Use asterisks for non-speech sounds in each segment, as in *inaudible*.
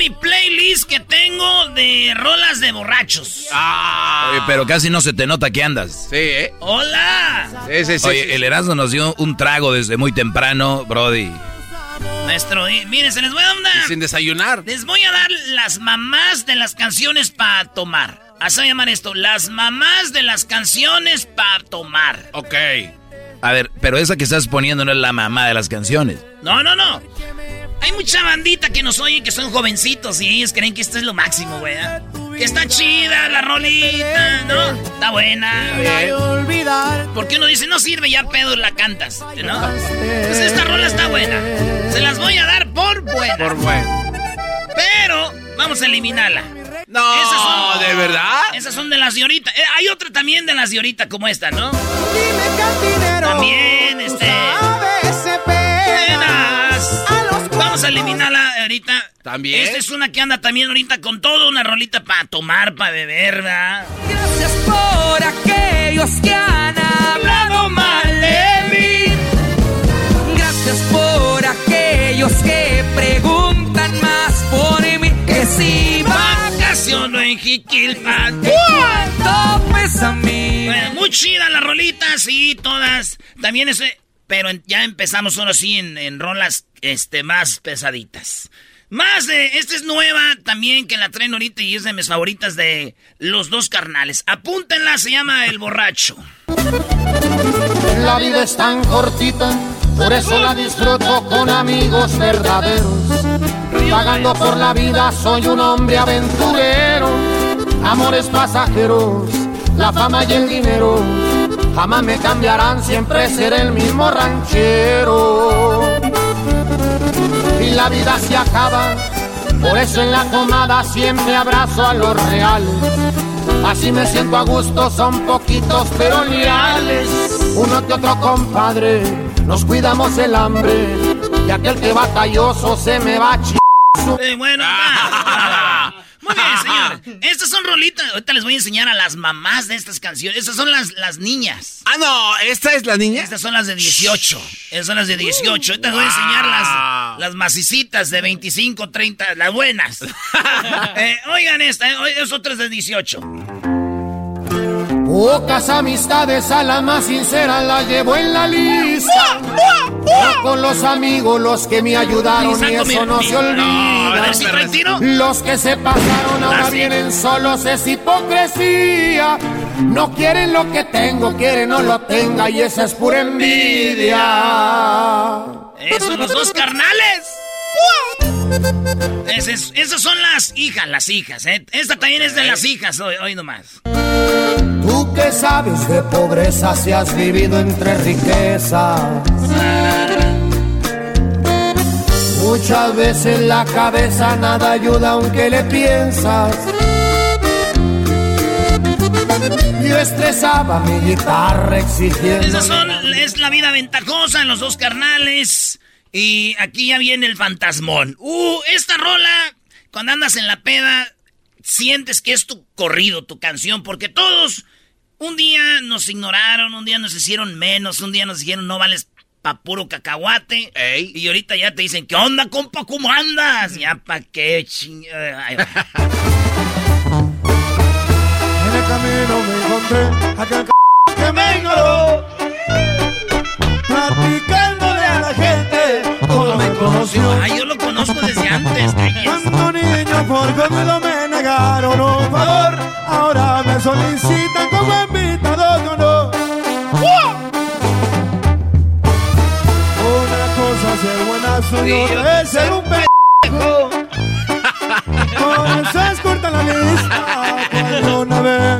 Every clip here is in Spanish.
Mi playlist que tengo de rolas de borrachos. Oye, pero casi no se te nota que andas. Sí, ¿eh? ¡Hola! Sí, sí, sí. Oye, el Erasmo nos dio un trago desde muy temprano, Brody. Maestro, miren, se les voy a dar... Sin desayunar. Les voy a dar las mamás de las canciones para tomar. Así se va a llamar esto, las mamás de las canciones para tomar. Ok. A ver, pero esa que estás poniendo no es la mamá de las canciones. No, no, no. Hay mucha bandita que nos oye que son jovencitos y ellos creen que esto es lo máximo, güey. Que está chida la rolita, ¿no? Está buena. ¿Por qué uno dice, no sirve, ya pedo la cantas? ¿No? Pues esta rola está buena. Se las voy a dar por buena. Por bueno. Pero vamos a eliminarla. No, Esas son- ¿de verdad? Esas son de las de ahorita. Eh, hay otra también de las de ahorita como esta, ¿no? Dime cantinero. También, este- Vamos a eliminarla ahorita. ¿También? Esta es una que anda también ahorita con todo, una rolita para tomar, para beber, ¿verdad? Gracias por aquellos que han hablado mal de mí. Gracias por aquellos que preguntan más por mí. Que si Vacaciono en Jiquilpan. ¿cuánto pesa a mí? Bueno, muy chida la rolita, sí, todas. También ese. Pero ya empezamos solo así en, en rolas este, más pesaditas. Más de. Esta es nueva también que la traen ahorita y es de mis favoritas de los dos carnales. Apúntenla, se llama El Borracho. La vida es tan cortita, por eso la disfruto con amigos verdaderos. Pagando por la vida soy un hombre aventurero. Amores pasajeros, la fama y el dinero jamás me cambiarán, siempre seré el mismo ranchero. Y la vida se acaba, por eso en la comada siempre abrazo a los reales. Así me siento a gusto, son poquitos pero leales. Uno que otro compadre, nos cuidamos el hambre. Y aquel que batalloso se me va a ch... Eh, bueno, va. Muy bien, *laughs* señor. Estas son rolitas. Ahorita les voy a enseñar a las mamás de estas canciones. Estas son las, las niñas. Ah, no, ¿esta es la niña? Estas son las de 18. Estas son las de 18. Ahorita les voy a enseñar las, las macicitas de 25, 30, las buenas. *laughs* Eh, oigan esta, eh, es otra de 18. Pocas amistades a la más sincera la llevo en la lista. No con los amigos los que me ayudaron y eso no se olvida. Los que se pasaron ahora Ah, vienen solos, es hipocresía. No quieren lo que tengo, quieren no lo tenga y esa es pura envidia. Esos los dos carnales. Esas, esas son las hijas, las hijas. eh. Esta también es de las hijas, hoy, hoy nomás. Tú que sabes de pobreza si has vivido entre riquezas. Muchas veces la cabeza nada ayuda aunque le piensas. Yo estresaba mi guitarra exigiendo. Esas son, es la vida ventajosa en los dos carnales. Y aquí ya viene el fantasmón. Uh, esta rola, cuando andas en la peda, sientes que es tu corrido, tu canción, porque todos un día nos ignoraron, un día nos hicieron menos, un día nos dijeron no vales pa' puro cacahuate. Y ahorita ya te dicen, ¿qué onda, compa? ¿Cómo andas? Ya pa' qué ching... En el camino me encontré aquel c... que me ignoró. Conoció. Yo lo conozco desde antes. Cuando niño por conmigo me negaron un favor. Ahora me solicitan como invitado de honor. Una cosa ser buenazo y otra es ser un pendejo. *laughs* Por eso es corta la lista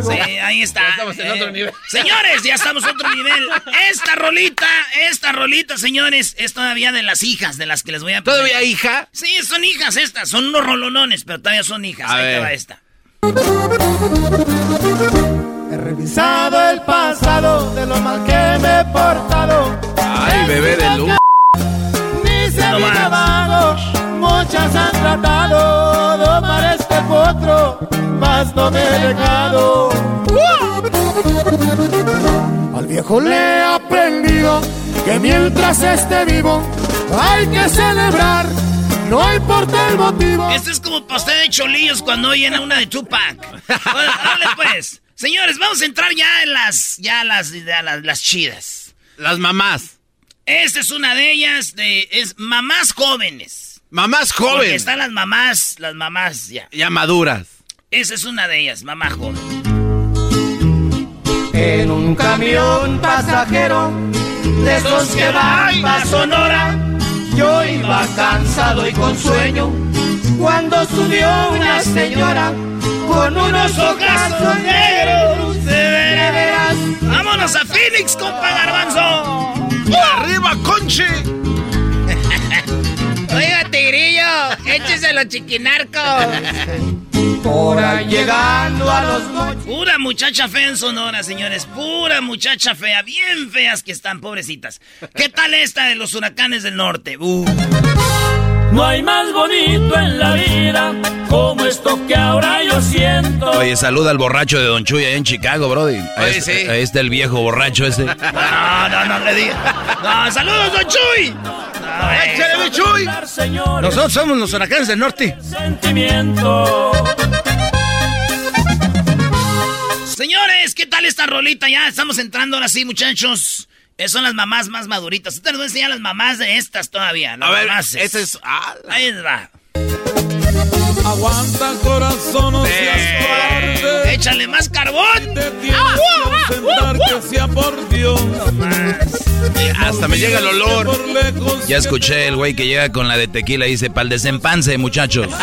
Sí, ahí está. Ya estamos en otro nivel. Señores, ya estamos en otro nivel. Esta rolita, esta rolita, señores, es todavía de las hijas de las que les voy a ¿Todavía hija? Sí, son hijas estas, son unos rolonones, pero todavía son hijas. A ahí te ver. va esta. He revisado el pasado de lo mal que me he portado. Ay, bebé de luz. Ni se No vago, muchas han tratado potro, mas no me he dejado. Al viejo le he aprendido que mientras esté vivo hay que celebrar, no importa el motivo. Este es como pastel de cholillos cuando oyen a una de Tupac. Bueno, dale pues. Señores, vamos a entrar ya en las, ya las, ya las, las chidas. Las mamás. Esta es una de ellas, de, es mamás jóvenes. Mamás Porque jóvenes. están las mamás, las mamás ya. Ya maduras. Esa es una de ellas, mamá joven. En un camión pasajero de esos que van pa' Sonora, yo iba cansado y con sueño cuando subió una señora con unos ojazos negros de veras. ¡Vámonos a Phoenix, compa Garbanzo! ¡Arriba, conche! Tigrillo, échese los chiquinarcos. Por ahí llegando a los. Pura muchacha fea en Sonora, señores. Pura muchacha fea. Bien feas que están, pobrecitas. ¿Qué tal esta de los huracanes del norte? Uh. No hay más bonito en la vida como esto que ahora yo siento. Oye, saluda al borracho de Don Chuy allá en Chicago, Brody. Ahí, Oye, está, sí. ahí está el viejo borracho ese. *laughs* No, no, no le diga. No, saludos, Don Chuy. No. ¡Échale, mi Chuy! Señores, Nosotros somos los huracanes del norte. sentimiento. Señores, ¿qué tal esta rolita? Ya estamos entrando ahora sí, muchachos. Eh, Son las mamás más maduritas. Te les voy a enseñar las mamás de estas todavía. Las A ver, mamás. ese es. ah, la- Ahí va. Aguanta corazón, no seas cobarde. Échale más carbón. Te tienes que ausentar, que sea por Dios. Hasta me llega el olor. Ya escuché el güey que llega con la de tequila y dice, pa'l desempance, muchachos. *laughs*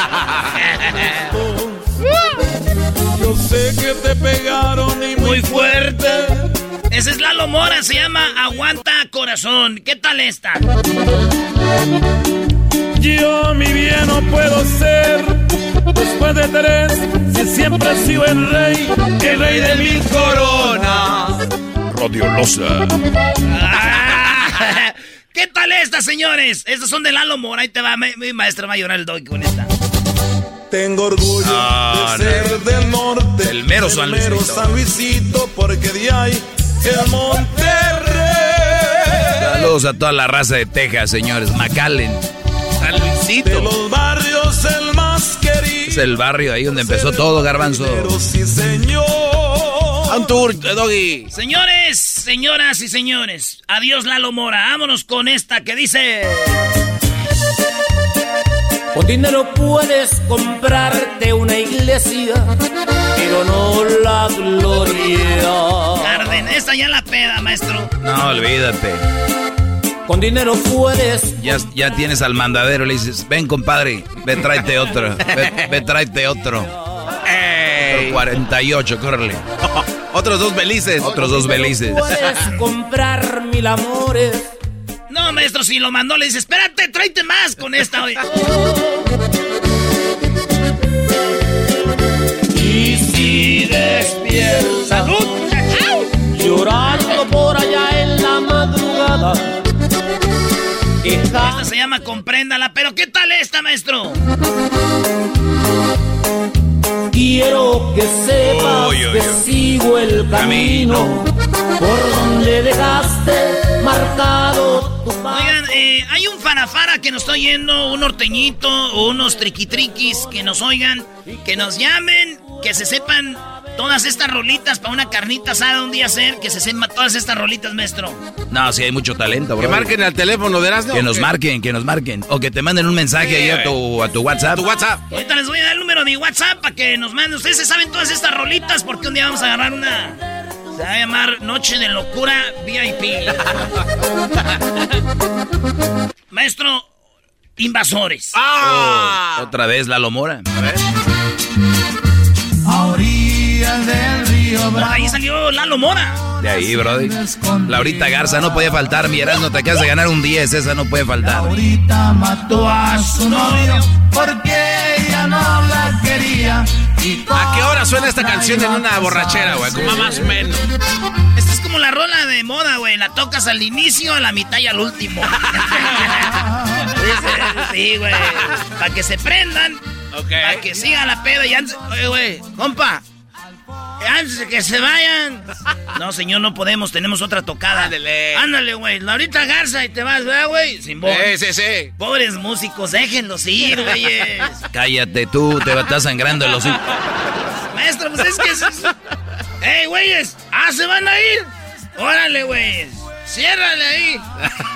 Yo sé que te pegaron y muy fuerte. Esa es Lalo Mora, se llama Aguanta Corazón. ¿Qué tal esta? Yo mi bien no puedo ser después de tres. Si siempre he sido el rey, el rey de mil coronas. Ah, *laughs* ¿Qué tal esta, señores? Estas son de Lalo Mora. Ahí te va, mi, mi maestro va a llorar el dog con esta. Tengo orgullo Ah, de ser del norte. Del mero San mero Luisito. San Luisito, porque de ahí el Monterrey. Saludos a toda la raza de Texas, señores. McAllen. San De Luisito. los barrios el más querido. Es el barrio ahí donde empezó todo, garbanzo. Pero sí, señor. A un tour, eh, Doggy. Señores, señoras y señores, adiós Lalo Mora. Vámonos con esta que dice... Con dinero puedes comprarte una iglesia, pero no la gloria. Carden, esta ya la peda, maestro. No, olvídate. Con dinero puedes Ya, ya tienes al mandadero, le dices, ven compadre, ve tráete otro, ve, ve tráete otro. Pero 48, córrele. *laughs* Otros dos belices. Otros dos belices. puedes comprar mil amores. No, maestro, si lo mandó, le dice, espérate, tráete más con esta. oye. Y si despiertas ¡Salud! llorando por allá en la madrugada, Esta se llama Compréndala, pero ¿qué tal esta, maestro? quiero que sepas que sigo el camino, por donde dejaste marcado Oigan, eh, hay un farafara que nos está oyendo, un norteñito o unos triquitriquis que nos oigan, que nos llamen, que se sepan todas estas rolitas para una carnita asada un día hacer, que se sepan todas estas rolitas, maestro. No, sí hay mucho talento, bro. Que marquen al teléfono de Que nos marquen, que nos marquen. O que te manden un mensaje ahí a tu, a tu WhatsApp. Tu WhatsApp. Ahorita les voy a dar el número de mi WhatsApp para que nos manden. Ustedes se saben todas estas rolitas porque un día vamos a agarrar una... Se va a llamar Noche de Locura VIP. *laughs* Maestro, invasores. ¡Ah! otra vez la Lomora. A ver. A orillas del río Bravo. Ahí salió Lalo Mora. De ahí, Brody. Laurita Garza no puede faltar. Mi no te acabas de ganar un 10. Esa no puede faltar. Ahorita mató a su novio porque no la quería. ¿A qué hora suena esta canción en una borrachera, güey? Como más o menos. Esta es como la rola de moda, güey. La tocas al inicio, a la mitad y al último. *laughs* sí, güey. Para que se prendan. Para que sigan la peda y antes. Oye, güey, compa. Antes de que se vayan. No, señor, no podemos. Tenemos otra tocada. Ándale. Ándale, güey. Laurita Garza y te vas, ¿verdad, güey? Sin voz. Sí, sí, sí. Pobres músicos, déjenlos ir, güeyes. *laughs* Cállate tú, te estás sangrando el hocico. Maestro, pues es que es... ¡Ey, güeyes! ¡Ah, se van a ir! ¡Órale, güeyes! ¡Ciérrale ahí!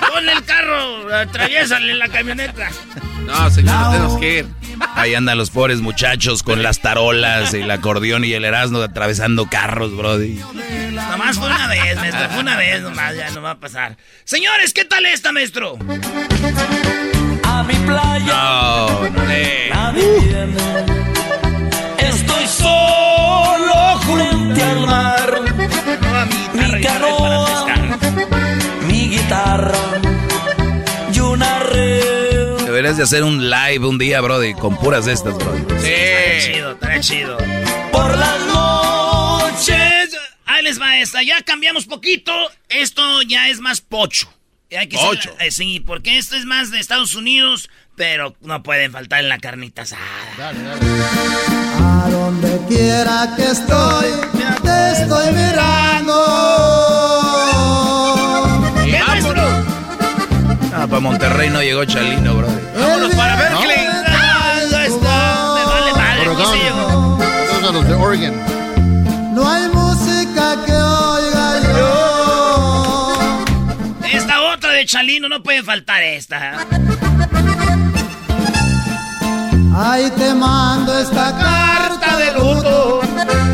Pon el carro, atraviésale la camioneta. No, señor, tenemos que ir. Ahí andan los pobres muchachos con las tarolas, el acordeón y el erasmo atravesando carros, brody. Nomás fue una vez, maestro, fue una vez nomás, ya no va a pasar. Señores, ¿qué tal esta, maestro? A mi playa. No, Estoy solo frente al mar. mi canoa, mi guitarra Deberías de hacer un live un día, brody, con puras de estas, brody. Sí, estaría chido, estaría chido. Por las noches. Ahí les va esta, ya cambiamos poquito. Esto ya es más pocho. Hay que Pocho. ser- eh, sí, porque esto es más de Estados Unidos, pero no pueden faltar en la carnita asada. A donde quiera que estoy, te estoy mirando. Ah, para Monterrey no llegó Chalino, brody. Vámonos para Berkeley. Ah, ahí está. Me vale madre, llegó. Los de Oregon. No hay música que oiga yo. Esta otra de Chalino no puede faltar esta. Ahí te mando esta carta de luto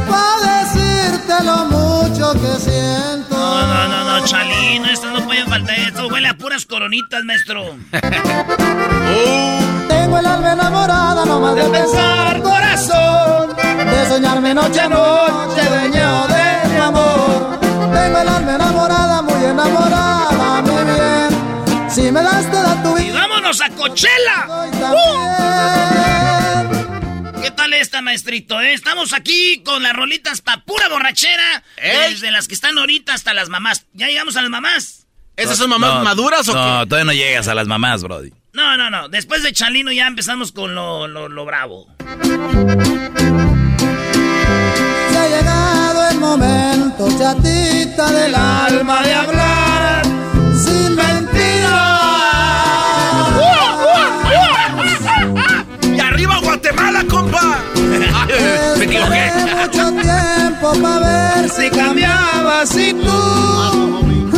para decirte lo mucho que siento. No, no, no, no, Chalino, estas no pueden faltar. Esto huele a puras coronitas, maestro. *laughs* Tengo el alma enamorada nomás de pensar corazón, de soñarme noche a noche dueño de mi amor. Tengo el alma enamorada, muy enamorada, mi bien. Si me das toda tu Y vida, vámonos a Coachella. doy también. ¿Qué tal esta, maestrito? eh? Estamos aquí con las rolitas pa' pura borrachera. Desde las que están ahorita hasta las mamás. ¿Ya llegamos a las mamás? ¿Esas son mamás No, maduras o No, qué? todavía no llegas a las mamás, brody. No, no, no. Después de Chalino ya empezamos con lo, lo, lo bravo. Se ha llegado el momento, chatita del alma, de hablar *laughs* me equivoqué. Mucho tiempo para ver si cambiabas y tú.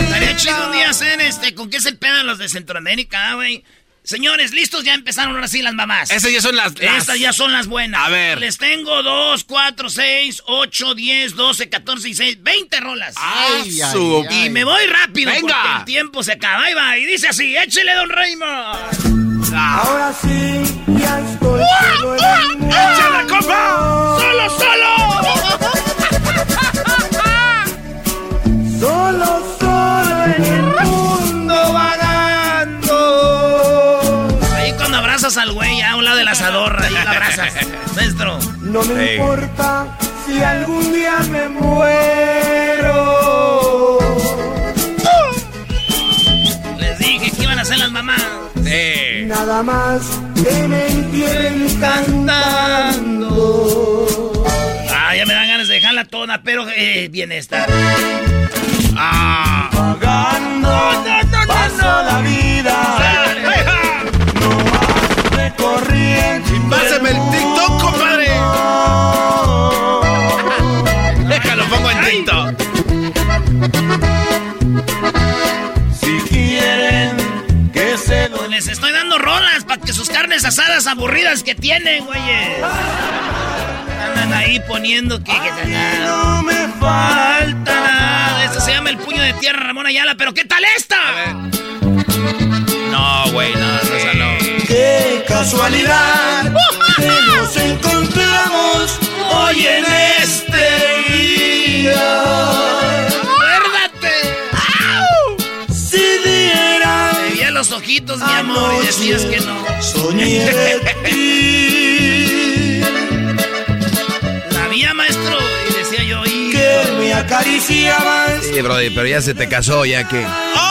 Estaría chido un día hacer este. ¿Con qué se pedan los de Centroamérica, ah, güey? Señores, listos, ya empezaron ahora sí las mamás. Esas ya son las... las- Estas ya son las buenas. A ver. Les tengo 2, 4, 6, 8, 10, 12, 14 y 6, 20 rolas. Ay, ay, ay. Y me voy rápido Venga. porque el tiempo se acaba. Ahí va. Y dice así, échele, don Raymond. Ahora sí, ya estoy solo en el mundo. ¡Échale, compa! ¡Solo, solo! Solo, solo en el mundo vagando. Ahí cuando abrazas al güey a un lado del asador, ahí lo abrazas. Maestro. No me importa si algún día me muero. Les dije que iban a ser las mamás. Sí. Nada más que me entierren cantando. va, pero eh, viene esta. Ah. Pagando, paso la vida. No más recorriendo. Pásame el TikTok, compadre. *laughs* Déjalo, pongo en TikTok. Si quieren que se lo... Les estoy carnes asadas aburridas que tienen, güeyes. Andan ahí poniendo que... que No me falta nada. Esto se llama El Puño de Tierra, Ramón Ayala, pero ¿qué tal esta? No, güey, no, no, esa no. Qué casualidad que nos encontramos hoy en este día. Los ojitos, mi amor, y decías que no. soñé de ti. La vía, maestro, y decía yo, y... Que me acariciabas. Sí, Brody, pero ya se te casó, ya que. ¡Oh!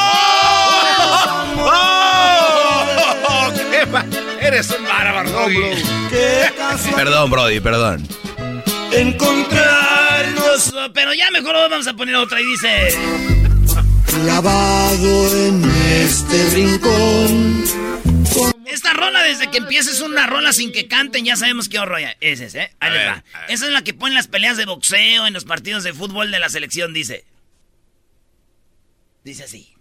*laughs* ¡Qué ma- Eres un bárbaro, Doggy. Qué casualidad Perdón, Brody, perdón. encontrarnos Pero ya mejor vamos a poner otra y dice... clavado en este rincón. Esta rola, desde que empieces una rola sin que canten, ya sabemos qué horror es ese, ¿eh? Ahí A les va. Esa es la que ponen las peleas de boxeo, en los partidos de fútbol de la selección, dice. Dice así.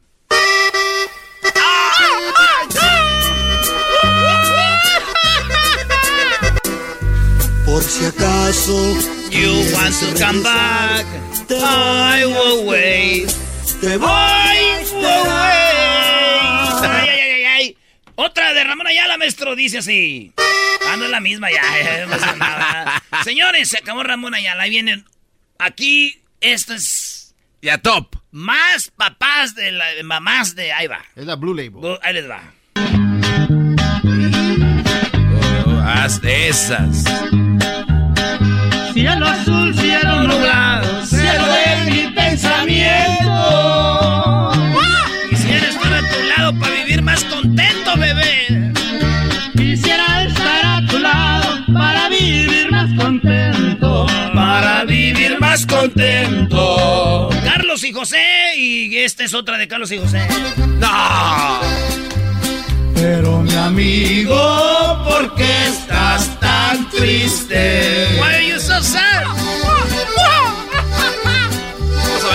Por si acaso You want to come back, I will wait. Te voy will wait. Ay, ay, ay, ay. Otra de Ramón Ayala, maestro, dice así. Ah, no es la misma ya. ya no pasa nada. Señores, se acabó Ramón Ayala. Ahí vienen. Aquí, esto es Ya top. más papás de, la, de mamás de. Ahí va. Es la Blue Label. Ahí les va. Oh, haz de esas. Cielo azul, cielo nublado, pensamiento. Quisiera estar a tu lado para vivir más contento, bebé. Quisiera estar a tu lado para vivir más contento. Para vivir más contento. Carlos y José. Y esta es otra de Carlos y José. No. Pero mi amigo, ¿por qué estás tan triste? Why are you so sad?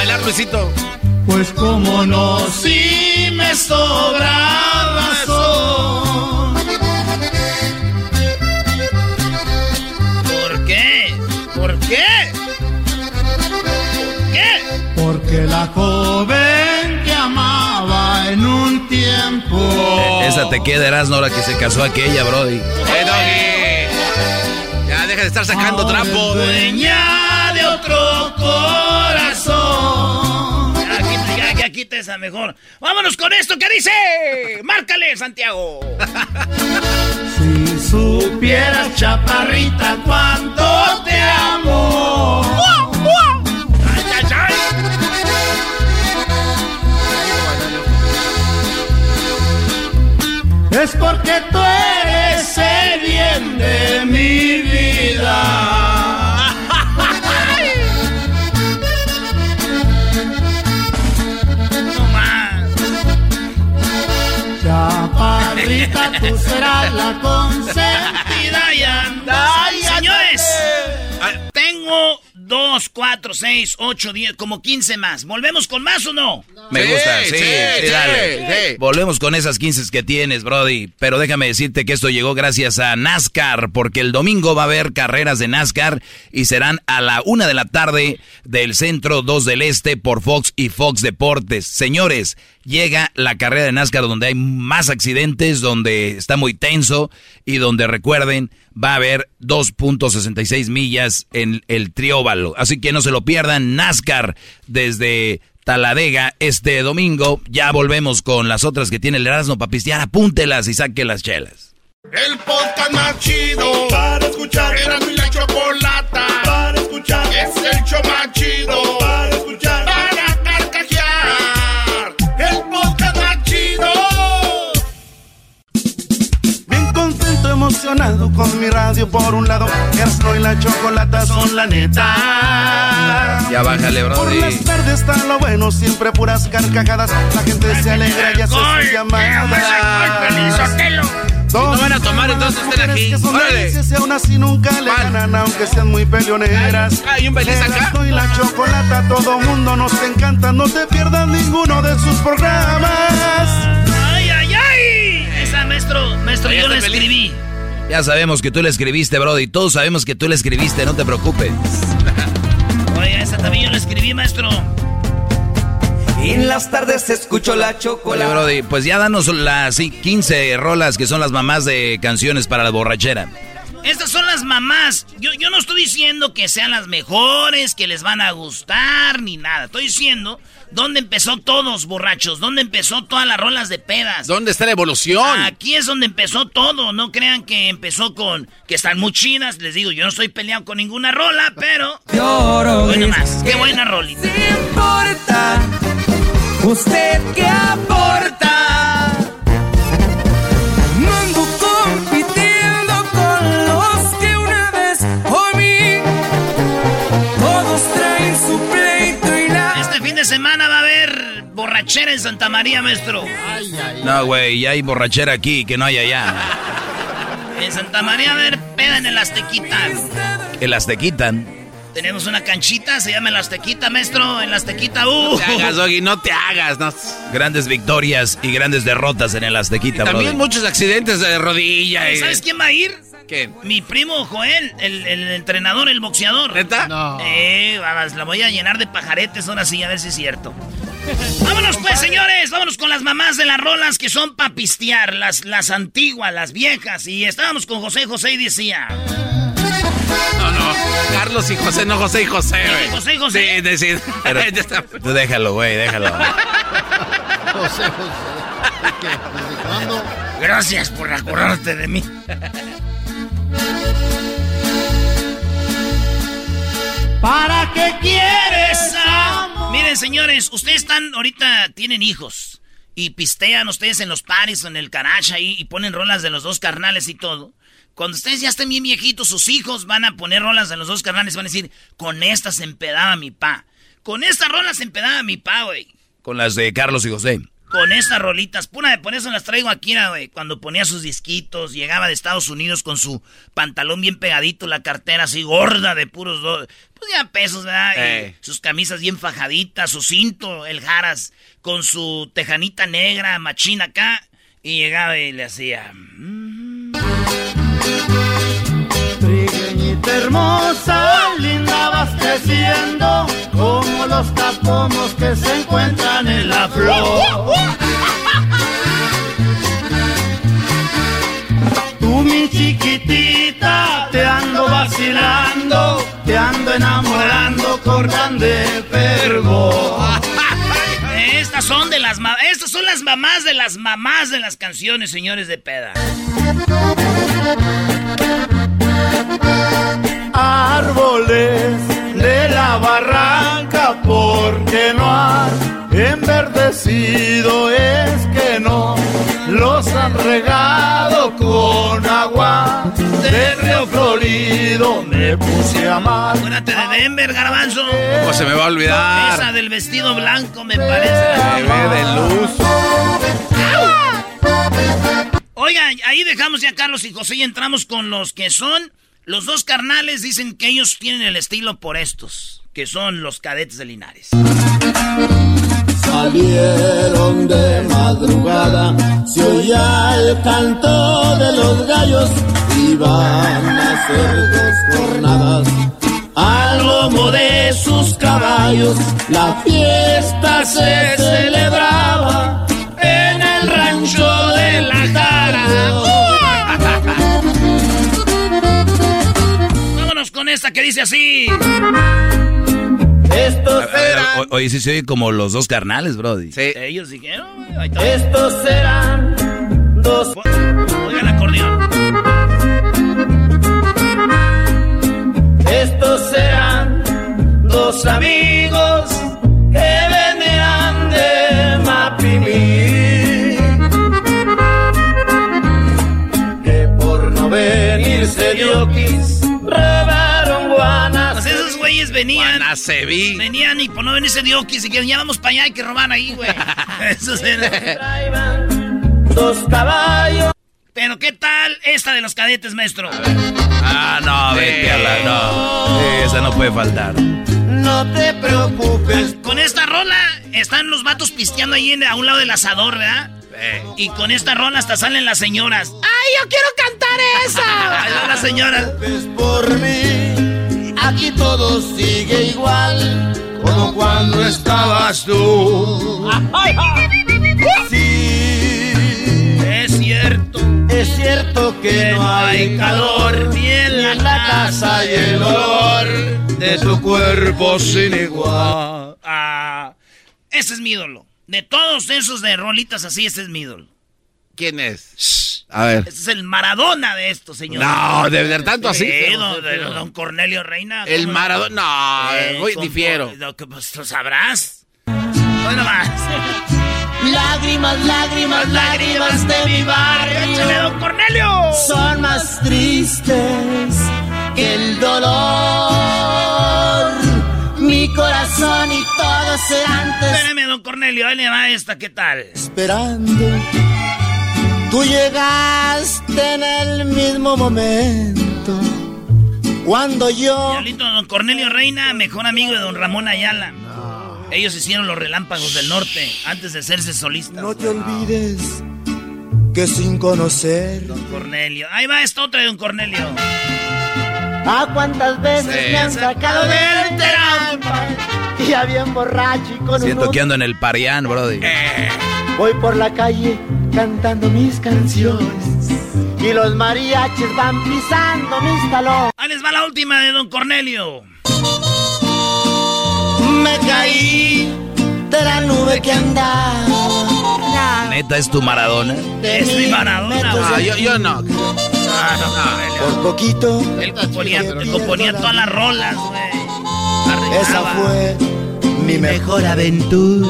Bailar, Luisito. Pues como no, si me sobra razón. ¿Por qué? ¿Por qué? ¿Por qué? Porque la joven que amaba en un tiempo. Esa te queda, ahora que se casó aquella, Brody. Eh, Doggy. Ya deja de estar sacando ahora trapo. Dueña de otro corazón. Esa mejor. Vámonos con esto que dice. Márcale, Santiago. *laughs* Si supieras, chaparrita, cuánto te amo. Es porque tú eres el bien de mi vida. Chaparrita, tú serás la consentida y anda. Señores, tengo dos, cuatro, seis, ocho, diez, como 15 más. ¿Volvemos con más o no? Me Sí, gusta, sí, sí, sí, sí, dale. sí. Volvemos con esas 15 que tienes, Brody. Pero déjame decirte que esto llegó gracias a NASCAR, porque el domingo va a haber carreras de NASCAR y serán a la una de la tarde del centro 2 del este por Fox y Fox Deportes. Señores, llega la carrera de NASCAR donde hay más accidentes, donde está muy tenso y donde recuerden, va a haber 2.66 millas en el trióvalo. Así que no se lo pierdan, NASCAR desde Taladega este domingo. Ya volvemos con las otras que tiene el Erasmo para. Apúntelas y saque las chelas. El podcast más chido para escuchar. Era mi la chocolata para escuchar. Es el show más chido para escuchar. Con mi radio por un lado. Erasmo y la chocolata son la neta. Ya bájale, bro. Por las tardes está lo bueno, siempre puras carcajadas. La gente se alegra y hace su llamada. No van a tomar entonces estén aquí. Si aún así nunca le ganan, aunque sean muy peleoneras. Hay un Beliz acá. Y la chocolata, todo mundo nos encanta. No te pierdas ninguno de sus programas. ¡Ay, ay, ay! Esa, maestro, maestro, yo la escribí. Ya sabemos que tú le escribiste, Brody. Todos sabemos que tú le escribiste, no te preocupes. *laughs* Oye, esa también yo la escribí, maestro. En las tardes se escuchó la chocolate. Oye, Brody, pues ya danos las sí, 15 rolas que son las mamás de canciones para la borrachera. Estas son las mamás. Yo, yo no estoy diciendo que sean las mejores, que les van a gustar, ni nada. Estoy diciendo dónde empezó todos, borrachos. Dónde empezó todas las rolas de pedas. ¿Dónde está la evolución? Aquí es donde empezó todo. No crean que empezó con que están muy chidas. Les digo, yo no estoy peleado con ninguna rola, pero. Lloro. Bueno, más. Qué buena rolita. Importa. ¿Usted qué aporta? Borrachera en Santa María, maestro. No, güey, ya hay borrachera aquí que no hay allá. En Santa María a haber peda en el Aztequita. Que las te quitan. Tenemos una canchita, se llama el Aztequita, maestro. En el Aztequita, uh. No te hagas, Doggy, no te hagas. No. Grandes victorias y grandes derrotas en el Aztequita, También Brody. muchos accidentes de rodilla. y- ¿Sabes quién va a ir? ¿Quién? Mi primo Joel, el, el entrenador, el boxeador. ¿Neta? No. Eh, vamos, la voy a llenar de pajaretes ahora sí, a ver si es cierto. Vámonos pues, señores, vámonos con las mamás de las rolas que son para pistear, las, las antiguas, las viejas. Y estábamos con José José y decía... No, no. Carlos y José, no José y José, güey. José y José. Sí, decir. *laughs* Tú déjalo, güey, déjalo. José, José. ¿Qué? ¿Desde cuándo? Gracias por acordarte de mí. ¿Para qué quieres Miren, señores, ustedes están ahorita tienen hijos y pistean ustedes en los paris o en el caracha ahí y ponen rolas de los dos carnales y todo. Cuando ustedes ya estén bien viejitos, sus hijos van a poner rolas de los dos carnales y van a decir, con esta se empedaba mi pa. Con esta rola se empedaba mi pa, güey. Con las de Carlos y José. Con estas rolitas, pura de por eso las traigo aquí, güey. Cuando ponía sus disquitos, llegaba de Estados Unidos con su pantalón bien pegadito, la cartera así gorda de puros dos, pues ya pesos, ¿verdad? Y Ey. sus camisas bien fajaditas, su cinto, el jaras, con su tejanita negra, machina acá, y llegaba y le hacía. "Mm". Hermosa, linda vas creciendo como los capomos que se encuentran en la flor. Tú mi chiquitita, te ando vacilando, te ando enamorando con grande fervor. Estas son de las estas son las mamás de las mamás de las canciones, señores de peda. Árboles de la barranca porque no han enverdecido es que no los han regado con agua de río florido me puse a amar Acuérdate de Denver, garbanzo. ¿Cómo se me va a Esa olvidar? del vestido blanco me parece. Se ve de luz. Oiga, ahí dejamos ya a Carlos y José y entramos con los que son los dos carnales. Dicen que ellos tienen el estilo por estos, que son los cadetes de Linares. Salieron de madrugada, se oía el canto de los gallos, iban a hacer dos jornadas. Al lomo de sus caballos, la fiesta se celebraba en el rancho de la con esta que dice así. Estos o- Oye, sí se oye como los dos carnales, Brody. Sí. Ellos dijeron, está. estos eran dos Oigan el acordeón. Estos eran dos amigos que venían de Mapimí. Que por no venirse diokis robaron güeyes venían. Guanaceví. Venían y por no venirse y que ya vamos para allá y que roban ahí, güey. *laughs* Eso era. Dos caballos. Pero ¿qué tal esta de los cadetes, maestro? Ah, no, vete a la. No. Esa no puede faltar. No te preocupes. Con esta rola están los vatos pisteando ahí en- a un lado del asador, ¿verdad? Y con esta rola hasta salen las señoras. ¡Ay, yo quiero cantar esa! *laughs* Las señoras. Por mí. Aquí todo sigue igual como cuando estabas tú. Sí, Es cierto. es cierto que no hay calor ni en la, casa y el olor de tu cuerpo sin igual. Ah, ese es mi ídolo. De todos esos de rolitas así, ese es mi ídolo. ¿Quién es? A ver. Ese es el Maradona de esto, señor. No, de verdad tanto así. Sí, don, de- don Cornelio Reina. El. Maradona. No, Eh, voy, con- difiero. Lo que pues, lo sabrás. Hoy nomás. *laughs* Lágrimas, lágrimas, lágrimas de mi Échale, barrio don Cornelio. son más tristes que el dolor. Mi corazón y todo será antes Espérame, don Cornelio. Ahí le va esta, ¿qué tal? esperando. Tú llegaste en el mismo momento cuando yo Diablito, don Cornelio Reina, mejor amigo de don Ramón Ayala. Ellos hicieron los relámpagos del norte antes de hacerse solistas. no te olvides que sin conocer Don Cornelio. Ahí va esta otra de don Cornelio. A cuántas veces Sí. me han sacado del trampa ya bien borracho y con Siento un que ando en el Parián, brody. Voy por la calle cantando mis canciones y los mariachis van pisando mis talones. Ahí les va la última de don Cornelio. Me caí de la nube que andaba. Neta, es tu Maradona. Es mi Maradona. Ah, yo, yo no. Por poquito, Él componía, él componía todas las rolas, güey. esa fue mi mejor aventura.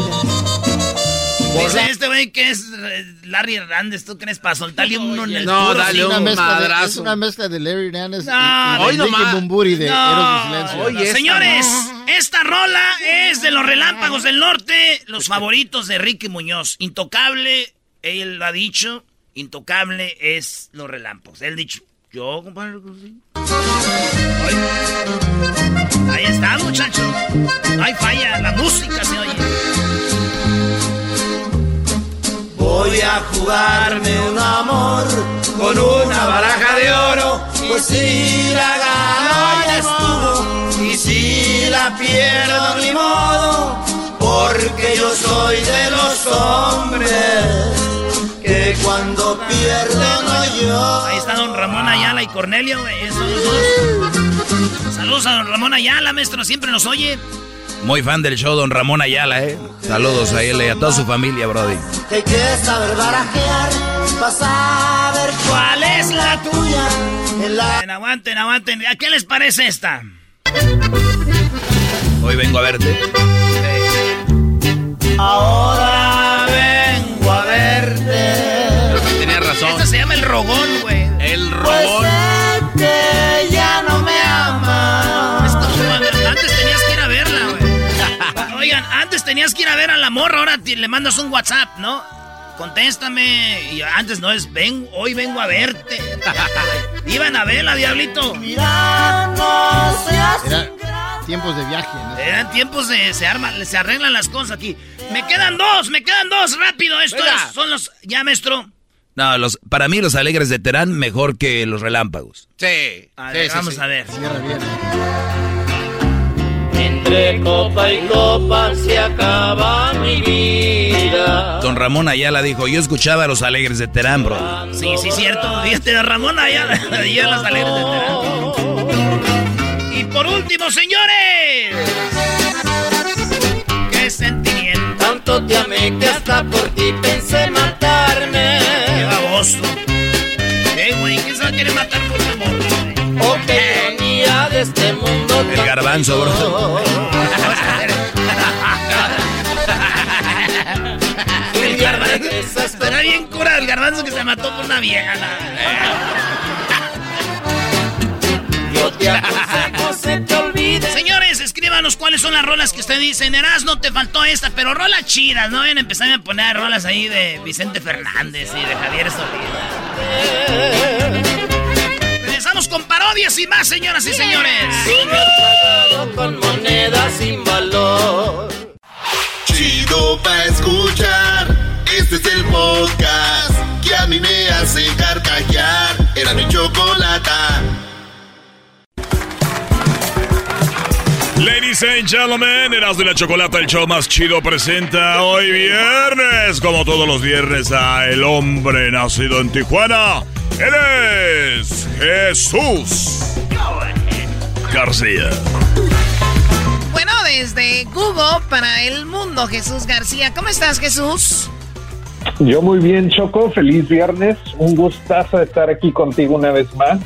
Dice este güey que es eh, Larry Hernández. ¿Tú crees para soltarle uno en el No, puro dale sí? un Una mezcla de, madrazo. es una mezcla de Larry Hernández y- No, y, hoy de. Bumburi de No, de Silencio. Oye, esta Señores, esta rola es de los Relámpagos del Norte, los favoritos de Ricky Muñoz. Intocable, él lo ha dicho, intocable es los Relámpagos. Él dicho, yo, compadre. pues. Ahí está, muchachos. No hay falla, la música se oye. Voy a jugarme un amor con una baraja de oro. Pues si la gano ya estuvo. Y si la pierdo ni modo. Porque yo soy de los hombres que cuando pierden no yo. Ahí está don Ramón Ayala y Cornelio, esos dos. Saludos a don Ramón Ayala, maestro, siempre nos oye. Muy fan del show, don Ramón Ayala, ¿eh? Saludos a él y a toda su familia, brody. Te quieres saber barajear. Vas a ver cuál es la tuya. En la Aguanten, aguanten, aguanten. ¿A qué les parece esta? Hoy vengo a verte. Ahora se llama el rogón, güey. El Pues robón. sé que ya no me Es amas. como cuando antes tenías que ir a verla, güey. Oigan, antes tenías que ir a ver a la morra, ahora te- le mandas un WhatsApp, ¿no? Contéstame. Y antes no es, ven, hoy vengo a verte. *laughs* Iban a verla, diablito. Mira, no seas Era tiempos de viaje. ¿no? Eran tiempos de se arma, se arreglan las cosas aquí. Me quedan dos, me quedan dos, rápido. Esto es- son los. Ya, maestro. No, los, para mí los alegres de Terán mejor que los relámpagos. Sí. A sí, ver, sí, vamos sí. a ver. Cierra bien. Entre copa y copa se acaba mi vida. Don Ramón Ayala dijo, yo escuchaba a los alegres de Terán, bro. Sí, sí, cierto. Fíjate, don Ramón allá, allá en las alegres de Terán. Y por último, señores. ¡Qué sentimiento! Tanto te amé que hasta por ti pensé matarme. ¡Qué baboso! ¿Qué, güey? ¿Quién se va a querer matar por tu amor? Oh, qué ironía de este mundo. El tan garbanzo, bro. *laughs* El garbanzo. Estará bien cura el garbanzo que se mató por una vieja. la- *laughs* Yo te aconsejo se te olvide. Señores, díganos cuáles son las rolas que usted dice. Eras no te faltó esta, pero rolas chidas, no vayan a empezar a poner rolas ahí de Vicente Fernández y de Javier Solís. Regresamos con parodias y más, señoras y señores. con monedas sin valor. Chido pa' escuchar. Este es el podcast que a mí me hace carcajear. Era mi chocolata. Ladies and gentlemen, Eras de la Chocolata, el show más chido presenta hoy viernes, como todos los viernes, a el hombre nacido en Tijuana. Él es Jesús García. Bueno, desde Google para el mundo, Jesús García. ¿Cómo estás, Jesús? Yo muy bien, Choco. Feliz viernes. Un gustazo estar aquí contigo una vez más.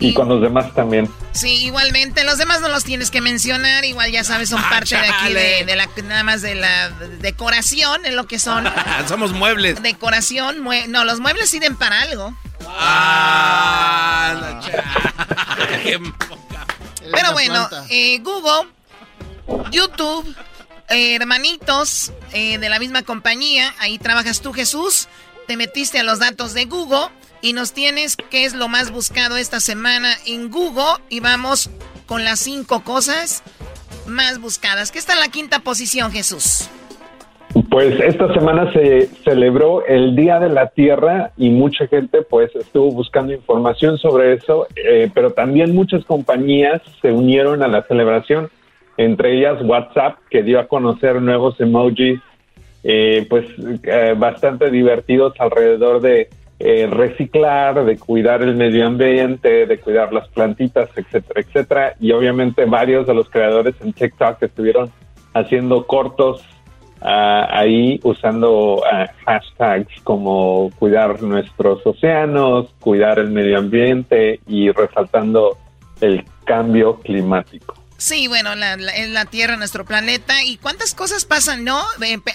Y, con los demás también. Sí, igualmente. Los demás no los tienes que mencionar. Igual ya sabes, son parte de aquí de, la nada más de la decoración, en lo que son. *laughs* Somos muebles. Decoración, no, los muebles sirven para algo. Ah, *laughs* Pero bueno, eh, Google, YouTube, eh, hermanitos eh, de la misma compañía, ahí trabajas tú, Jesús. Te metiste a los datos de Google y nos tienes qué es lo más buscado esta semana en Google y vamos con las cinco cosas más buscadas. ¿Qué está en la quinta posición, Jesús? Pues esta semana se celebró el Día de la Tierra y mucha gente pues estuvo buscando información sobre eso, eh, pero también muchas compañías se unieron a la celebración, entre ellas WhatsApp, que dio a conocer nuevos emojis eh, pues eh, bastante divertidos alrededor de eh, reciclar, de cuidar el medio ambiente, de cuidar las plantitas, etcétera, etcétera. Y obviamente varios de los creadores en TikTok estuvieron haciendo cortos ah, ahí usando ah, hashtags como cuidar nuestros océanos, cuidar el medio ambiente y resaltando el cambio climático. Sí, bueno, la, la, la Tierra, nuestro planeta. ¿Y cuántas cosas pasan, no?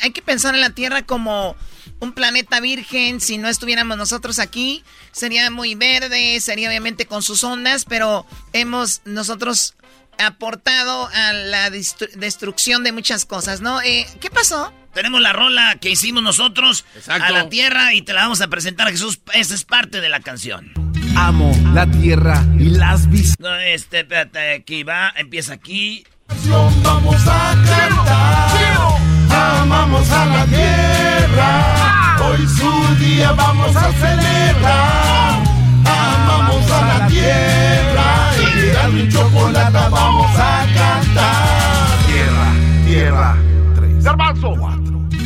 Hay que pensar en la Tierra como un planeta virgen, si no estuviéramos nosotros aquí, sería muy verde, sería obviamente con sus ondas, pero hemos nosotros aportado a la destrucción de muchas cosas, ¿no? Eh, ¿Qué pasó? Tenemos la rola que hicimos nosotros a la tierra y te la vamos a presentar a Jesús. Esa es parte de la canción. Amo la tierra y las vistas. No, este, espérate, aquí va, empieza aquí. Vamos a cantar, amamos a la tierra. Hoy su día vamos a celebrar. Amamos a la tierra. Y mi chocolate vamos a cantar. Tierra, tierra. Tres. Garbanzo.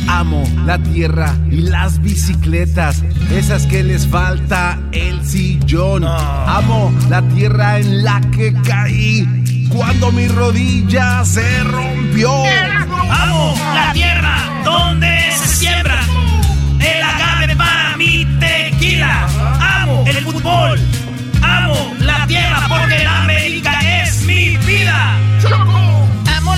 Amo la tierra y las bicicletas, esas que les falta el sillón. Amo la tierra en la que caí cuando mi rodilla se rompió. Amo la tierra donde se siembra el agave para mi tequila. Amo el fútbol. Amo la tierra porque la América es mi vida.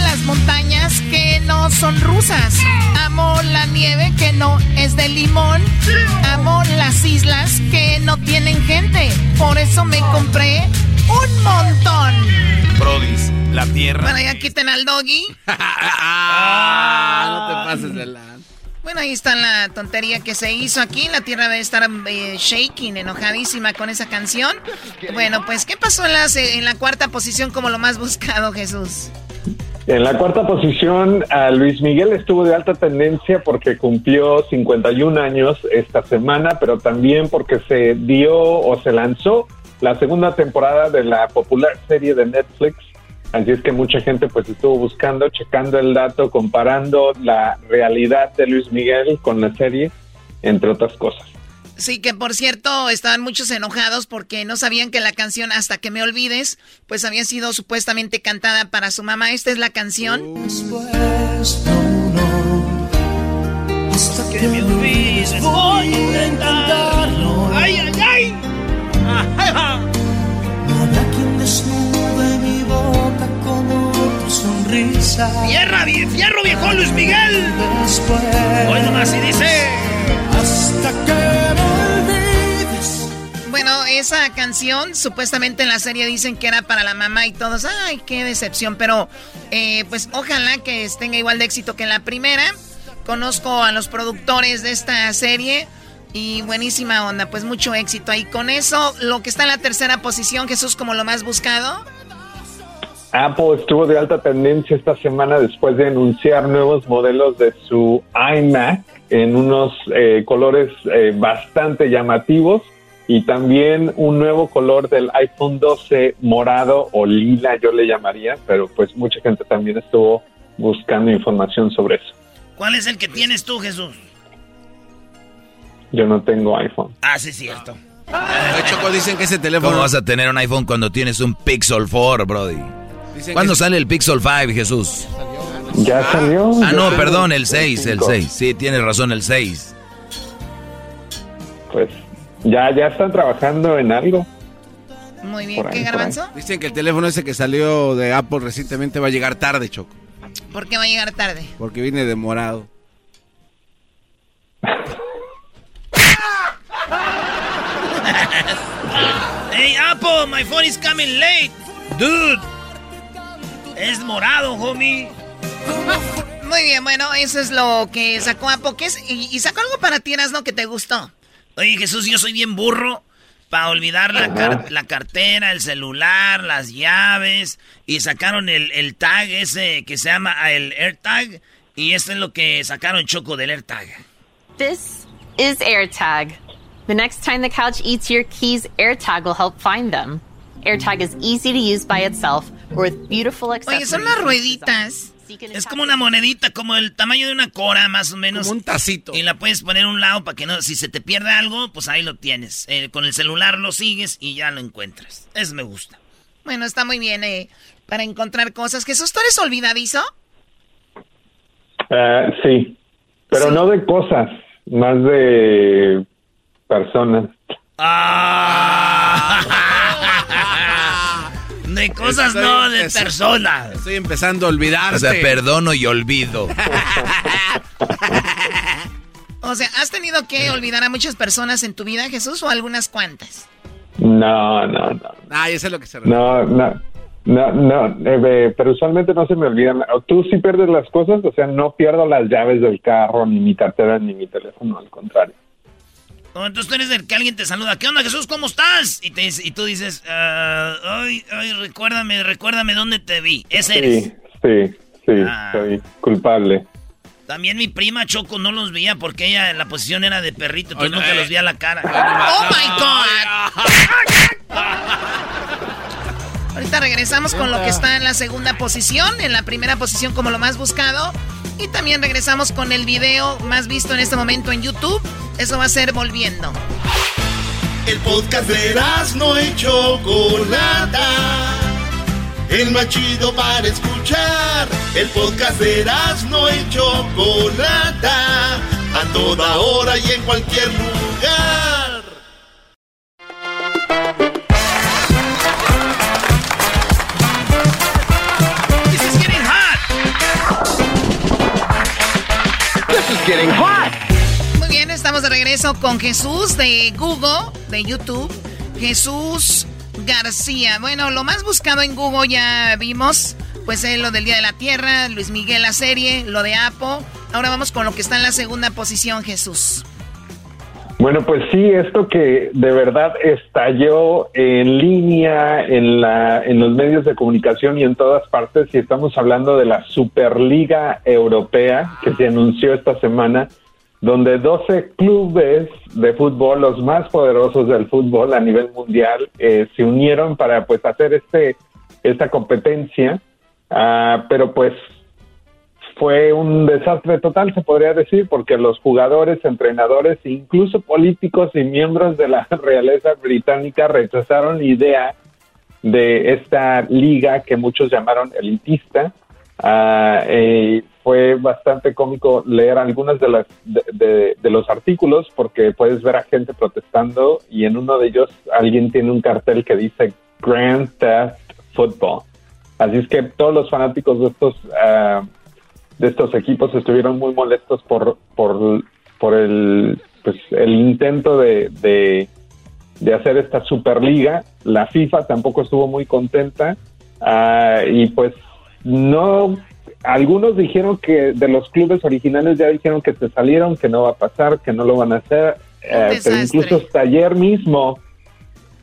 Las montañas que no son rusas. Amo la nieve que no es de limón. Amo las islas que no tienen gente. Por eso me compré un montón. Brodis, la tierra. Bueno, ya quiten al doggy. *laughs* ah, no te pases de la... Bueno, ahí está la tontería que se hizo aquí. La tierra debe estar eh, shaking, enojadísima con esa canción. Bueno, pues, ¿qué pasó en la, en la cuarta posición como lo más buscado, Jesús? En la cuarta posición, a Luis Miguel estuvo de alta tendencia porque cumplió 51 años esta semana, pero también porque se dio o se lanzó la segunda temporada de la popular serie de Netflix Así es que mucha gente pues estuvo buscando, checando el dato, comparando la realidad de Luis Miguel con la serie, entre otras cosas. Sí, que por cierto, estaban muchos enojados porque no sabían que la canción Hasta que me olvides, pues había sido supuestamente cantada para su mamá. Esta es la canción. Después hasta que me olvides, voy a intentarlo. ¡Ay, ay, ay! No habrá quien desnude mi boca como tu sonrisa. ¡Fierra, fierro viejo Luis Miguel! Después, Hoy nomás y dice... hasta que me olvides. Bueno, esa canción supuestamente en la serie dicen que era para la mamá y todos, ay, qué decepción, pero eh, pues ojalá que tenga igual de éxito que en la primera. Conozco a los productores de esta serie y buenísima onda, pues mucho éxito. Y con eso, lo que está en la tercera posición, Jesús, como lo más buscado. Apple estuvo de alta tendencia esta semana después de anunciar nuevos modelos de su iMac en unos eh, colores eh, bastante llamativos y también un nuevo color del iPhone 12 morado o lila yo le llamaría, pero pues mucha gente también estuvo buscando información sobre eso. ¿Cuál es el que tienes tú, Jesús? Yo no tengo iPhone. Ah, sí, cierto. Choco, dicen que ese teléfono... ¿Cómo vas a tener un iPhone cuando tienes un Pixel 4, Brody? ¿Cuándo sale el Pixel 5, Jesús? Ya salió. Ah, no, perdón, el 6, el 6. Sí, tienes razón, el 6. Pues ya, ya están trabajando en algo. Muy bien, ¿qué garbanzo? Dicen que el teléfono ese que salió de Apple recientemente va a llegar tarde, Choco. ¿Por qué va a llegar tarde? Porque viene demorado. *laughs* hey, Apple, my phone is coming late. Dude. Es morado, homie. Muy bien, bueno, eso es lo que sacó Apple. Y, y, sacó algo para ti, ¿no? Que te gustó. Oye, Jesús, yo soy bien burro para olvidar la, la, cartera, el celular, las llaves. Y sacaron el, el, tag ese que se llama ah, el AirTag. Y esto es lo que sacaron Choco del AirTag. This is AirTag. The next time the couch eats your keys, AirTag will help find them. AirTag is easy to use by itself or with beautiful accessories. Oye, son las rueditas. Es como una monedita, como el tamaño de una cora, más o menos. Como un tacito. Y la puedes poner a un lado para que no, si se te pierde algo, pues ahí lo tienes. Eh, con el celular lo sigues y ya lo encuentras. Eso me gusta. Bueno, está muy bien eh, para encontrar cosas. Jesús, ¿tú eres olvidadizo? Uh, sí, pero no de cosas, más de personas. Ah. De cosas Estoy no, de personas. Estoy empezando a olvidarte. O sea, perdono y olvido. *laughs* O sea, ¿has tenido que olvidar a muchas personas en tu vida, Jesús, o algunas cuantas? No, no, no. Ah, eso es lo que se refiere. No, no, no, no, eh, eh, pero usualmente no se me olvidan. O Tú sí pierdes las cosas, o sea, no pierdo las llaves del carro, ni mi cartera, ni mi teléfono, al contrario. No, entonces tú eres el que alguien te saluda. ¿Qué onda, Jesús? ¿Cómo estás? Y, te, y tú dices, ah, ay, ay, recuérdame, recuérdame dónde te vi. Ese eres. Sí, sí, sí, Ah. soy culpable. También mi prima Choco no los veía porque ella en la posición era de perrito, entonces nunca eh. los veía la cara. ¡Oh, my God! Ahorita regresamos con lo que está en la segunda posición, en la primera posición como lo más buscado. Y también regresamos con el video más visto en este momento en YouTube. Eso va a ser volviendo. El podcast de no y Chocolata. El más para escuchar. El podcast de no y Chocolata. A toda hora y en cualquier lugar. Regreso con Jesús de Google, de YouTube. Jesús García. Bueno, lo más buscado en Google ya vimos, pues es lo del Día de la Tierra, Luis Miguel la serie, lo de Apo. Ahora vamos con lo que está en la segunda posición, Jesús. Bueno, pues sí, esto que de verdad estalló en línea, en, la, en los medios de comunicación y en todas partes, y estamos hablando de la Superliga Europea que se anunció esta semana, donde 12 clubes de fútbol, los más poderosos del fútbol a nivel mundial, eh, se unieron para pues hacer este esta competencia, Ah, pero pues fue un desastre total, se podría decir, porque los jugadores, entrenadores, e incluso políticos y miembros de la *laughs* realeza británica rechazaron la idea de esta liga que muchos llamaron elitista. Eh, fue bastante cómico leer algunos de, las, de, los artículos porque puedes ver a gente protestando y en uno de ellos alguien tiene un cartel que dice Grand Theft Football. Así es que todos los fanáticos de estos ah, de estos equipos estuvieron muy molestos por por, por el pues el intento de, hacer esta superliga. La FIFA tampoco estuvo muy contenta ah, y pues no, algunos dijeron que de los clubes originales ya dijeron que se salieron, que no va a pasar, que no lo van a hacer, eh, pero incluso hasta ayer mismo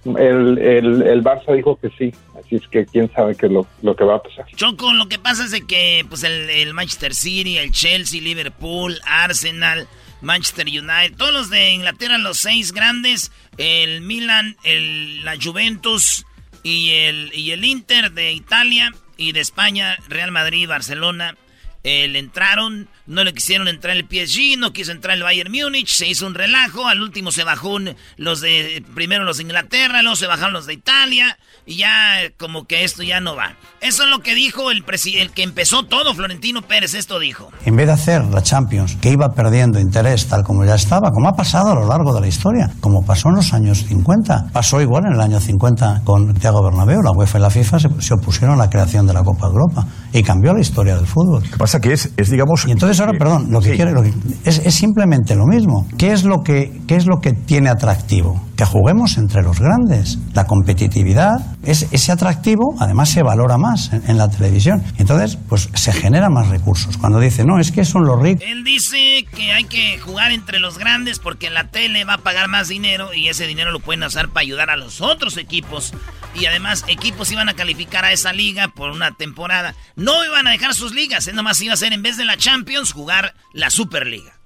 el, el, el, Barça dijo que sí, así es que quién sabe qué es lo, lo, que va a pasar. Choco, lo que pasa es de que pues el, el Manchester City, el Chelsea, Liverpool, Arsenal, Manchester United, todos los de Inglaterra, los seis grandes, el Milan, el, la Juventus y el, y el Inter de Italia y de España, Real Madrid, Barcelona, eh, le entraron, no le quisieron entrar el PSG, no quiso entrar el Bayern Múnich, se hizo un relajo, al último se bajó los de, primero los de Inglaterra, luego se bajaron los de Italia, y ya como que esto ya no va. Eso es lo que dijo el, el que empezó todo, Florentino Pérez, esto dijo. En vez de hacer la Champions, que iba perdiendo interés tal como ya estaba, como ha pasado a lo largo de la historia, como pasó en los años 50, pasó igual en el año 50 con Thiago Bernabéu, la UEFA y la FIFA se, se opusieron a la creación de la Copa de Europa y cambió la historia del fútbol. Lo que pasa que es, es digamos... Y entonces ahora, perdón, lo que quiere lo que, es, es, simplemente lo mismo. ¿Qué es lo que, qué es lo que tiene atractivo? Que juguemos entre los grandes. La competitividad, es, ese atractivo además se valora más en, en, la televisión. Entonces, pues se generan más recursos. Cuando dice, no, es que son los ricos. Él dice que hay que jugar entre los grandes porque la tele va a pagar más dinero y ese dinero lo pueden usar para ayudar a los otros equipos. Y además, equipos iban a calificar a esa liga por una temporada. No iban a dejar sus ligas, es nomás iba a ser en vez de la Champions jugar la Superliga.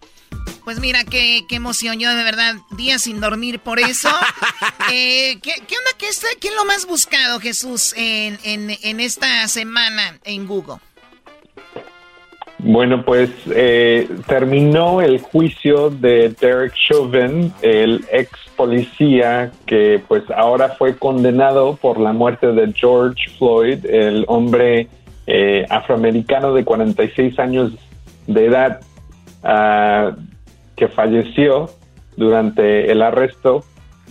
Pues mira, qué, qué emoción. Yo de verdad, días sin dormir por eso. *laughs* eh, ¿qué, ¿qué, onda? ¿Qué, está, ¿Qué es lo más buscado, Jesús, en, en, en esta semana en Google? Bueno, pues eh, terminó el juicio de Derek Chauvin, el ex policía que pues ahora fue condenado por la muerte de George Floyd, el hombre eh, afroamericano de 46 años de edad uh, que falleció durante el arresto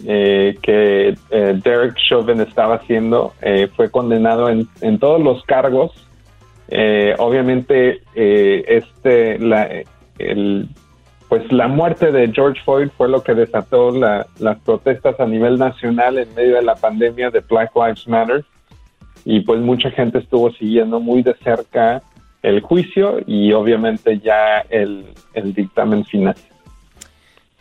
eh, que eh, Derek Chauvin estaba haciendo. Eh, fue condenado en, en, todos los cargos. Eh, obviamente, este, la, el, pues la muerte de George Floyd fue lo que desató la, las protestas a nivel nacional en medio de la pandemia de Black Lives Matter. Y pues mucha gente estuvo siguiendo muy de cerca el juicio y obviamente ya el, el dictamen final.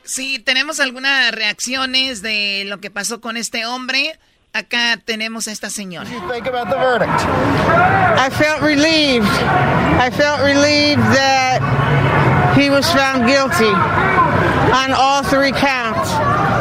Sí, tenemos algunas reacciones de lo que pasó con este hombre. Acá tenemos a esta señora. I felt relieved. I felt relieved that he was found guilty on all three counts.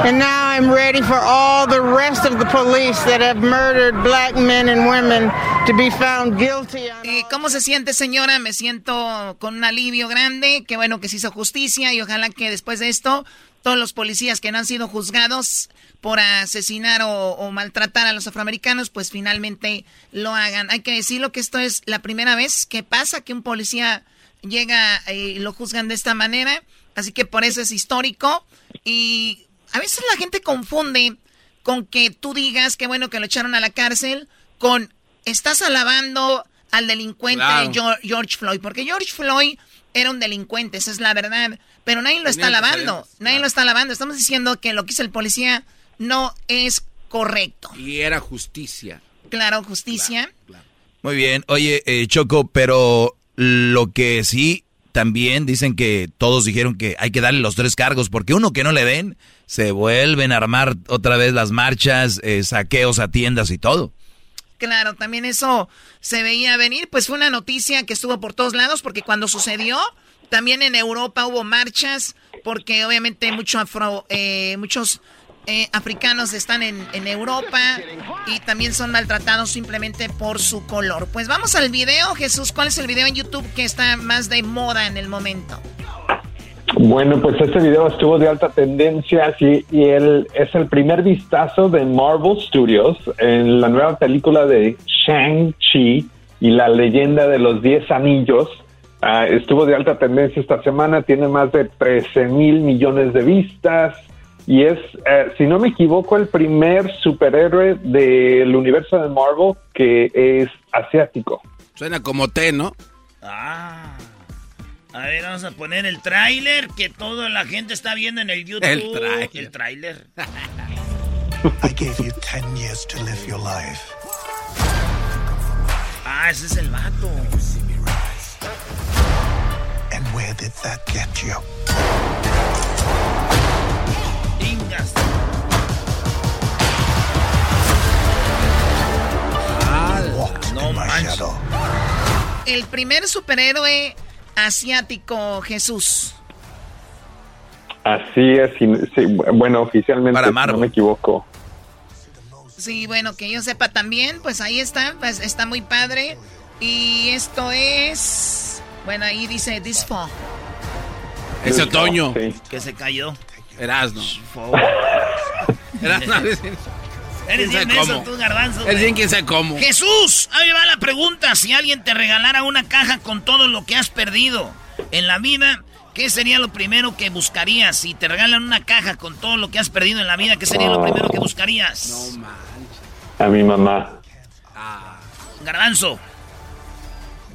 And now I'm ready for all the rest of the police that have murdered black men and women to be found guilty. ¿Y cómo se siente, señora? Me siento con un alivio grande. Qué bueno que se hizo justicia y ojalá que después de esto todos los policías que no han sido juzgados por asesinar o, o, maltratar a los afroamericanos, pues finalmente lo hagan. Hay que decirlo que esto es la primera vez que pasa que un policía llega y lo juzgan de esta manera, así que por eso es histórico y a veces la gente confunde con que tú digas que bueno que lo echaron a la cárcel con estás alabando al delincuente claro. George Floyd, porque George Floyd era un delincuente, esa es la verdad, pero nadie lo está alabando, nadie lo está alabando, estamos diciendo que lo que hizo el policía no es correcto. Y era justicia. Claro, justicia. Claro. Muy bien, oye eh, Choco, pero lo que sí también dicen que todos dijeron que hay que darle los tres cargos, porque uno que no le den, se vuelven a armar otra vez las marchas, eh, saqueos a tiendas y todo. Claro, también eso se veía venir, pues fue una noticia que estuvo por todos lados, porque cuando sucedió, también en Europa hubo marchas, porque obviamente mucho afro, eh, muchos eh, africanos están en, en, Europa y también son maltratados simplemente por su color. Pues vamos al video, Jesús, ¿cuál es el video en YouTube que está más de moda en el momento? Bueno, pues este video estuvo de alta tendencia y, y él es el primer vistazo de Marvel Studios en la nueva película de Shang-Chi y la leyenda de los 10 anillos. Uh, estuvo de alta tendencia esta semana, tiene más de 13 mil millones de vistas y es, eh, si no me equivoco, el primer superhéroe del universo de Marvel que es asiático. Suena como T, ¿no? Ah. A ver, vamos a poner el tráiler que toda la gente está viendo en el YouTube. El tráiler. El tráiler. *laughs* I gave you 10 years to live your life. Ah, ese es el vato. And where did that get you? Ingas. No manches. El primer superhéroe asiático, Jesús. Así es, sí, sí, bueno, oficialmente, si no me equivoco. Sí, bueno, que yo sepa también, pues ahí está, pues está muy padre. Y esto es, bueno, ahí dice This Fall. Ese otoño. Que se cayó. Erasno. *laughs* Erasno. Eres bien eso, tú, garbanzo. Eres bien quién sabe cómo. Jesús, ahí va la pregunta. Si alguien te regalara una caja con todo lo que has perdido en la vida, ¿qué sería lo primero que buscarías? Si te regalan una caja con todo lo que has perdido en la vida, ¿qué sería lo primero que buscarías? No manches. A mi mamá. Garbanzo.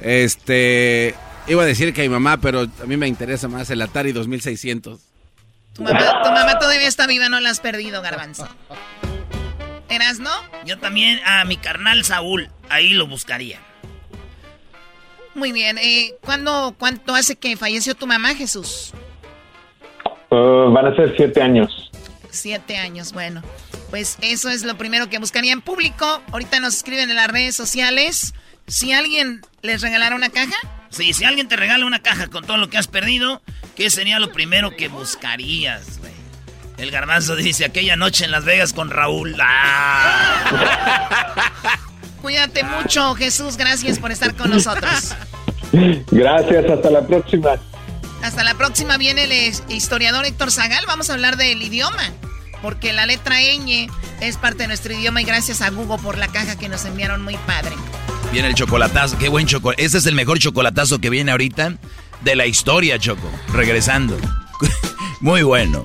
Este. Iba a decir que a mi mamá, pero a mí me interesa más el Atari 2600. Tu mamá, tu mamá todavía está viva, no la has perdido, Garbanzo. ¿Eras, no? Yo también a mi carnal Saúl, ahí lo buscaría. Muy bien. Eh, ¿cuándo, ¿Cuánto hace que falleció tu mamá, Jesús? Uh, van a ser siete años. Siete años, bueno. Pues eso es lo primero que buscaría en público. Ahorita nos escriben en las redes sociales. Si alguien les regalara una caja. Sí, si alguien te regala una caja con todo lo que has perdido, ¿qué sería lo primero que buscarías, güey? El garbanzo dice aquella noche en Las Vegas con Raúl. ¡Ah! *laughs* Cuídate mucho, Jesús. Gracias por estar con nosotros. Gracias, hasta la próxima. Hasta la próxima viene el historiador Héctor Zagal. Vamos a hablar del idioma. Porque la letra ñ es parte de nuestro idioma y gracias a Google por la caja que nos enviaron muy padre. Viene el chocolatazo, qué buen chocolate. Ese es el mejor chocolatazo que viene ahorita de la historia, Choco. Regresando. *laughs* muy bueno.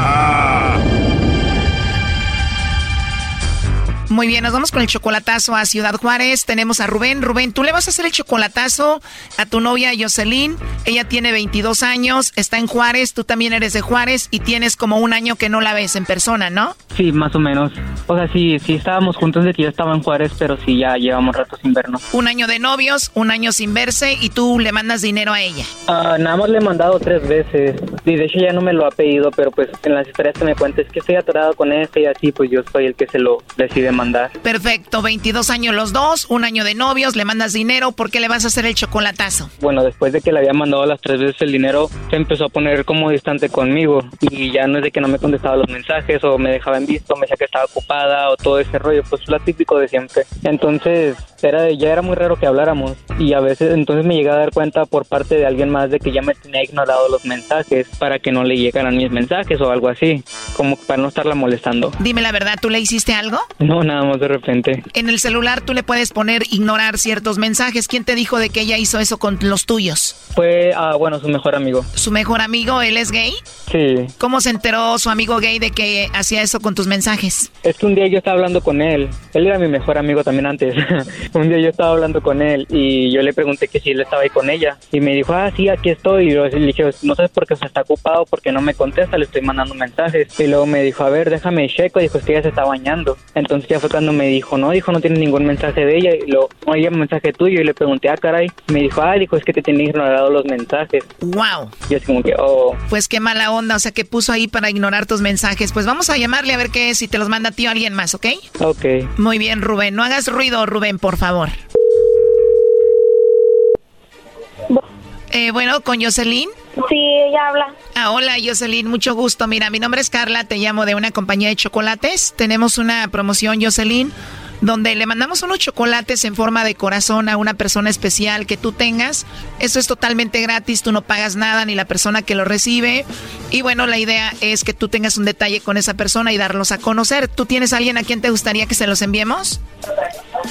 Muy bien, nos vamos con el chocolatazo a Ciudad Juárez. Tenemos a Rubén. Rubén, tú le vas a hacer el chocolatazo a tu novia Jocelyn. Ella tiene 22 años, está en Juárez, tú también eres de Juárez y tienes como un año que no la ves en persona, ¿no? Sí, más o menos. O sea, sí, sí estábamos juntos de que yo estaba en Juárez, pero sí ya llevamos rato sin vernos. Un año de novios, un año sin verse y tú le mandas dinero a ella. Ah, nada más le he mandado tres veces. Y de hecho ya no me lo ha pedido, pero pues en las historias que me cuenta es que estoy atorado con este y así, pues yo soy el que se lo decide mandar. Perfecto, 22 años los dos, un año de novios, le mandas dinero, ¿por qué le vas a hacer el chocolatazo? Bueno, después de que le había mandado las tres veces el dinero, se empezó a poner como distante conmigo y ya no es de que no me contestaba los mensajes o me dejaba en visto, me decía que estaba ocupada o todo ese rollo, pues lo típico de siempre. Entonces, era ya era muy raro que habláramos y a veces entonces me llegué a dar cuenta por parte de alguien más de que ya me tenía ignorado los mensajes para que no le llegaran mis mensajes o algo así, como para no estarla molestando. Dime la verdad, ¿tú le hiciste algo? No, nada más de repente. En el celular tú le puedes poner ignorar ciertos mensajes. ¿Quién te dijo de que ella hizo eso con los tuyos? Fue, ah, bueno, su mejor amigo. ¿Su mejor amigo? ¿Él es gay? Sí. ¿Cómo se enteró su amigo gay de que hacía eso con tus mensajes? Es que un día yo estaba hablando con él. Él era mi mejor amigo también antes. *laughs* un día yo estaba hablando con él y yo le pregunté que si él estaba ahí con ella. Y me dijo, ah, sí, aquí estoy. Y yo le dije, no sabes por qué se está ocupado, porque no me contesta, le estoy mandando mensajes. Y luego me dijo, a ver, déjame checo. Dijo, es que ella se está bañando. Entonces ya fue cuando me dijo, no, dijo, no tiene ningún mensaje de ella. Y luego, oye, un mensaje tuyo. Y le pregunté, ah, caray. Me dijo, ah, dijo, es que te tenía ignorado los mensajes. Wow. Y es como que, oh. Pues qué mala onda, o sea, que puso ahí para ignorar tus mensajes. Pues vamos a llamarle a ver qué es, si te los manda a ti o alguien más, ¿ok? Ok. Muy bien, Rubén. No hagas ruido, Rubén, por favor. Eh, bueno, con Jocelyn. Sí, ella habla. Ah, hola Jocelyn, mucho gusto. Mira, mi nombre es Carla, te llamo de una compañía de chocolates. Tenemos una promoción, Jocelyn. donde le mandamos unos chocolates en forma de corazón a una persona especial que tú tengas. Eso es totalmente gratis, tú no pagas nada ni la persona que lo recibe. Y bueno, la idea es que tú tengas un detalle con esa persona y darlos a conocer. ¿Tú tienes alguien a quien te gustaría que se los enviemos?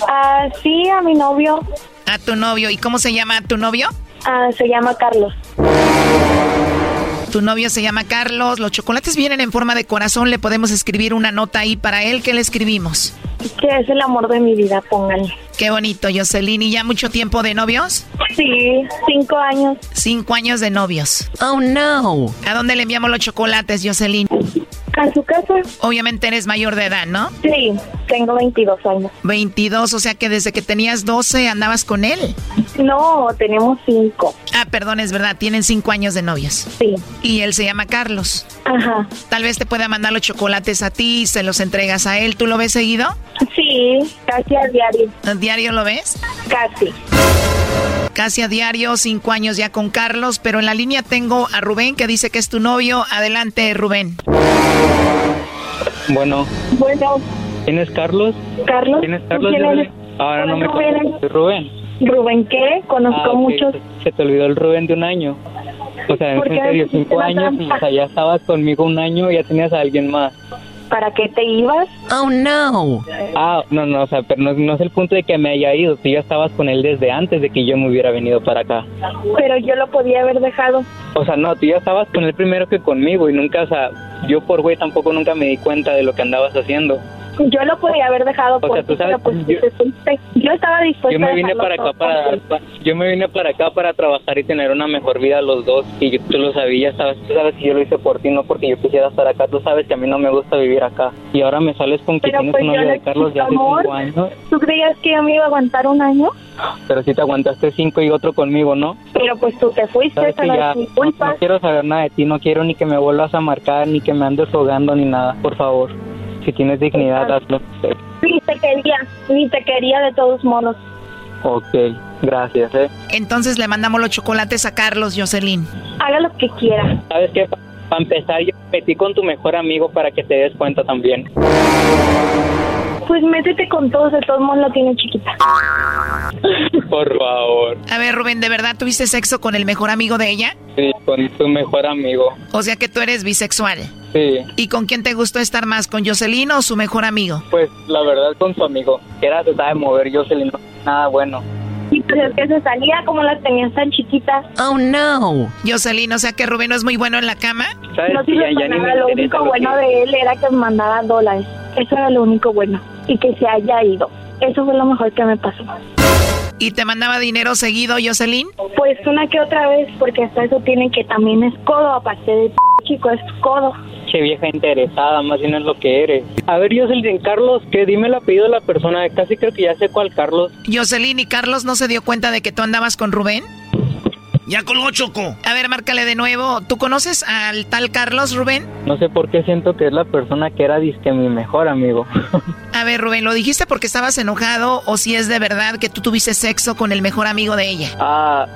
Ah, sí, a mi novio. A tu novio. ¿Y cómo se llama tu novio? Ah, se llama Carlos. Tu novio se llama Carlos. Los chocolates vienen en forma de corazón. Le podemos escribir una nota ahí para él. ¿Qué le escribimos? Que es el amor de mi vida, pónganle. Qué bonito, Jocelyn. ¿Y ya mucho tiempo de novios? Sí, cinco años. Cinco años de novios. Oh, no. ¿A dónde le enviamos los chocolates, Jocelyn? A su casa. Obviamente eres mayor de edad, ¿no? Sí, tengo 22 años. 22, o sea que desde que tenías 12 andabas con él. No, tenemos cinco. Ah, perdón, es verdad, tienen cinco años de novios. Sí. Y él se llama Carlos. Ajá. Tal vez te pueda mandar los chocolates a ti, se los entregas a él. ¿Tú lo ves seguido? Sí, casi a diario. ¿A diario lo ves? Casi. Casi a diario, cinco años ya con Carlos, pero en la línea tengo a Rubén que dice que es tu novio. Adelante, Rubén. Bueno, Bueno, ¿quién es Carlos? Carlos. ¿Quién es Carlos? ¿quién Yo- eres? Ahora no me Rubén. Rubén. Rubén, ¿qué? Conozco Ah, muchos. Se te olvidó el Rubén de un año. O sea, en ¿Por qué serio, cinco años y o sea, ya estabas conmigo un año y ya tenías a alguien más. ¿Para qué te ibas? Oh, no. Ah, no, no, o sea, pero no, no es el punto de que me haya ido. Tú ya estabas con él desde antes de que yo me hubiera venido para acá. Pero yo lo podía haber dejado. O sea, no, tú ya estabas con él primero que conmigo y nunca, o sea, yo por güey tampoco nunca me di cuenta de lo que andabas haciendo. Yo lo podía haber dejado O sea, por tú sabes, pero pues yo- estaba dispuesta Yo me a vine dejarlo para acá para, por ti. pa- yo me vine para acá para trabajar y tener una mejor vida los dos y yo- tú lo sabías, sabes, tú sabes que yo lo hice por ti, no porque yo quisiera estar acá, tú sabes que a mí no me gusta vivir acá y ahora me sales con que Pero tienes pues un yo novio de Carlos de hace amor. cinco años, ¿Tú creías que yo me iba a aguantar un año? pero si te aguantaste cinco y otro conmigo, ¿no? Pero pues tú te fuiste, no ya no, no quiero saber nada de ti, no quiero ni que me vuelvas a marcar ni que me andes rogando ni nada, por favor. Si tienes dignidad, hazlo. Ni te quería, ni te quería de todos modos. Ok, gracias, eh. Entonces le mandamos los chocolates a Carlos, Jocelyn. Haga lo que quiera. ¿Sabes qué? Para empezar, yo me metí con tu mejor amigo para que te des cuenta también. Pues métete con todos, de todos modos la tiene chiquita. Por favor. A ver, Rubén, ¿de verdad tuviste sexo con el mejor amigo de ella? Sí, con tu mejor amigo. O sea que tú eres bisexual. Sí, ¿Y con quién te gustó estar más? ¿Con Jocelyn o su mejor amigo? pues la verdad con tu amigo. Que era se sabe mover, no nada bueno. Y pues es que se salía como las tenías tan chiquitas. Oh, no. Jocelyn, o sea que Rubén no es muy bueno en la cama. ¿Sabes? No sirve ya, ya nada, lo único lo bueno que- de él era que me mandaba dólares. Eso era lo único bueno. Y que se haya ido. Eso fue lo mejor que me pasó. ¿Y te mandaba dinero seguido, Jocelyn? Pues una que otra vez, porque hasta eso tiene que también es codo, aparte de chico, es codo. Che vieja interesada, más bien es lo que eres. A ver, el Carlos, que dime el apellido de la persona, casi creo que ya sé cuál Carlos. Jocelyn y Carlos no se dio cuenta de que tú andabas con Rubén. Ya colgó Choco. A ver, márcale de nuevo. ¿Tú conoces al tal Carlos, Rubén? No sé por qué siento que es la persona que era disque mi mejor amigo. *laughs* A ver, Rubén, ¿lo dijiste porque estabas enojado o si es de verdad que tú tuviste sexo con el mejor amigo de ella? ah,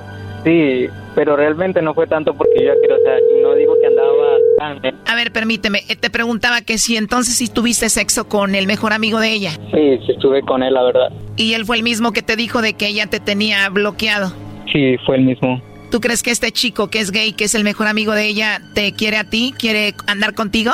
sí, pero realmente no fue tanto porque yo quiero, o sea, no digo que andaba tan... A ver, permíteme. eh, Te preguntaba que si entonces sí tuviste sexo con el mejor amigo de ella. Sí, sí estuve con él, la verdad. Y él fue el mismo que te dijo de que ella te tenía bloqueado. Sí, fue el mismo. ¿Tú crees que este chico que es gay, que es el mejor amigo de ella, te quiere a ti? ¿Quiere andar contigo?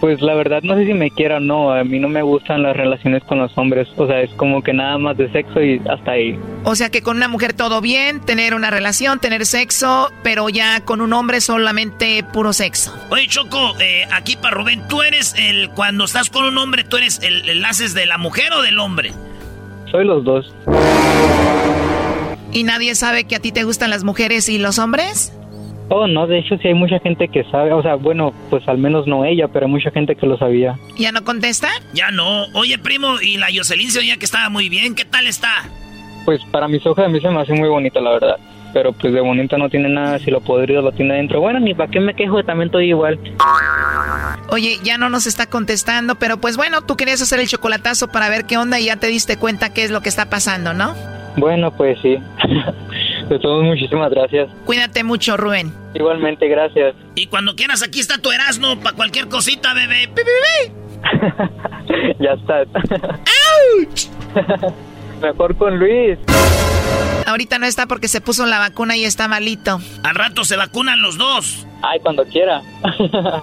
Pues la verdad no sé si me quiera o no, a mí no me gustan las relaciones con los hombres, o sea, es como que nada más de sexo y hasta ahí. O sea que con una mujer todo bien, tener una relación, tener sexo, pero ya con un hombre solamente puro sexo. Oye, Choco, eh, aquí para Rubén, ¿tú eres el, cuando estás con un hombre, tú eres el, el haces de la mujer o del hombre? Soy los dos. ¿Y nadie sabe que a ti te gustan las mujeres y los hombres? Oh, no, de hecho sí hay mucha gente que sabe, o sea, bueno, pues al menos no ella, pero hay mucha gente que lo sabía. ¿Ya no contesta? Ya no. Oye, primo, y la Jocelyn se oía que estaba muy bien. ¿Qué tal está? Pues para mis ojos a mí se me hace muy bonita, la verdad. Pero pues de bonita no tiene nada, si lo podrido lo tiene dentro. Bueno, ni para qué me quejo, también estoy igual. Oye, ya no nos está contestando, pero pues bueno, tú querías hacer el chocolatazo para ver qué onda y ya te diste cuenta qué es lo que está pasando, ¿no? Bueno, pues sí. *laughs* De todos, muchísimas gracias. Cuídate mucho, Rubén. Igualmente, gracias. Y cuando quieras, aquí está tu Erasmo para cualquier cosita, bebé. Pi, pi, pi. *laughs* ya estás. *laughs* Mejor con Luis. Ahorita no está porque se puso la vacuna y está malito. Al rato se vacunan los dos. Ay, cuando quiera. *laughs*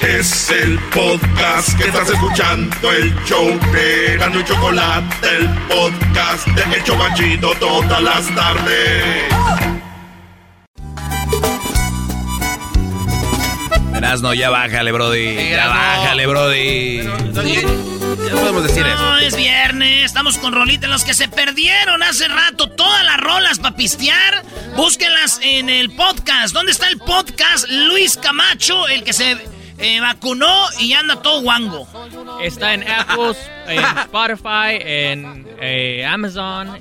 Es el podcast que estás escuchando, el show de Gano y Chocolate, el podcast de El Chocachito todas las tardes. Erasno, ya bájale, Brody. Ya bájale, Brody. Ya podemos decir eso. No, es viernes, estamos con rolitas. Los que se perdieron hace rato, todas las rolas para pistear, búsquenlas en el podcast. ¿Dónde está el podcast? Luis Camacho, el que se eh, vacunó y anda todo guango. Está en Apple, en Spotify, en eh, Amazon.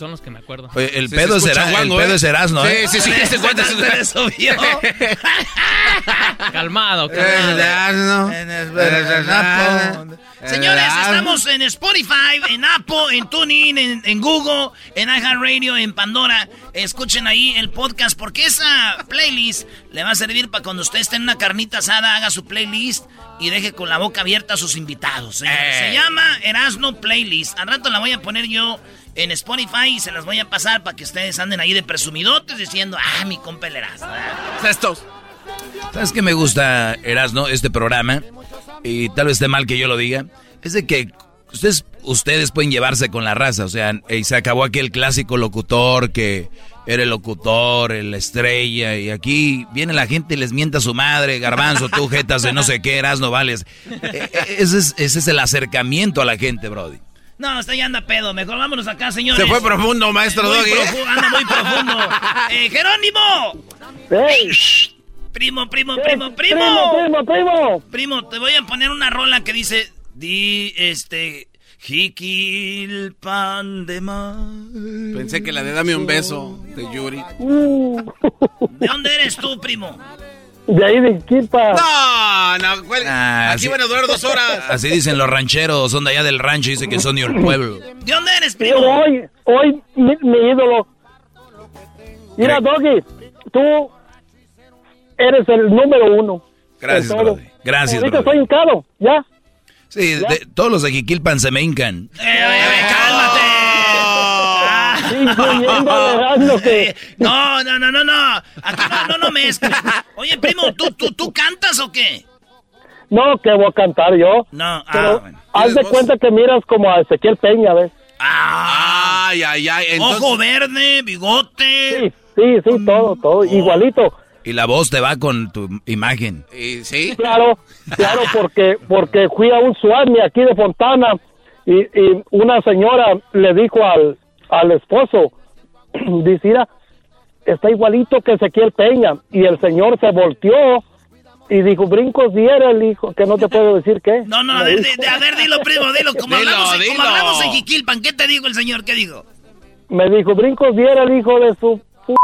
Son los que me acuerdo. Oye, el Sí, pedo, se es, escucha Era- el pedo ¿eh? es Erasno, ¿eh? Sí, sí, sí, se cuenta, se cuenta. Eso vio. Calmado, calmado. Señores, estamos en Spotify, en Apple, en TuneIn, en, en Google, en iHeartRadio, en Pandora. Escuchen ahí el podcast porque esa playlist le va a servir para cuando usted esté en una carnita asada, haga su playlist y deje con la boca abierta a sus invitados. señores. Eh. Se llama Erasno Playlist. Al rato la voy a poner yo en Spotify y se las voy a pasar para que ustedes anden ahí de presumidotes diciendo, ah, mi compa el Erasno. Estos. ¿Sabes qué me gusta, Erasno, este programa? Y tal vez esté mal que yo lo diga. Es de que ustedes, ustedes pueden llevarse con la raza. O sea, y se acabó aquel clásico locutor que era el locutor, el estrella. Y aquí viene la gente y les mienta a su madre, garbanzo, tú, jetas de no sé qué, Erasno, vales. Eh, eh, Ese es, ese es el acercamiento a la gente, Brody. No, usted ya anda pedo. Mejor vámonos acá, señores. Se fue profundo, maestro Muy Doggy. profu- anda muy profundo. *laughs* Eh, Jerónimo. Primo, primo, primo, primo. primo, primo, primo. Primo, te voy a poner una rola que dice, di, este, jiquil pan de mar. Pensé que la de Dame un beso de Yuri. ¿De dónde eres tú, primo? De ahí de Quilpa. No, no, cuel- Ah, aquí sí. van a durar dos horas. *laughs* Así dicen los rancheros, son de allá del rancho y dicen que son de un pueblo. ¿De dónde eres, primo? hoy, hoy, mi, mi ídolo. Mira, Doggy, tú eres el número uno. Gracias. Brody. Gracias, Ahorita Brody. estoy hincado, ¿ya? Sí, de- todos los de Jiquilpan se me hincan. Eh, oye, oye, cálmate. Sí, incluyendo a Alejandro que... *laughs* Eh, No, no, no, no, no. Aquí no, no, no mezcles. Oye, primo, ¿tú, tú, ¿tú cantas o qué? No, que voy a cantar yo. No, ah, Pero bueno. haz de ¿Tienes voz? cuenta que miras como a Ezequiel Peña, ¿ves? Ay, ay, ay. Entonces, Ojo verde, bigote. Sí, sí, sí, todo, todo, igualito. Y la voz te va con tu imagen. y- ¿Sí? Claro, claro, porque porque fui a un suami aquí de Fontana y, y una señora le dijo al, al esposo, *clears throat* dice, mira, está igualito que Ezequiel Peña. Y el señor se volteó y dijo, brincos diera el hijo, que no te puedo decir qué. *laughs* No, no, a ver, de- a ver, dilo, primo, dilo. Como, Dilo, hablamos, en- como dilo. hablamos en Jiquilpan, ¿qué te dijo el señor? ¿Qué dijo? Me dijo, brincos diera el hijo de su... pu-".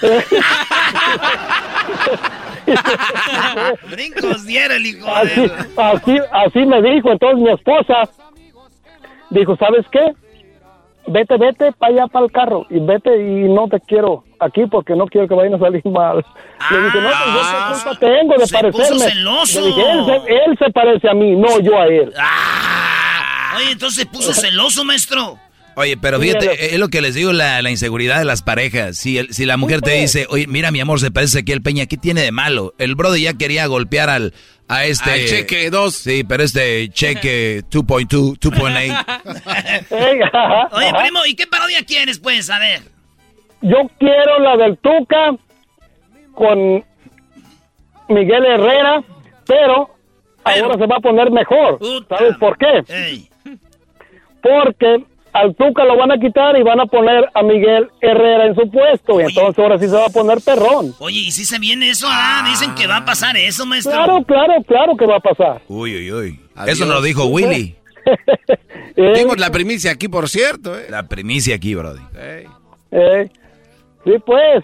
*laughs* Brincos diera el hijo así, de... así, así me dijo. Entonces mi esposa dijo, ¿sabes qué? Vete, vete para allá para el carro y vete y no te quiero aquí porque no quiero que vayan a salir mal. Le dije, no, pues yo qué culpa tengo de se puso parecerme. celoso. Le dije, él se, él se parece a mí, no yo a él. Ah, oye, entonces se puso celoso, maestro. Oye, pero Míralo. fíjate, es lo que les digo, la, la inseguridad de las parejas. Si, el- si la mujer te dice, oye, mira mi amor, se parece aquí el Peña, ¿qué tiene de malo? El brother ya quería golpear al, a este... Al cheque 2. Sí, pero este cheque 2.2, 2.8. Ey, ajá, *laughs* Oye, primo, ¿y qué parodia quieres, pues? A ver. Yo quiero la del Tuca con Miguel Herrera, pero, ahora se va a poner mejor. Puta. ¿Sabes por qué? Ey. Porque al Tuca lo van a quitar y van a poner a Miguel Herrera en su puesto. Y entonces ahora sí se va a poner perrón. Oye, ¿y si se viene eso? Ah, dicen que va a pasar eso, maestro. Claro, claro, claro que va a pasar. Uy, uy, uy. Adiós. Eso nos lo dijo Willy. *laughs* Eh, Dimos la primicia aquí, por cierto. ¿eh? La primicia aquí, brody. Eh, Sí, pues.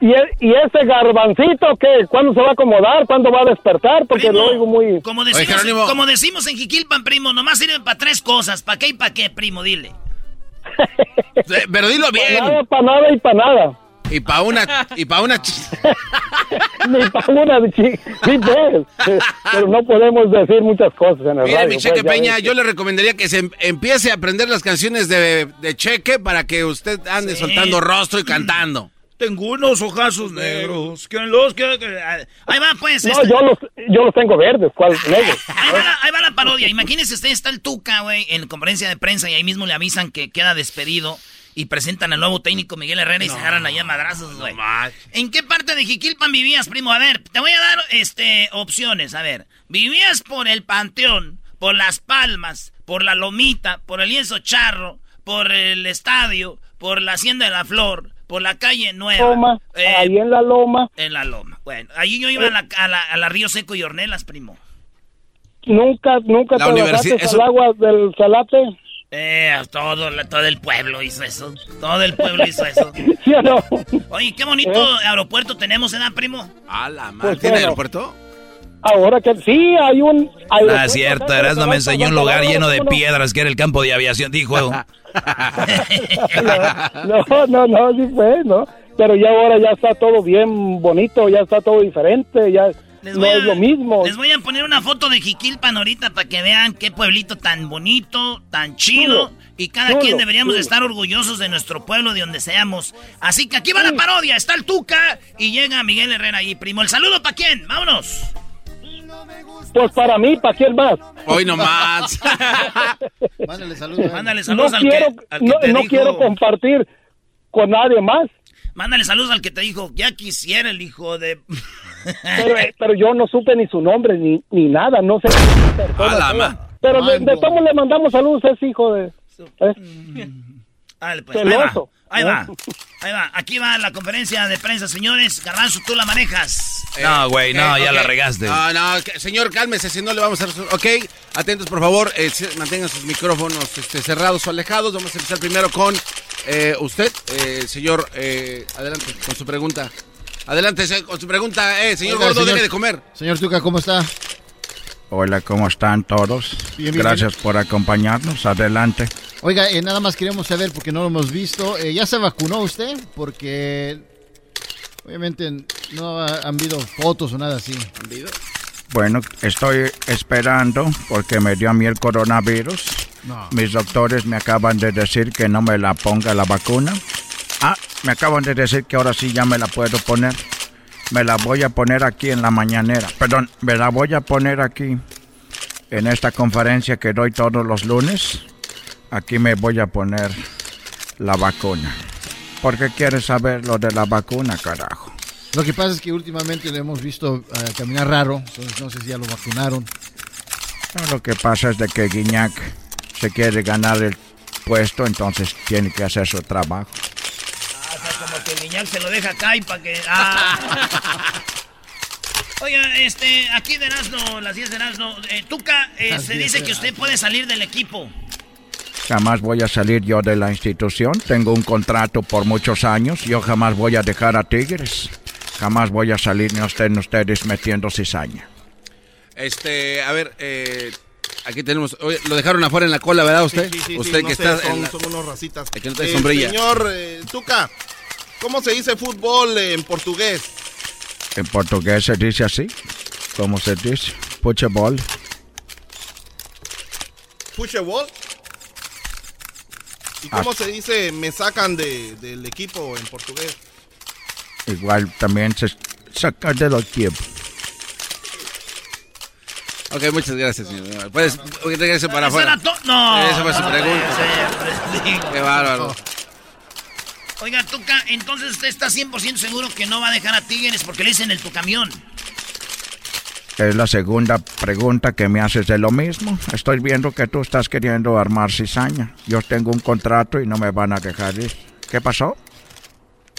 Y, e- y ese garbancito, ¿qué? ¿Cuándo se va a acomodar? ¿Cuándo va a despertar? Porque lo oigo muy... Como decimos, como decimos en Jiquilpan, primo, nomás sirven para tres cosas. ¿Para qué y para qué, primo? Dile. *laughs* Pero dilo bien. Para nada, para nada y para nada. Y para una... Y para *laughs* una... Ni para una... pues. Pero no podemos decir muchas cosas en el Mire, radio. mi Cheque pues, Peña, yo le recomendaría que se em- empiece a aprender las canciones de, de Cheque para que usted ande soltando rostro y cantando. Tengo unos ojazos negros que los que... que- Ahí va, pues. No, este- yo los, yo los tengo verdes, ¿cuál *laughs* negro? Ahí va, la, ahí va la parodia. Imagínense usted, está el Tuca, güey, en conferencia de prensa y ahí mismo le avisan que queda despedido y presentan al nuevo técnico Miguel Herrera y se agarran allá a madrazos, güey. ¿En qué parte de Jiquilpan vivías, primo? A ver, te voy a dar este opciones. A ver, ¿vivías por el Panteón, por Las Palmas, por La Lomita, por el Lienzo Charro, por el estadio, por la Hacienda de la Flor, por la calle Nueva? Loma, Eh, ahí en la loma. En la Loma. Bueno, ahí yo iba a la, a la, a la Río Seco y Ornelas, primo. Nunca, nunca La te universidad- bajaste eso- al agua del salate. Eh, todo, todo el pueblo hizo eso. Todo el pueblo hizo eso. *laughs* ¿Sí o no? Oye, qué bonito aeropuerto tenemos, ¿eh, primo? A la Pues madre. ¿Tiene bueno. aeropuerto? Ahora que sí, hay un... Ah, aeropuerto cierto, Erasmo me enseñó un lugar lleno de piedras que era el campo de aviación, dijo. *laughs* No, *laughs* no, no, sí fue, ¿no? Pero ya ahora ya está todo bien bonito, ya está todo diferente, ya Les no voy a- es lo mismo. Les voy a poner una foto de Jiquilpan ahorita para que vean qué pueblito tan bonito, tan chido. Chulo, Y cada chulo, quien deberíamos chulo. estar orgullosos de nuestro pueblo, de donde seamos. Así que aquí va la parodia. Está el Tuca y llega Miguel Herrera ahí, primo. ¿El saludo para quién? Vámonos. Pues para mí, ¿para quién más? Hoy nomás. *laughs* Mándale saludos. Mándale No saludos al, quiero, que, al que no, te no dijo. quiero compartir con nadie más, Mándale saludos al que te dijo. Ya quisiera el hijo de. pero, eh, *laughs* pero yo no supe ni su nombre ni, ni nada, no sé. qué persona la Pero de, de todos le mandamos saludos a ese hijo de... ¿eh? Dale, pues, ahí va. Ahí ¿Eh? va. Ahí va. Aquí va la conferencia de prensa, señores. Garbanzo, tú la manejas. No, güey, no, ya ok. la regaste. No, no, señor, cálmese, si no le vamos a... Ok, atentos, por favor, eh, mantengan sus micrófonos este, cerrados o alejados. Vamos a empezar primero con eh, usted, eh, señor, eh, adelante con su pregunta. Adelante con su pregunta, eh, señor Oiga, Gordo, señor- deje de comer. Señor Tuca, ¿cómo está? Hola, ¿cómo están todos? Bien, bien, Gracias por acompañarnos. Adelante. Oiga, eh, nada más queremos saber, porque no lo hemos visto, eh, ¿ya se vacunó usted? Porque obviamente no ha- han habido fotos o nada así. Bueno, estoy esperando porque me dio a mí el coronavirus. No. Mis doctores me acaban de decir que no me la ponga la vacuna. Ah, me acaban de decir que ahora sí ya me la puedo poner. Me la voy a poner aquí en la mañanera. Perdón, me la voy a poner aquí en esta conferencia que doy todos los lunes. Aquí me voy a poner la vacuna. ¿Por qué quieres saber lo de la vacuna, carajo? Lo que pasa es que últimamente le hemos visto eh, caminar raro, entonces no sé si ya lo vacunaron. No, Lo que pasa es de que Guiñac se quiere ganar el puesto, entonces tiene que hacer su trabajo. O sea, como que el Guiñac se lo deja acá y para que. Ah. *laughs* Oiga, este, aquí de Erasmo, las 10 de Erasmo. Eh, Tuca, eh, se 10 dice que usted puede salir del equipo. Jamás voy a salir yo de la institución. Tengo un contrato por muchos años. Yo jamás voy a dejar a Tigres. Jamás voy a salir ni estén ustedes metiendo cizaña. Este, a ver, eh, aquí tenemos, oye, lo dejaron afuera en la cola, ¿verdad usted? Sí, sí, sí, usted no que sé, está... son, en la- son unos racitas. Que no trae Eh, sombrilla. Señor eh, Tuca, ¿cómo se dice fútbol en portugués? En portugués se dice así. ¿Cómo se dice? Puchebol. ¿Pusheball? ¿Y Ah. cómo se dice me sacan de, del equipo en portugués? Igual también se saca de los tiempos. Ok, muchas gracias, señor. Puedes, oye, regrese para Eso afuera. no, Esa fue su pregunta. Qué bárbaro. Oiga, Tuca, entonces usted está 100% seguro que no va a dejar a Tigres porque le dicen el tu camión. Es la segunda pregunta que me haces de lo mismo. Estoy viendo que tú estás queriendo armar cizaña. Yo tengo un contrato y no me van a dejar ir. ¿Qué pasó?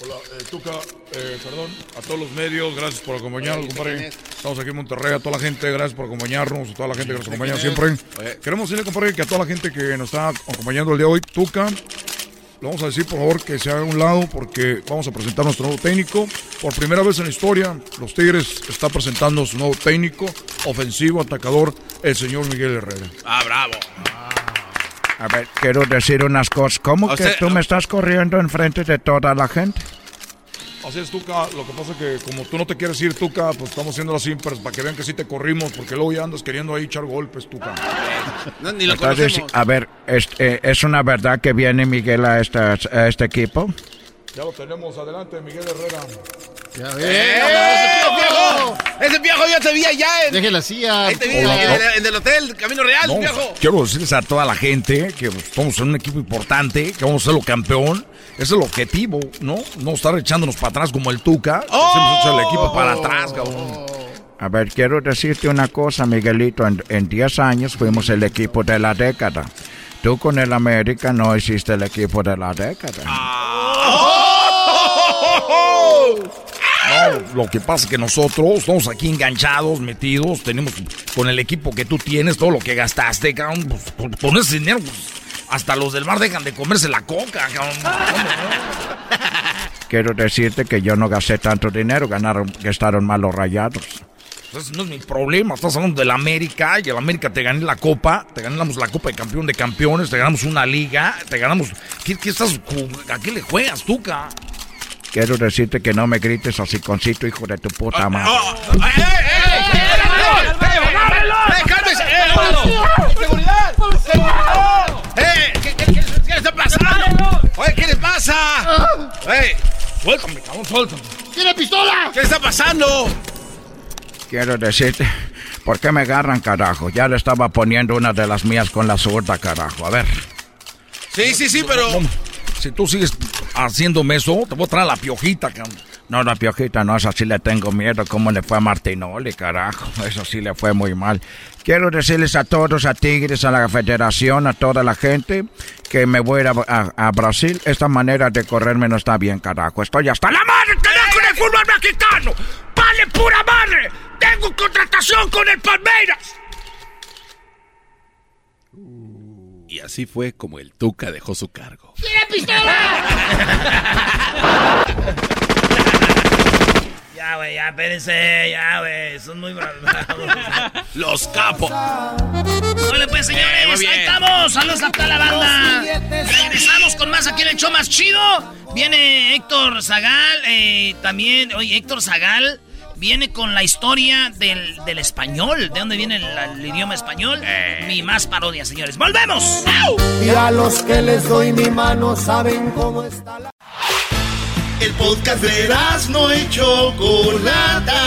Hola, eh, Tuca, eh, perdón, a todos los medios, gracias por acompañarnos, compadre. Estamos aquí en Monterrey, a toda la gente, gracias por acompañarnos, a toda la gente que nos acompaña siempre. Queremos decirle, compadre, que a toda la gente que nos está acompañando el día de hoy, Tuca, le vamos a decir por favor que se haga a un lado porque vamos a presentar nuestro nuevo técnico. Por primera vez en la historia, los Tigres está presentando su nuevo técnico, ofensivo, atacador, el señor Miguel Herrera. Ah, bravo. A ver, quiero decir unas cosas. ¿Cómo O que sea, tú me estás corriendo enfrente de toda la gente? Así es, Tuca. Lo que pasa es que como tú no te quieres ir, Tuca, pues estamos haciendo así pero para que vean que sí te corrimos, porque luego ya andas queriendo ahí echar golpes, Tuca. *laughs* No, ni lo Entonces, a ver, es, eh, ¿es una verdad que viene Miguel a, esta- a este equipo? Ya lo tenemos. Adelante, Miguel Herrera. Ya ¡Eh, ¡Ese viejo! ¡Ese viejo yo te vi allá en... Deje la silla. Ahí te vi en, Hola. el- en el hotel Camino Real, No, viejo. quiero decirles a toda la gente que estamos en un equipo importante, que vamos a ser lo campeón. Ese es el objetivo, ¿no? No estar echándonos para atrás como el Tuca. que Hacemos echar el equipo para atrás, cabrón. A ver, quiero decirte una cosa, Miguelito. En, en 10 años fuimos el equipo de la década. Tú con el América no hiciste el equipo de la década. Lo que pasa es que nosotros estamos aquí enganchados, metidos, tenemos con el equipo que tú tienes, todo lo que gastaste, cabrón, pues, por ese dinero, pues, hasta los del mar dejan de comerse la coca, cabrón. *laughs* Quiero decirte que yo no gasté tanto dinero, ganaron, gastaron mal los rayados. Ese no es mi problema, estás hablando del América y el América te gané la copa, te ganamos la copa de campeón de campeones, te ganamos una liga, te ganamos... ¿Qué, qué estás, ¿A qué le juegas, Tuca? Quiero decirte que no me grites así concito, hijo de tu puta madre. ¡Eh, cálmese! ¡Eh, ¡Seguridad! ¡Seguridad! ¡Eh! ¿Qué, qué, qué, está pasando? Oye, ¿qué le pasa? ¡Eh! Suéltame, cabrón, suéltame. ¡Tiene pistola! ¿Qué está pasando? Quiero decirte, ¿por qué me agarran, carajo? Ya le estaba poniendo una de las mías con la zurda, carajo. A ver. Sí, sí, sí, pero... Si tú sigues haciéndome eso, te voy a traer la piojita, cabrón. No, la piojita, no, esa sí le tengo miedo. ¿Cómo le fue a Martinoli, carajo? *laughs* Eso sí le fue muy mal. Quiero decirles a todos, a Tigres, a la federación, a toda la gente, que me voy a a- a Brasil. Esta manera de correrme no está bien, carajo. Estoy hasta la madre, carajo, del fútbol mexicano. ¡Vale, pura madre! ¡Tengo contratación con el Palmeiras! Y así fue como el Tuca dejó su cargo. ¡Tiene pistola! *laughs* Ya, güey, ya, espérense, ya, güey. Son muy bravos. *laughs* Los capos. Hola, pues, señores, Eh, ahí estamos. Saludos a toda la banda. Regresamos con más aquí en el show más chido. Viene Héctor Zagal, eh, también, oye, Héctor Zagal viene con la historia del, del español. ¿De dónde viene el, el idioma español? Mi más parodia, señores. ¡Volvemos! ¡Au! Y a los que les doy mi mano saben cómo está la... El podcast de no y Chocolata.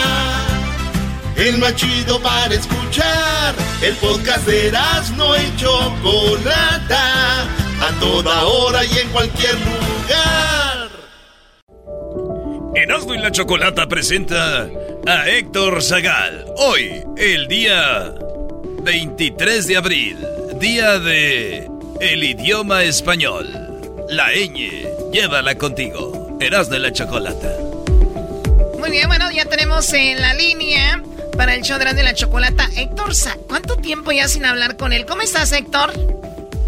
El más chido para escuchar. El podcast de no y Chocolata. A toda hora y en cualquier lugar. Erasmo y la Chocolata presenta a Héctor Zagal. Hoy, el día 23 de abril, día de el idioma español. La ñ, llévala contigo. Erasmo y la Chocolata. Muy bien, bueno, ya tenemos en la línea para el show de la Chocolata Héctor Sa ¿Cuánto tiempo ya sin hablar con él? ¿Cómo estás, Héctor?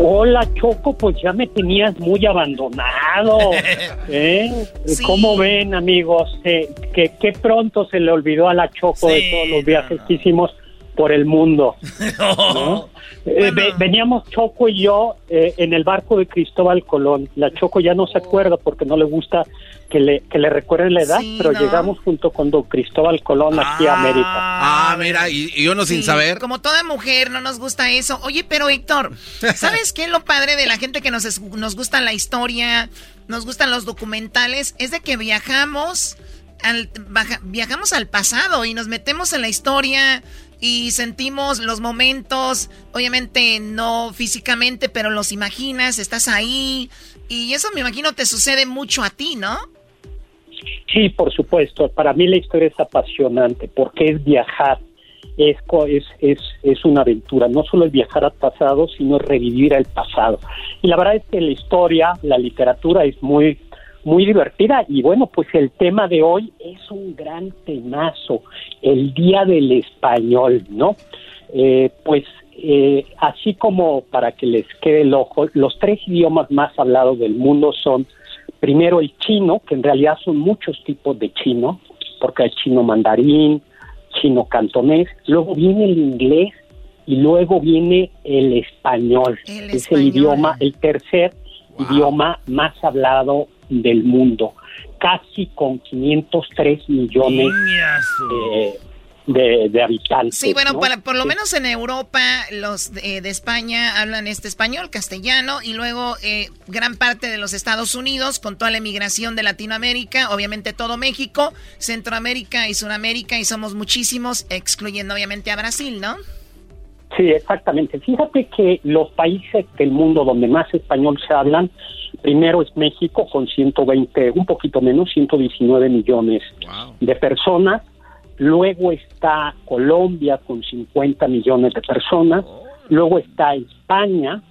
Hola Choco, pues ya me tenías muy abandonado. *laughs* ¿eh? ¿Cómo ven amigos? Eh, que, que pronto se le olvidó a la Choco de todos los viajes que hicimos por el mundo. *laughs* Oh. ¿no? Eh, ve- veníamos Choco y yo eh, en el barco de Cristóbal Colón. La Choco ya no se acuerda porque no le gusta que le, que le recuerden la edad, Sí, pero ¿no? llegamos junto con don Cristóbal Colón aquí a América. Ah, mira, y, y uno sin Sí, saber. Como toda mujer, no nos gusta eso. Oye, pero Héctor, ¿sabes qué es lo padre de la gente que nos, es- nos gusta la historia, nos gustan los documentales? Es de que viajamos al, baja- viajamos al pasado y nos metemos en la historia y sentimos los momentos, obviamente no físicamente, pero los imaginas, estás ahí. Y eso me imagino te sucede mucho a ti, ¿no? Sí, por supuesto. Para mí la historia es apasionante porque es viajar, es, es, es una aventura. No solo es viajar al pasado, sino revivir el pasado. Y la verdad es que la historia, la literatura es muy, muy divertida. Y bueno, pues el tema de hoy es un gran temazo, el Día del Español, ¿no? Eh, pues eh, así como para que les quede el ojo, los tres idiomas más hablados del mundo son primero el chino, que en realidad son muchos tipos de chino, porque hay chino mandarín, chino cantonés, luego viene el inglés y luego viene el español, El es el idioma, el tercer idioma más hablado del mundo, casi con 503 millones de, de habitantes. Sí, bueno, ¿no? para, por lo Sí. menos en Europa, los de, de España hablan este español, castellano, y luego eh, gran parte de los Estados Unidos, con toda la emigración de Latinoamérica, obviamente todo México, Centroamérica y Sudamérica, y somos muchísimos, excluyendo obviamente a Brasil, ¿no? Sí, exactamente. Fíjate que los países del mundo donde más español se hablan, primero es México con 120, un poquito menos, 119 millones de personas. Luego está Colombia con 50 millones de personas. Luego está España.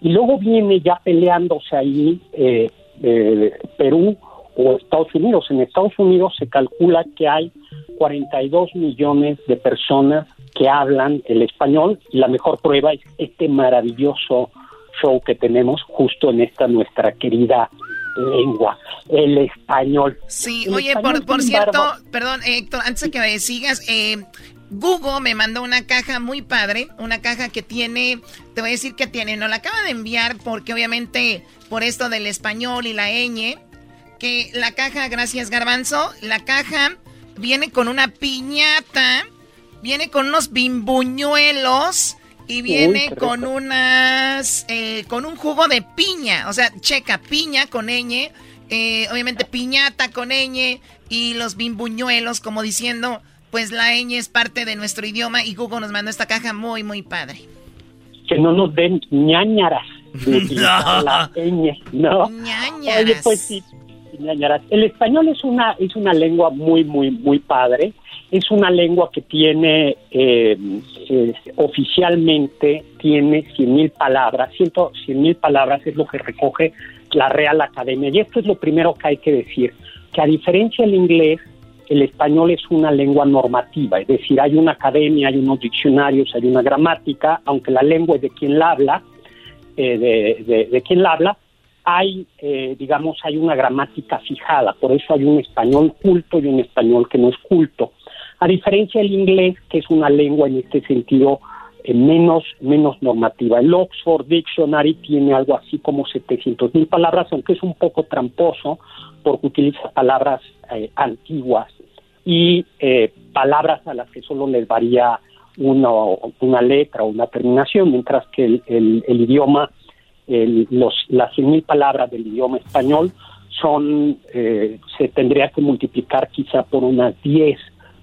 Y luego viene ya peleándose ahí eh, eh, Perú o Estados Unidos. En Estados Unidos se calcula que hay 42 millones de personas que hablan el español y la mejor prueba es este maravilloso show que tenemos justo en esta nuestra querida lengua, el español. Sí, El oye, español, por, cierto, perdón, Héctor, antes de que me sigas, eh, Google me mandó una caja muy padre, una caja que tiene, te voy a decir que tiene, no la acaba de enviar porque obviamente por esto del español y la ñ, que la caja, gracias Garbanzo, la caja viene con una piñata, viene con unos bimbuñuelos y viene con unas, eh, con un jugo de piña, o sea, checa, piña con ñ, eh, obviamente piñata con ñ y los bimbuñuelos, como diciendo, pues la ñ es parte de nuestro idioma y Google nos mandó esta caja muy, muy padre. que no nos den ñañaras. de *laughs* utilizar la ñ, ¿no? Oye, pues sí, ñañaras. El español es una, es una lengua muy, muy, muy padre. Es una lengua que tiene, eh, eh, oficialmente, tiene 100 mil palabras. 100 mil palabras es lo que recoge la Real Academia. Y esto es lo primero que hay que decir, que a diferencia del inglés, el español es una lengua normativa, es decir, hay una academia, hay unos diccionarios, hay una gramática, aunque la lengua es de quien la habla, eh, de, de- de quien la habla, hay, eh, digamos, hay una gramática fijada, por eso hay un español culto y un español que no es culto. A diferencia del inglés, que es una lengua en este sentido eh, menos, menos normativa. El Oxford Dictionary tiene algo así como 700 mil palabras, aunque es un poco tramposo porque utiliza palabras eh, antiguas y eh, palabras a las que solo les varía una, una letra o una terminación, mientras que el, el- el idioma, el- los, las 100.000 palabras del idioma español son, eh, se tendría que multiplicar quizá por unas 10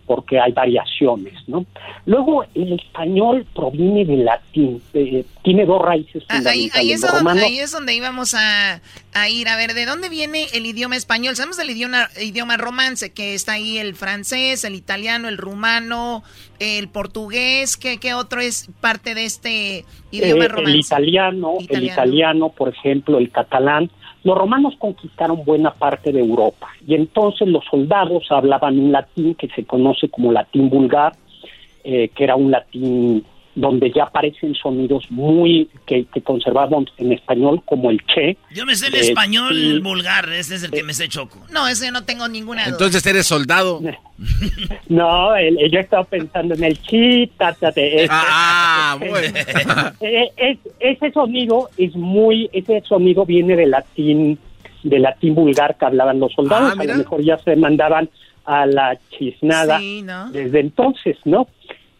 porque hay variaciones, ¿no? Luego, el español proviene del latín, eh, tiene dos raíces Ah, ahí, fundamentales. ahí es donde, ahí es donde íbamos a, a ir. A ver, ¿de dónde viene el idioma español? Sabemos del idioma, idioma romance, que está ahí el francés, el italiano, el rumano, el portugués. ¿Qué, qué otro es parte de este idioma Eh, romance? el italiano, el italiano, por ejemplo, el catalán. Los romanos conquistaron buena parte de Europa y entonces los soldados hablaban un latín que se conoce como latín vulgar, eh, que era un latín donde ya aparecen sonidos muy que, que conservamos en español como el che. Yo me sé el eh, español y- vulgar, ese es el que me sé choco. No, yo no tengo ninguna duda. Entonces eres soldado. *laughs* No, el- el- yo estaba pensando en el chi, ta, ta, te, este. Ah, *laughs* bueno. Eh, es- ese sonido es muy, ese sonido viene del latín, del latín vulgar que hablaban los soldados. Ah, a lo mejor ya se mandaban a la chisnada Sí, ¿no? desde entonces, ¿no?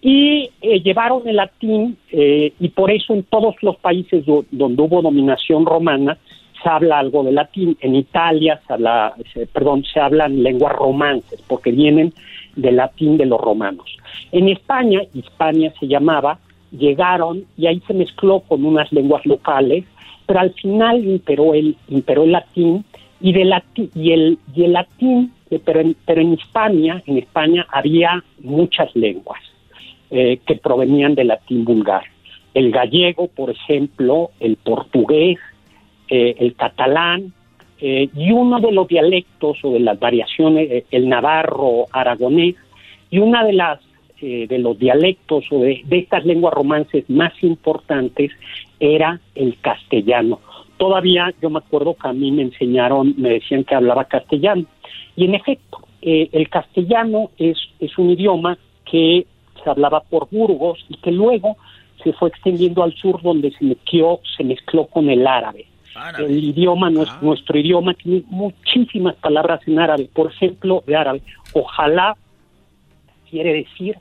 Y eh, llevaron el latín eh, y por eso en todos los países do- donde hubo dominación romana se habla algo de latín. En Italia se habla, se- perdón, se hablan lenguas romances porque vienen del latín de los romanos. En España, Hispania se llamaba, llegaron y ahí se mezcló con unas lenguas locales, pero al final imperó el, imperó el latín y, de lati- y, el, y el latín, eh, pero en, pero en Hispania, en España había muchas lenguas eh, que provenían del latín vulgar. El gallego, por ejemplo, el portugués, eh, el catalán, eh, y uno de los dialectos o de las variaciones, eh, el navarro aragonés, y una de las de los dialectos o de, estas lenguas romances más importantes era el castellano. Todavía yo me acuerdo que a mí me enseñaron, me decían que hablaba castellano. Y en efecto, el castellano es, es un idioma que se hablaba por Burgos y que luego se fue extendiendo al sur donde se mezcló, se mezcló con el árabe. El idioma, nues- nuestro, idioma tiene muchísimas palabras en árabe. Por ejemplo, de árabe, ojalá quiere decir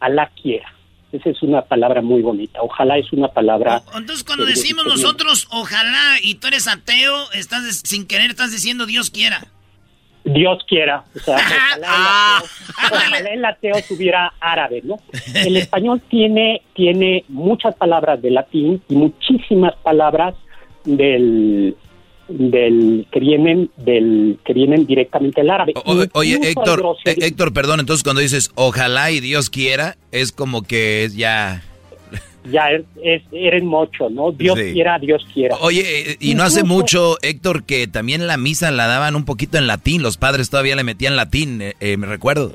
Alá quiera. Esa es una palabra muy bonita. Ojalá es una palabra. Entonces, cuando decimos nosotros, ojalá, y tú eres ateo, estás sin querer estás diciendo Dios quiera. Dios quiera. O sea, *laughs* ojalá, el ateo, ojalá el ateo tuviera árabe, ¿no? *laughs* El español tiene, tiene muchas palabras de latín y muchísimas palabras del del que vienen del que vienen directamente del árabe. O- oye, Héctor, eh, Héctor, perdón, entonces cuando dices ojalá y Dios quiera, es como que es ya... ya es, es- eres mocho, ¿no? Dios Sí. quiera, Dios quiera. Oye, eh, y no hace mucho, Héctor, que también la misa la daban un poquito en latín, los padres todavía le metían latín, eh, eh, me recuerdo.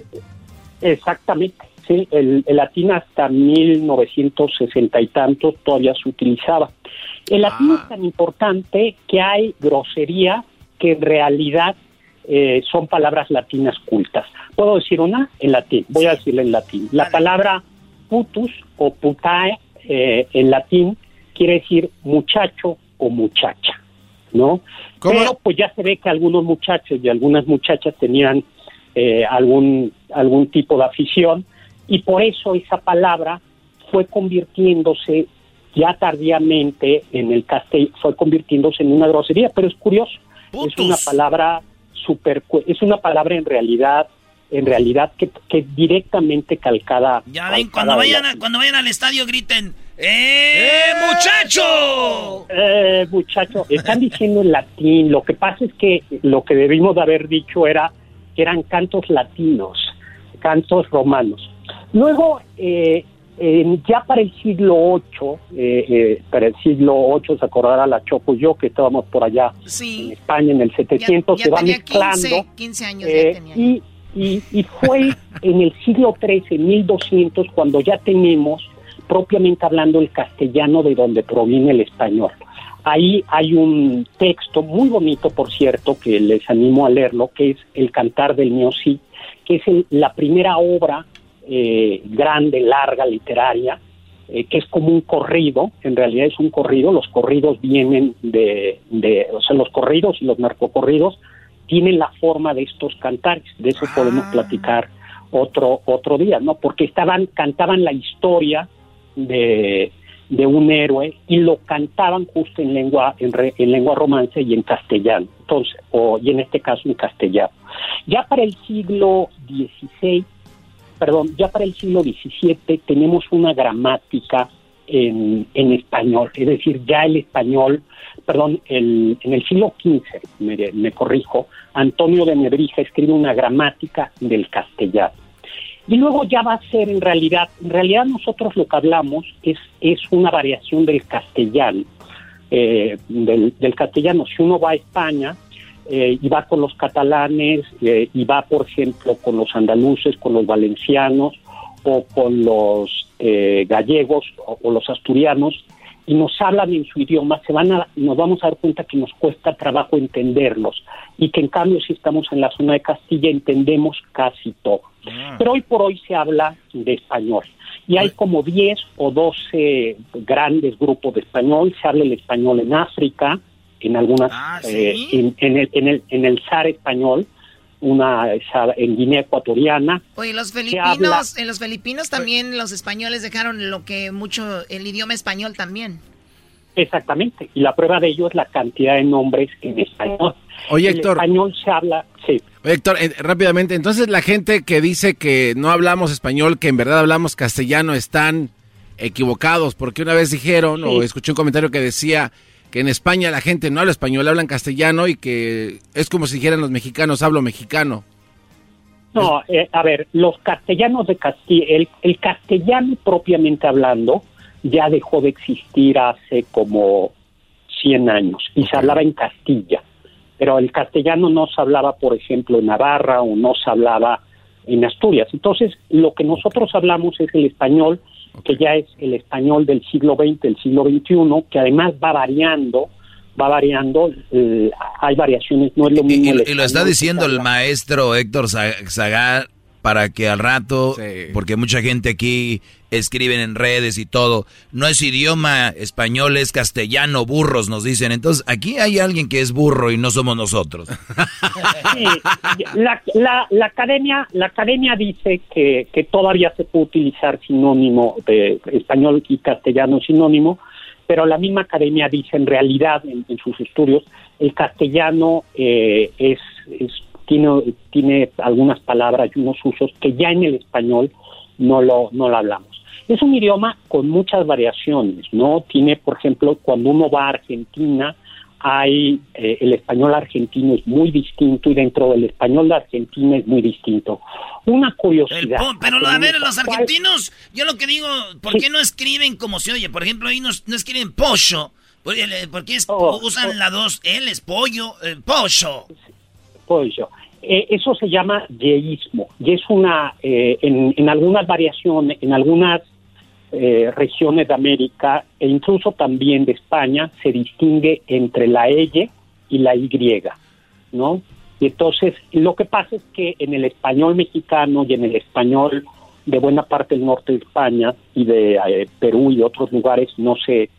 Exactamente, sí, el, el latín hasta 1960 y tantos todavía se utilizaba. El latín es tan importante que hay grosería que en realidad eh, son palabras latinas cultas. Puedo decir una en latín, voy a decirla en latín. La palabra putus o putae eh, en latín quiere decir muchacho o muchacha, ¿no? Pero pues ya se ve que algunos muchachos y algunas muchachas tenían eh, algún, algún tipo de afición y por eso esa palabra fue convirtiéndose ya tardíamente en el castellano, fue convirtiéndose en una grosería, pero es curioso, es una palabra super, es una palabra en realidad, en realidad que, que directamente calcada. Ya ven, calcada cuando vayan, a- cuando vayan al estadio griten, ¡Eh, muchacho! Eh, muchacho, están diciendo en latín. Lo que pasa es que lo que debimos de haber dicho era que eran cantos latinos, cantos romanos. Luego, eh, ya para el siglo VIII, eh, eh, para el siglo VIII, se acordará la Choco y yo que estábamos por allá en España en el 700, Ya se va mezclando. 15, 15 años Eh, ya tenía. y, y, y fue en el siglo XIII, 1200, cuando ya tenemos propiamente hablando el castellano de donde proviene el español. Ahí hay un texto muy bonito, por cierto, que les animo a leerlo, que es El Cantar del Mío Sí, que es el- la primera obra eh, grande, larga, literaria, eh, que es como un corrido, en realidad es un corrido, los corridos vienen de, de, o sea, los corridos y los narcocorridos tienen la forma de estos cantares, de eso podemos platicar otro otro día, ¿no? Porque estaban cantaban la historia de, de un héroe y lo cantaban justo en lengua en, re- en lengua romance y en castellano, entonces o y en este caso en castellano. Ya para el siglo XVI, perdón, ya para el siglo XVII tenemos una gramática en, en español, es decir, ya el español, perdón, en el siglo XV, me, corrijo, Antonio de Nebrija escribe una gramática del castellano. Y luego ya va a ser en realidad, en realidad nosotros lo que hablamos es, es una variación del castellano, eh, del, castellano. Si uno va a España eh, y va con los catalanes eh, y va, por ejemplo, con los andaluces, con los valencianos o con los gallegos o los asturianos y nos hablan en su idioma, se van a, nos vamos a dar cuenta que nos cuesta trabajo entenderlos. Y que en cambio si estamos en la zona de Castilla entendemos casi todo. Pero hoy por hoy se habla de español. Y hay como 10 o 12 grandes grupos de español, se habla el español en África, en algunas, eh, en, en el, en, el, en el SAR español, una esa- en Guinea Ecuatoriana, Oye, los filipinos, habla- en los filipinos también los españoles dejaron lo que mucho, el idioma español también. Exactamente, y la prueba de ello es la cantidad de nombres en español. Oye, el Héctor. español se habla, sí. Oye, Héctor, eh, rápidamente, entonces la gente que dice que no hablamos español, que en verdad hablamos castellano, están equivocados, porque una vez dijeron, o escuché un comentario que decía que en España la gente no habla español, hablan castellano y que es como si dijeran los mexicanos, hablo mexicano. No, eh, a ver, los castellanos de Castilla, el, el castellano propiamente hablando ya dejó de existir hace como 100 años y se hablaba en Castilla, pero el castellano no se hablaba, por ejemplo, en Navarra o no se hablaba en Asturias. Entonces, lo que nosotros hablamos es el español, que ya es el español del siglo XX, del siglo XXI, que además va variando, va variando, eh, hay variaciones, no es lo mismo. Y, y lo está diciendo el maestro Héctor Za- Zagar para que al rato, porque mucha gente aquí escriben en redes y todo, no es idioma español, es castellano, burros nos dicen. Entonces, aquí hay alguien que es burro y no somos nosotros. *laughs* Sí, la, la, la academia la academia dice que, que todavía se puede utilizar sinónimo de español y castellano sinónimo pero la misma academia dice en realidad en, en sus estudios el castellano eh, es, es tiene tiene algunas palabras y unos usos que ya en el español no lo no lo hablamos es un idioma con muchas variaciones no tiene por ejemplo cuando uno va a Argentina hay eh, el español argentino es muy distinto y dentro del español de Argentina es muy distinto. Una curiosidad. Pero a ver, los ¿cuál- argentinos, yo lo que digo, ¿por qué no escriben como se oye? Por ejemplo, ahí no, no escriben pollo. ¿Por qué, por qué es- Oh, usan la dos L, es pollo, eh, pollo? Pollo. Eh, eso se llama yeísmo y es una, eh, en, en algunas variaciones, en algunas eh, regiones de América e incluso también de España se distingue entre la Y y la Y, ¿no? Y entonces lo que pasa es que en el español mexicano y en el español de buena parte del norte de España y de eh, Perú y otros lugares no se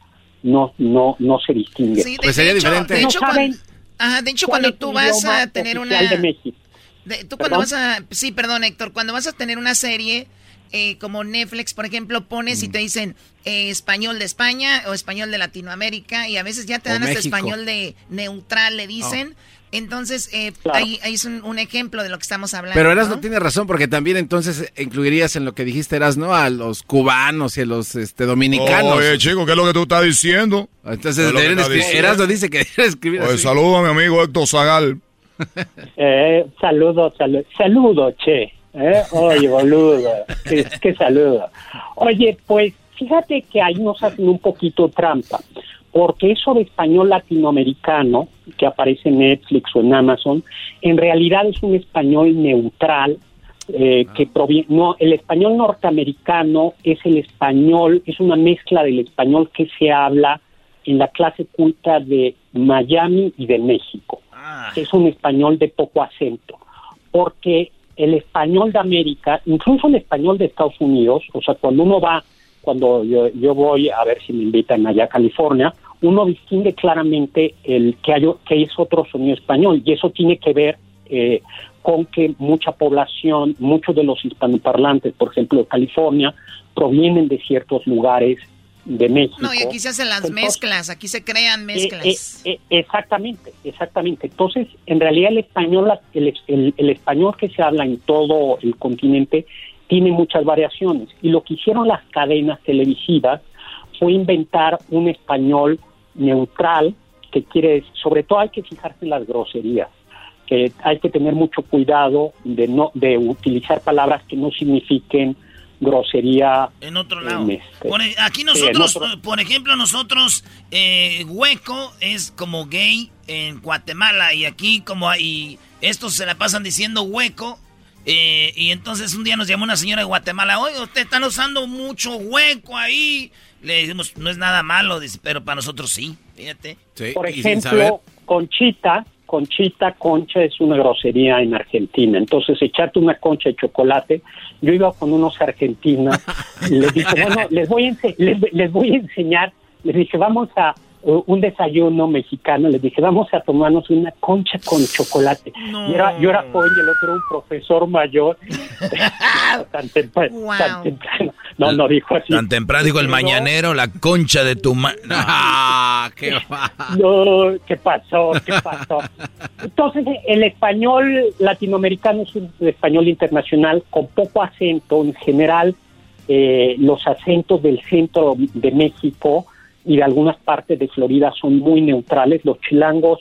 no no no se distingue. Sí, de- de hecho- De No hecho, saben cuando, ajá, de hecho, cuando tú vas a tener una... de México. de- tú cuando vas a... Sí, perdón, Héctor. Cuando vas a tener una serie eh, como Netflix, por ejemplo, pones y Mm. te dicen eh, español de España o español de Latinoamérica y a veces ya te O dan hasta México. español de neutral, le dicen. Entonces, eh, Claro. ahí, ahí es un, un ejemplo de lo que estamos hablando. Pero Eras ¿no? tiene razón porque también entonces incluirías en lo que dijiste Eras, ¿no? A los cubanos y a los este, dominicanos. Oye, chico, ¿qué es lo que tú estás diciendo? Entonces, ¿Qué es que diciendo? Erasmo dice que *laughs* deberían escribir Oye, así. saludo a mi amigo Héctor Zagal. *laughs* Eh, saludo, saludo, saludo, che. ¿eh? Oye, boludo, qué, qué saludo. Oye, pues fíjate que ahí nos hacen un poquito trampa, porque eso de español latinoamericano que aparece en Netflix o en Amazon, en realidad es un español neutral eh, que proviene, no, el español norteamericano es el español, es una mezcla del español que se habla en la clase culta de Miami y de México. Es un español de poco acento, porque el español de América, incluso el español de Estados Unidos, o sea, cuando uno va, cuando yo, yo voy a ver si me invitan allá a California, uno distingue claramente el que, hay, que es otro sonido español, y eso tiene que ver eh, con que mucha población, muchos de los hispanoparlantes, por ejemplo, de California, provienen de ciertos lugares de México. No, y aquí se hacen las Entonces, mezclas, aquí se crean mezclas. eh, eh, exactamente, exactamente. Entonces, en realidad el español, el- el español que se habla en todo el continente tiene muchas variaciones. Y lo que hicieron las cadenas televisivas fue inventar un español neutral, que quiere sobre todo hay que fijarse en las groserías, que hay que tener mucho cuidado de no de utilizar palabras que no signifiquen grosería En otro lado. en este- Por e- aquí sí, nosotros, otro- por ejemplo, nosotros, eh, hueco es como gay en Guatemala y aquí como hay, estos se la pasan diciendo hueco. Eh, y entonces un día nos llamó una señora de Guatemala, oye, usted están usando mucho hueco ahí. Le dijimos, no es nada malo, dice, pero para nosotros sí, fíjate. Por ejemplo, Conchita, Conchita, concha es una grosería en Argentina. Entonces, echarte una concha de chocolate. Yo iba con unos argentinos y les dije, bueno, *laughs* les voy a, les, les voy a enseñar. Les dije, vamos a un desayuno mexicano. Les dije, vamos a tomarnos una concha con chocolate. Y era, yo era joven y el otro era un profesor mayor. tan, tempra- Wow. tan temprano. No, no dijo así. Tan temprano dijo el mañanero, la concha de tu ma... No. Ah, qué No, ¿qué pasó? ¿Qué pasó? Entonces, el español latinoamericano es un español internacional con poco acento. En general, eh, los acentos del centro de México y de algunas partes de Florida son muy neutrales. Los chilangos,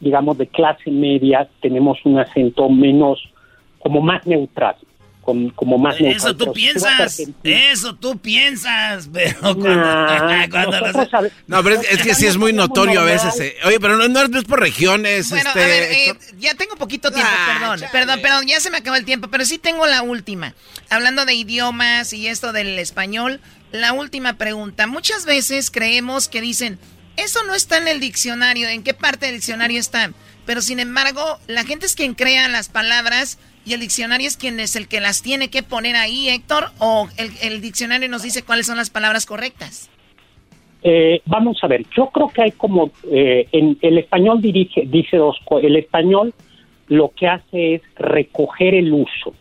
digamos, de clase media, tenemos un acento menos, como más neutral. Con, como más neutral. Eso tú piensas, eso tú piensas, pero cuando, Nah, cuando nosotros los- sabe- No, pero es, es que sí es muy notorio a veces. eh. Oye, pero no, no es por regiones. Bueno, este, a ver, eh, ya tengo poquito tiempo, Ah, perdón, chale. perdón, perdón, ya se me acabó el tiempo, pero sí tengo la última. Hablando de idiomas y esto del español, la última pregunta. Muchas veces creemos que dicen, eso no está en el diccionario, ¿en qué parte del diccionario está? Pero sin embargo, la gente es quien crea las palabras y el diccionario es quien es el que las tiene que poner ahí, Héctor, o el, diccionario nos dice cuáles son las palabras correctas. Eh, vamos a ver, yo creo que hay como, eh, en el español dirige, dice dos. El español lo que hace es recoger el uso,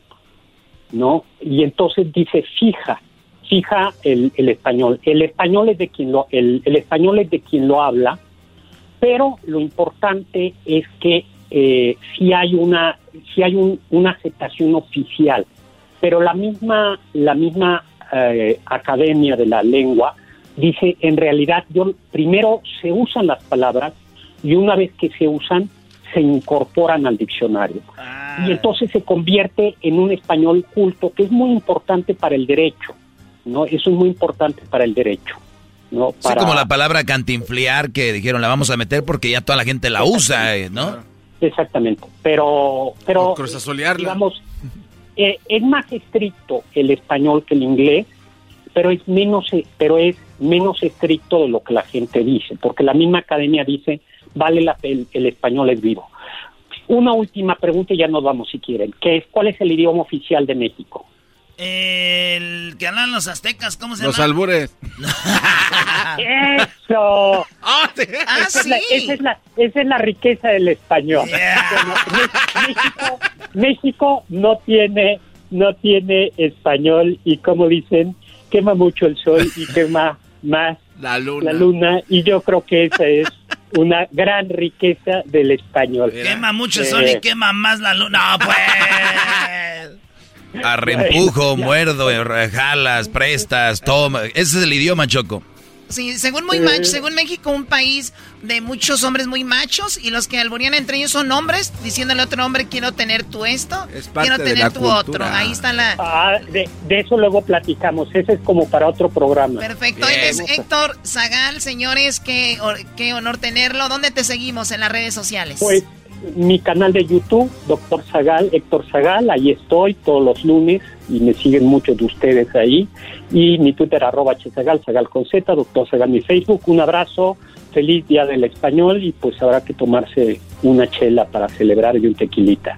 ¿no? Y entonces dice fija, fija el, español. El español es de quien lo, el español es de quien lo habla, pero lo importante es que eh, si hay una, si hay un- una aceptación oficial, pero la misma, la misma eh, academia de la lengua dice en realidad yo primero se usan las palabras y una vez que se usan se incorporan al diccionario. Y entonces se convierte en un español culto que es muy importante para el derecho no eso es muy importante para el derecho no Sí, para como la palabra cantinflear que dijeron la vamos a meter porque ya toda la gente la usa, eh, ¿no? Exactamente, pero pero digamos eh, es más estricto el español que el inglés, pero es menos eh, pero es menos estricto de lo que la gente dice, porque la misma academia dice vale la el, el español es vivo. Una última pregunta y ya nos vamos si quieren, que es ¿cuál es el idioma oficial de México? El que hablan los aztecas, ¿cómo se Los llama? albures. *laughs* ¡Eso! *laughs* Ah, esa, es la, sí. esa es la- esa es la riqueza del español. Bueno, *laughs* México, México no tiene no tiene español y como dicen quema mucho el sol y quema más La luna. la luna y yo creo que esa es una gran riqueza del español. Quema mucho el sol y Eh, quema más la luna. No, pues. A reempujo, muerdo, jalas, prestas, toma. Ese es el idioma, Choco. Sí, según muy macho, según México, un país de muchos hombres muy machos y los que alborían entre ellos son hombres, diciéndole a otro hombre, quiero tener tú esto, parte quiero tener cultura. otro. Ahí está la... Ah, de, de eso luego platicamos. Ese es como para otro programa. Perfecto. Él es Héctor Zagal, señores, qué, qué honor tenerlo. ¿Dónde te seguimos en las redes sociales? Pues mi canal de YouTube, Doctor Zagal, Héctor Zagal, ahí estoy todos los lunes y me siguen muchos de ustedes ahí. Y mi Twitter, arroba Zagal, Zagal con Z, Doctor Zagal, mi Facebook. Un abrazo, feliz Día del Español y pues habrá que tomarse una chela para celebrar y un tequilita.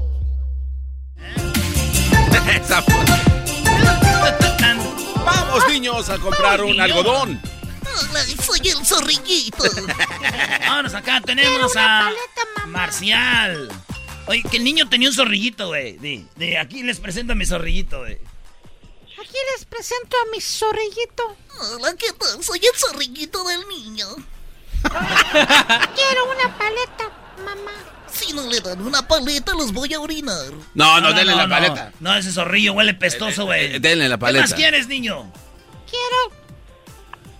Vamos, niños, a comprar un algodón. soy el zorrillito. *laughs* Vámonos acá, tenemos a Marcial. Oye, que el niño tenía un zorrillito, güey. De, de aquí les presento a mi zorrillito, güey. Aquí les presento a mi zorrillito. Hola, ¿qué tal? Soy el zorrillito del niño. *laughs* Quiero una paleta, mamá. Si no le dan una paleta, los voy a orinar. No, no, denle la no. paleta. No, ese zorrillo huele pestoso, güey. Eh, denle la ¿Qué paleta. más quieres, niño? Quiero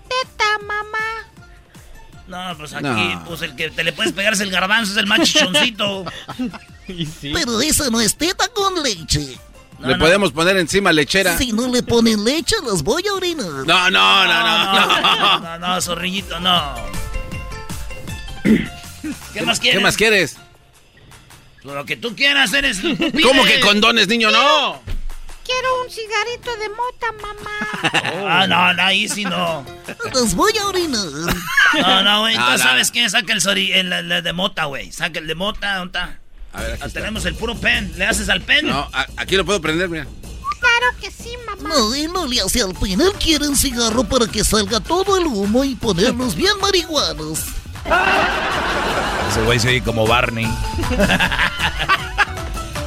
teta, mamá. No, pues aquí, No. pues el que te le puedes pegar es el garbanzo, es el más chichoncito. *laughs* Pero esa no es teta con leche. Le podemos poner encima lechera. Si no le ponen leche, los voy a orinar. No, no, no, no. No, no, no, zorrillito, no. *laughs* ¿Qué más quieres? ¿Qué más quieres? Lo que tú quieras, eres. *laughs* ¿Cómo que condones, niño? No. Quiero un cigarrito de mota, mamá. *laughs* Ah, no, no, ahí sí no. Los voy a orinar. No, no, güey. No, ¿Tú sabes qué? Saca el, sori- el, el- el de mota, güey. Saca el de mota, ¿dónde está? A ver, aquí está. tenemos el puro pen. ¿Le haces al pen? No, a- aquí lo puedo prender, mira. Claro que sí, mamá. No, él no le hace al pin. Él quiere un cigarro para que salga todo el humo y ponernos bien marihuanos. Ese güey se oye como Barney.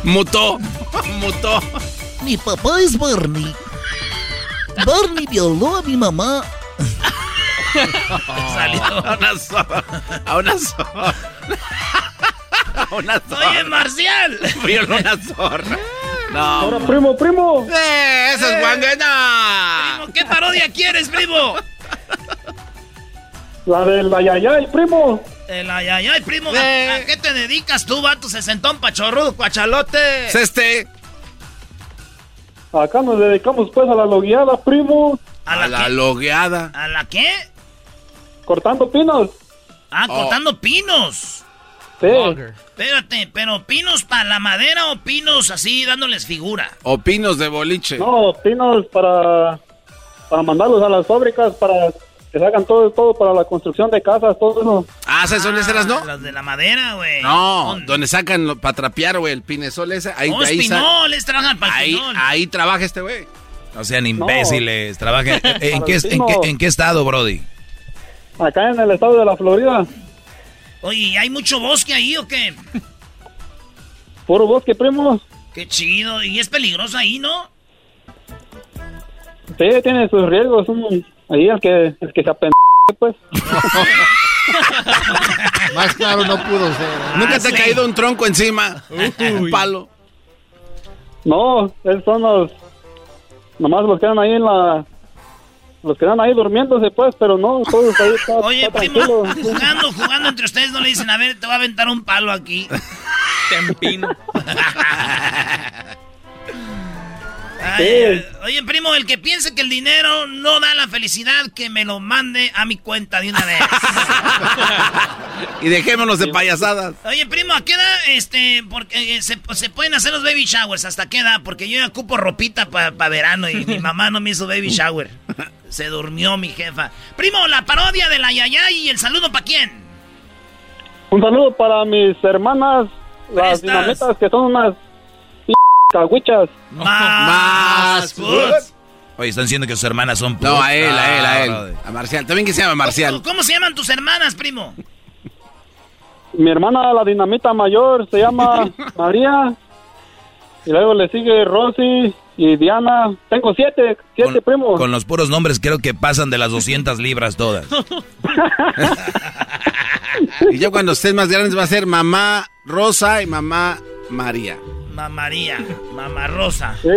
Mutó. Mutó. Mi papá es Barney. Barney violó a mi mamá. *laughs* Salió a una zorra. A una zorra. *laughs* A una zorra. Oye, Marcial. Violó una zorra. No. Ahora, primo, primo. ¡Eh, esa es guanguena! Primo, ¿Qué parodia quieres, primo? La del ayayay, primo. El ayayay, primo. ¿A, a qué te dedicas tú, vato sesentón, pachorrudo, cuachalote? Este. Acá nos dedicamos pues a la logueada, primo. ¿A la, qué? logueada. ¿A la qué? Cortando pinos. Ah, Oh. cortando pinos. Sí. Espérate, pero pinos para la madera o pinos así dándoles figura. O pinos de boliche. No, pinos para, para mandarlos a las fábricas para que se hagan todo, todo para la construcción de casas, todo eso. Ah, ¿sabes dónde serás, no? Las de la madera, güey. No, donde sacan para trapear, güey, el pinesol ese. Ahí, Oh, ahí, trabajan para ahí, pinol. ahí trabaja este güey. No sean imbéciles. Trabajen. *laughs* ¿En, Para qué, el en, qué, en qué estado, Brody? Acá en el estado de la Florida, Oye, ¿y ¿hay mucho bosque ahí o qué? puro bosque, primo. Qué chido. Y es peligroso ahí, ¿no? Sí, tiene sus riesgos. un- ahí el que, el que se apende, pues. *laughs* Más claro no pudo ser. ¿eh? ¿Nunca te ha caído un tronco encima? un palo. No, esos son los... Nomás los quedan ahí en la... Los quedan ahí durmiéndose, pues, pero no, todos ahí está, Oye, está primo, tranquilo. jugando, jugando entre ustedes, no le dicen, a ver, te voy a aventar un palo aquí. *laughs* Te empino. *laughs* Ay, Sí. ay, Oye, primo, el que piense que el dinero no da la felicidad, que me lo mande a mi cuenta de una vez. *laughs* Y dejémonos de payasadas. Oye, primo, ¿a qué edad este, porque, eh, se, se pueden hacer los baby showers? ¿Hasta qué edad? Porque yo ya ocupo ropita para verano y mi mamá no me hizo baby shower. *laughs* Se durmió mi jefa. Primo, la parodia de la yaya y el saludo para quién? Un saludo para mis hermanas, las dinamitas, que son unas p cagüichas. *laughs* Más. Oye, están diciendo que sus hermanas son No, a él, a Ah, él, a brody. él. A Marcial. También que se llama Marcial. ¿Cómo, cómo se llaman tus hermanas, primo? Mi hermana, la dinamita mayor, se llama *laughs* María. Y luego le sigue Rosy y Diana. Tengo siete, siete primos. Con los puros nombres creo que pasan de las 200 libras todas. *laughs* Y ya cuando estés más grandes va a ser mamá Rosa y mamá María. Mamaría, Mamá Rosa. Sí.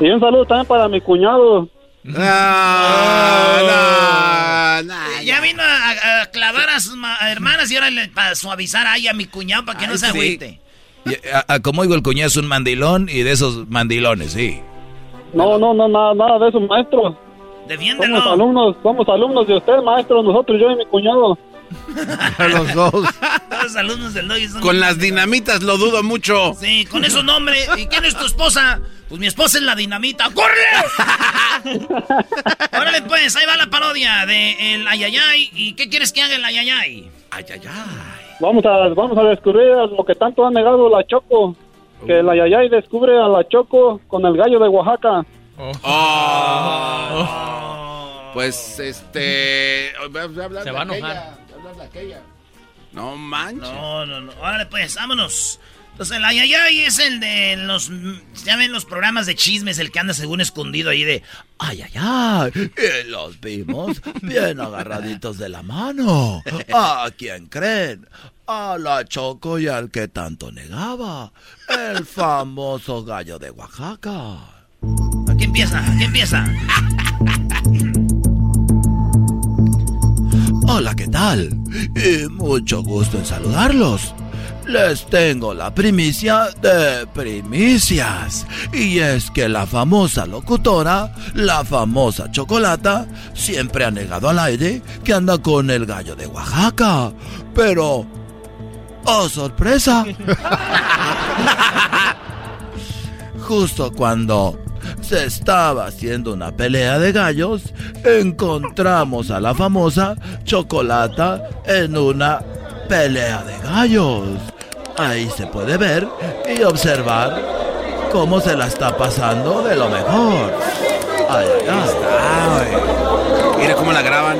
Y, un saludo también para mi cuñado. Ah, no, no, Ya vino a, a clavar a sus ma- hermanas y ahora le, para suavizar ahí a mi cuñado para que no se sí. agüite. Y, a- a- como digo, el cuñado es un mandilón y de esos mandilones, sí. No, no, no, nada, nada de eso, maestro. Somos Defiéndelo. alumnos, somos alumnos de usted, maestro, nosotros, yo y mi cuñado. Los dos. Los alumnos del Doggy son- Con las dinamitas lo dudo mucho. Sí, con esos nombres. ¿Y quién es tu esposa? Pues mi esposa es la dinamita. ¡Corre! *laughs* Órale, pues, ahí va la parodia de el Ayayay. ¿Y qué quieres que haga el Ayayay? Vamos a, vamos a descubrir lo que tanto ha negado la Choco. Que la Yayay descubre a la Choco con el gallo de Oaxaca. Oh. Pues este. Se va a enojar. No manches. No, no, no. Órale, pues, vámonos. Entonces, el Ayayay es el de los. Ya ven los programas de chismes, el que anda según escondido ahí de. Ay, ay, ay. Y los vimos bien agarraditos de la mano. ¿A quién creen? A la Choco y al que tanto negaba. El famoso gallo de Oaxaca. Aquí empieza, aquí empieza. Hola, ¿qué tal? Y mucho gusto en saludarlos. Les tengo la primicia de primicias. Y es que la famosa locutora, la famosa chocolata, siempre ha negado al aire que anda con el gallo de Oaxaca. Pero... ¡Oh, sorpresa! *laughs* Justo cuando se estaba haciendo una pelea de gallos, encontramos a la famosa Chocolata en una pelea de gallos. Ahí se puede ver y observar cómo se la está pasando de lo mejor. Ay, ay, ay. Güey. Mira cómo la graban.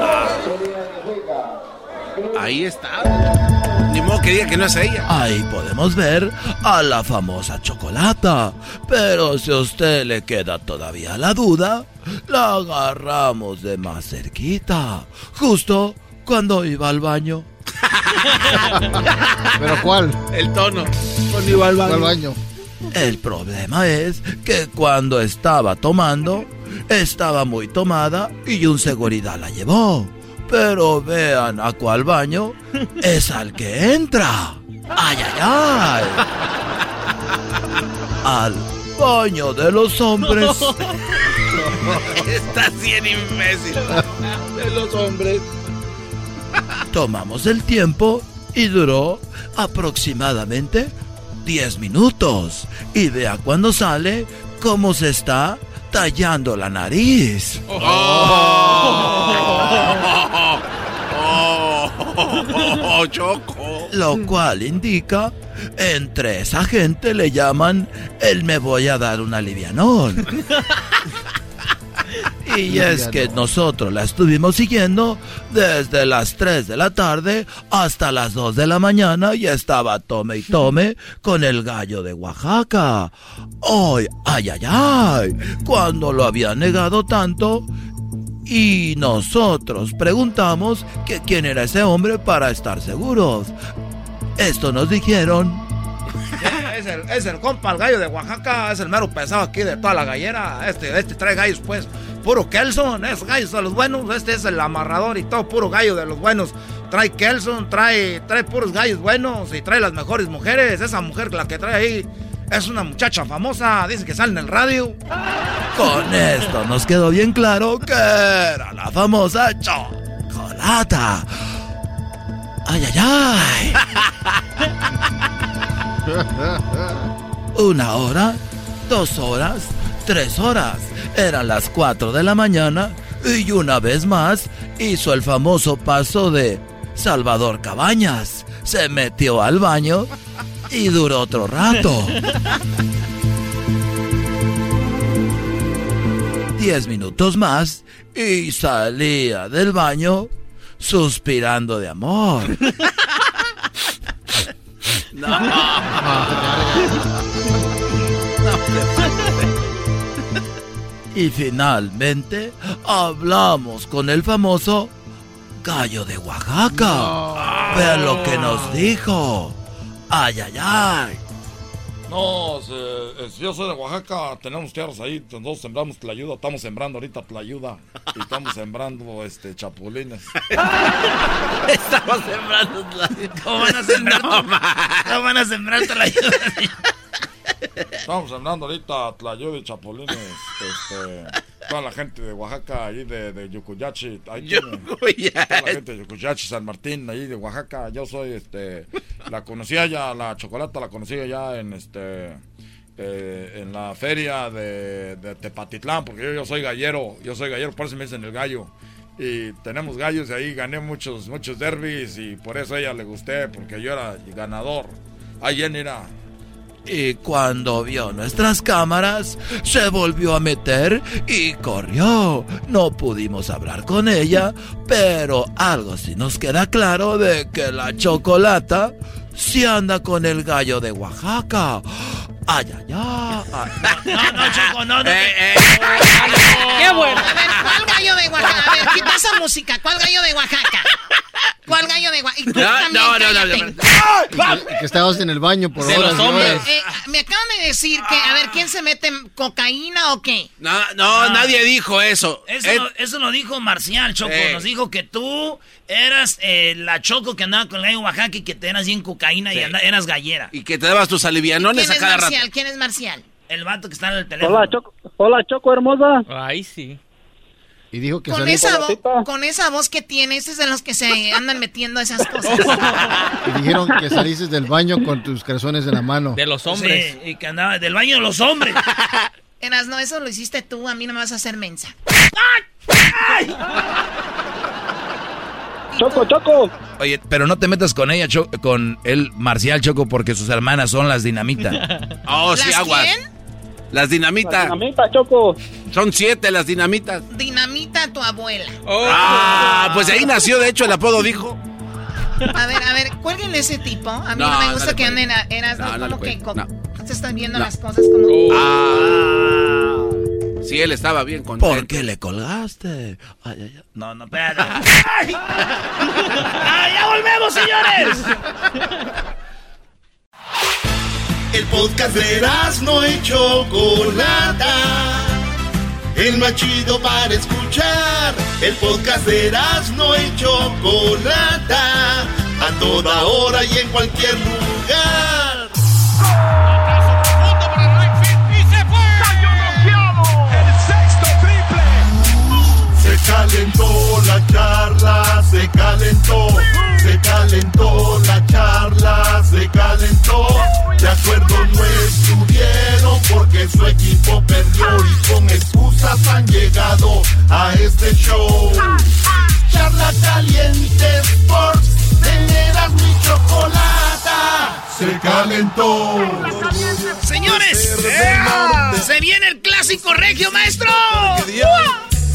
Ah. Ahí está. Ni modo que diga que no es ella. Ahí podemos ver a la famosa chocolata. Pero si a usted le queda todavía la duda, la agarramos de más cerquita. Justo cuando iba al baño. *laughs* ¿Pero cuál? El tono. Cuando iba al baño. El problema es que cuando estaba tomando, estaba muy tomada y un seguridad la llevó. Pero vean a cuál baño *laughs* es al que entra. ¡Ay, ay, ay! Al baño de los hombres. *laughs* Está bien imbécil. De los hombres. Tomamos el tiempo y duró aproximadamente 10 minutos. Y vea cuando sale cómo se está tallando la nariz. Oh, *laughs* Choco. Lo cual indica, entre esa gente le llaman el me voy a dar un alivianón. *laughs* Y es que nosotros la estuvimos siguiendo desde las 3 de la tarde hasta las 2 de la mañana y estaba tome y tome con el gallo de Oaxaca. ¡Ay, ay, ay, ay! Cuando lo había negado tanto y nosotros preguntamos que quién era ese hombre para estar seguros. Esto nos dijeron *laughs* Es el, es el compa, el gallo de Oaxaca, es el mero pesado aquí de toda la gallera. Este, este trae gallos, pues, puro Kelson, es gallos de los buenos. Este es el amarrador y todo, puro gallo de los buenos. Trae Kelson, trae, trae puros gallos buenos y trae las mejores mujeres. Esa mujer, la que trae ahí, es una muchacha famosa, dice que sale en el radio. Con esto nos quedó bien claro que era la famosa chocolata. Ay, ay, ay. Una hora, dos horas, tres horas. Eran las cuatro de la mañana y una vez más hizo el famoso paso de Salvador Cabañas. Se metió al baño y duró otro rato. Diez minutos más y salía del baño suspirando de amor. No. Y finalmente hablamos con el famoso gallo de Oaxaca. Vean lo que nos dijo. Ay, ay, ay. No, se- es- yo soy de Oaxaca, tenemos tierras ahí, nosotros sembramos tlayuda, estamos sembrando ahorita tlayuda y estamos sembrando este chapulines. *laughs* Estamos sembrando ¿Cómo van a sembrar? ¿Cómo van a sembrar la Estamos sembrando ahorita tlayuda y chapulines. Este, toda la gente de Oaxaca, ahí de, de Yucuyachi. Ahí tiene-. *laughs* Toda la gente de Yucuyachi, San Martín, ahí de Oaxaca. Yo soy, este, la conocía ya, la chocolata la conocía ya en, este, eh, en la feria de, de Tepatitlán, porque yo, yo soy gallero, yo soy gallero, por eso me dicen el gallo. Y tenemos gallos y ahí gané muchos, muchos derbis y por eso a ella le gusté, porque yo era ganador. Ahí Jenny era... Y cuando vio nuestras cámaras, se volvió a meter y corrió. No pudimos hablar con ella, pero algo sí nos queda claro de que la chocolata sí anda con el gallo de Oaxaca. Ay, ay, ay. No, no, Choco, no, no. Eh, ¡Qué bueno! A ver, ¿cuál gallo de Oaxaca? A ver, quita esa música. ¿Cuál gallo de Oaxaca? ¿Cuál gallo de Oaxaca? Y tú No, también, no, no, no, cállate. Que, que estabas en el baño por De horas los hombres. horas. Eh, me acaban de decir que, a ver, ¿quién se mete cocaína o qué? No, no, nadie dijo eso. Eso, Eh, lo, eso lo dijo Marcial, Choco. Eh. Nos dijo que tú eras eh, la Choco que andaba con el gallo Oaxaca y que te eras bien cocaína y eras gallera. y que te dabas tus alivianones ¿Quién a cada rato. Marcial? ¿Quién es Marcial? El vato que está en el teléfono. Hola, Choco, hola, Choco hermosa. Ahí sí. Y dijo que Con esa, con esa voz que tiene, ese es de los que se andan metiendo esas *laughs* cosas. y dijeron que saliste del baño con tus calzones en la mano. De los hombres. Sí, y que andaba del baño de los hombres. *laughs* Eras, no, eso lo hiciste tú, a mí no me vas a hacer mensa. Choco, Choco. Oye, pero no te metas con ella, Cho- con el Marcial Choco, porque sus hermanas son las dinamita. *laughs* Oh, sí, ¿Las aguas. quién? Las dinamitas. Dinamita, Choco. Son siete las dinamitas. Dinamita tu abuela. Ah, pues ahí nació, de hecho, el apodo dijo. A ver, a ver, cuélguenle ese tipo. A mí no, No, me gusta que anden a eras, No, ¿no? no le como que como- se están viendo No. las cosas como. Ah. Sí, él estaba bien contento. ¿Por qué le colgaste? Ay, ay, ay. No, no, espérate. ¡Ah, ya volvemos, señores! El podcast de no y Chocolata. El más chido para escuchar. El podcast de no y Chocolata. A toda hora y en cualquier lugar. Calentó la charla, se calentó, se calentó la charla, se calentó. De acuerdo no estuvieron porque su equipo perdió y con excusas han llegado a este show. Charla caliente Sports, teneras mi chocolata, se calentó. Señores, se viene el clásico regio, maestro.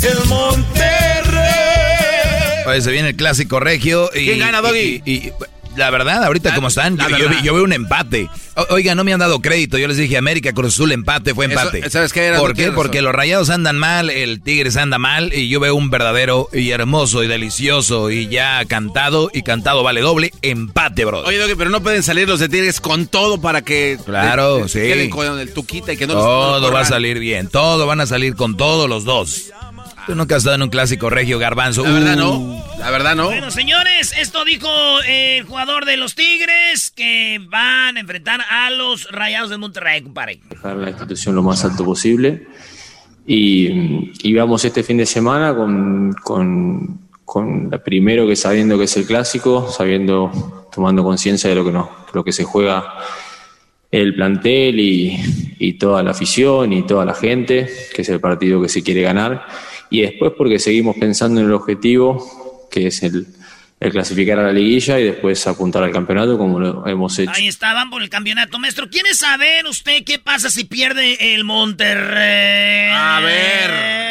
El Monterrey. Oye, se viene el clásico regio. Y, ¿Quién gana, Doggy? Y, y- la verdad, ahorita como están, la yo, yo yo veo un empate. O- oiga, no me han dado crédito. Yo les dije, América Cruz Azul, empate, fue Eso, empate. ¿sabes qué era? ¿Por No qué? Porque los rayados andan mal, el Tigres anda mal, y yo veo un verdadero y hermoso y delicioso y ya cantado, y cantado vale doble, empate, bro. Oye, Doggy, pero no pueden salir los de Tigres con todo para que. Claro, eh, sí. Queden con el tuquita y que no los- no Todo los va a salir bien, todo van a salir con todos los dos. Tú nunca has estado en un clásico regio, garbanzo. La verdad, Uh. no. La verdad, no. Bueno, señores, esto dijo el jugador de los Tigres que van a enfrentar a los Rayados de Monterrey, compadre. dejar la institución lo más alto posible. Y, y vamos este fin de semana con, con, con la primero que sabiendo que es el clásico, sabiendo, tomando conciencia de lo que, no, lo que se juega el plantel y, y toda la afición y toda la gente, que es el partido que se quiere ganar. Y después porque seguimos pensando en el objetivo, que es el, el clasificar a la liguilla y después apuntar al campeonato como lo hemos hecho. Ahí estaban por el campeonato, maestro. ¿Quiere saber usted qué pasa si pierde el Monterrey? A ver.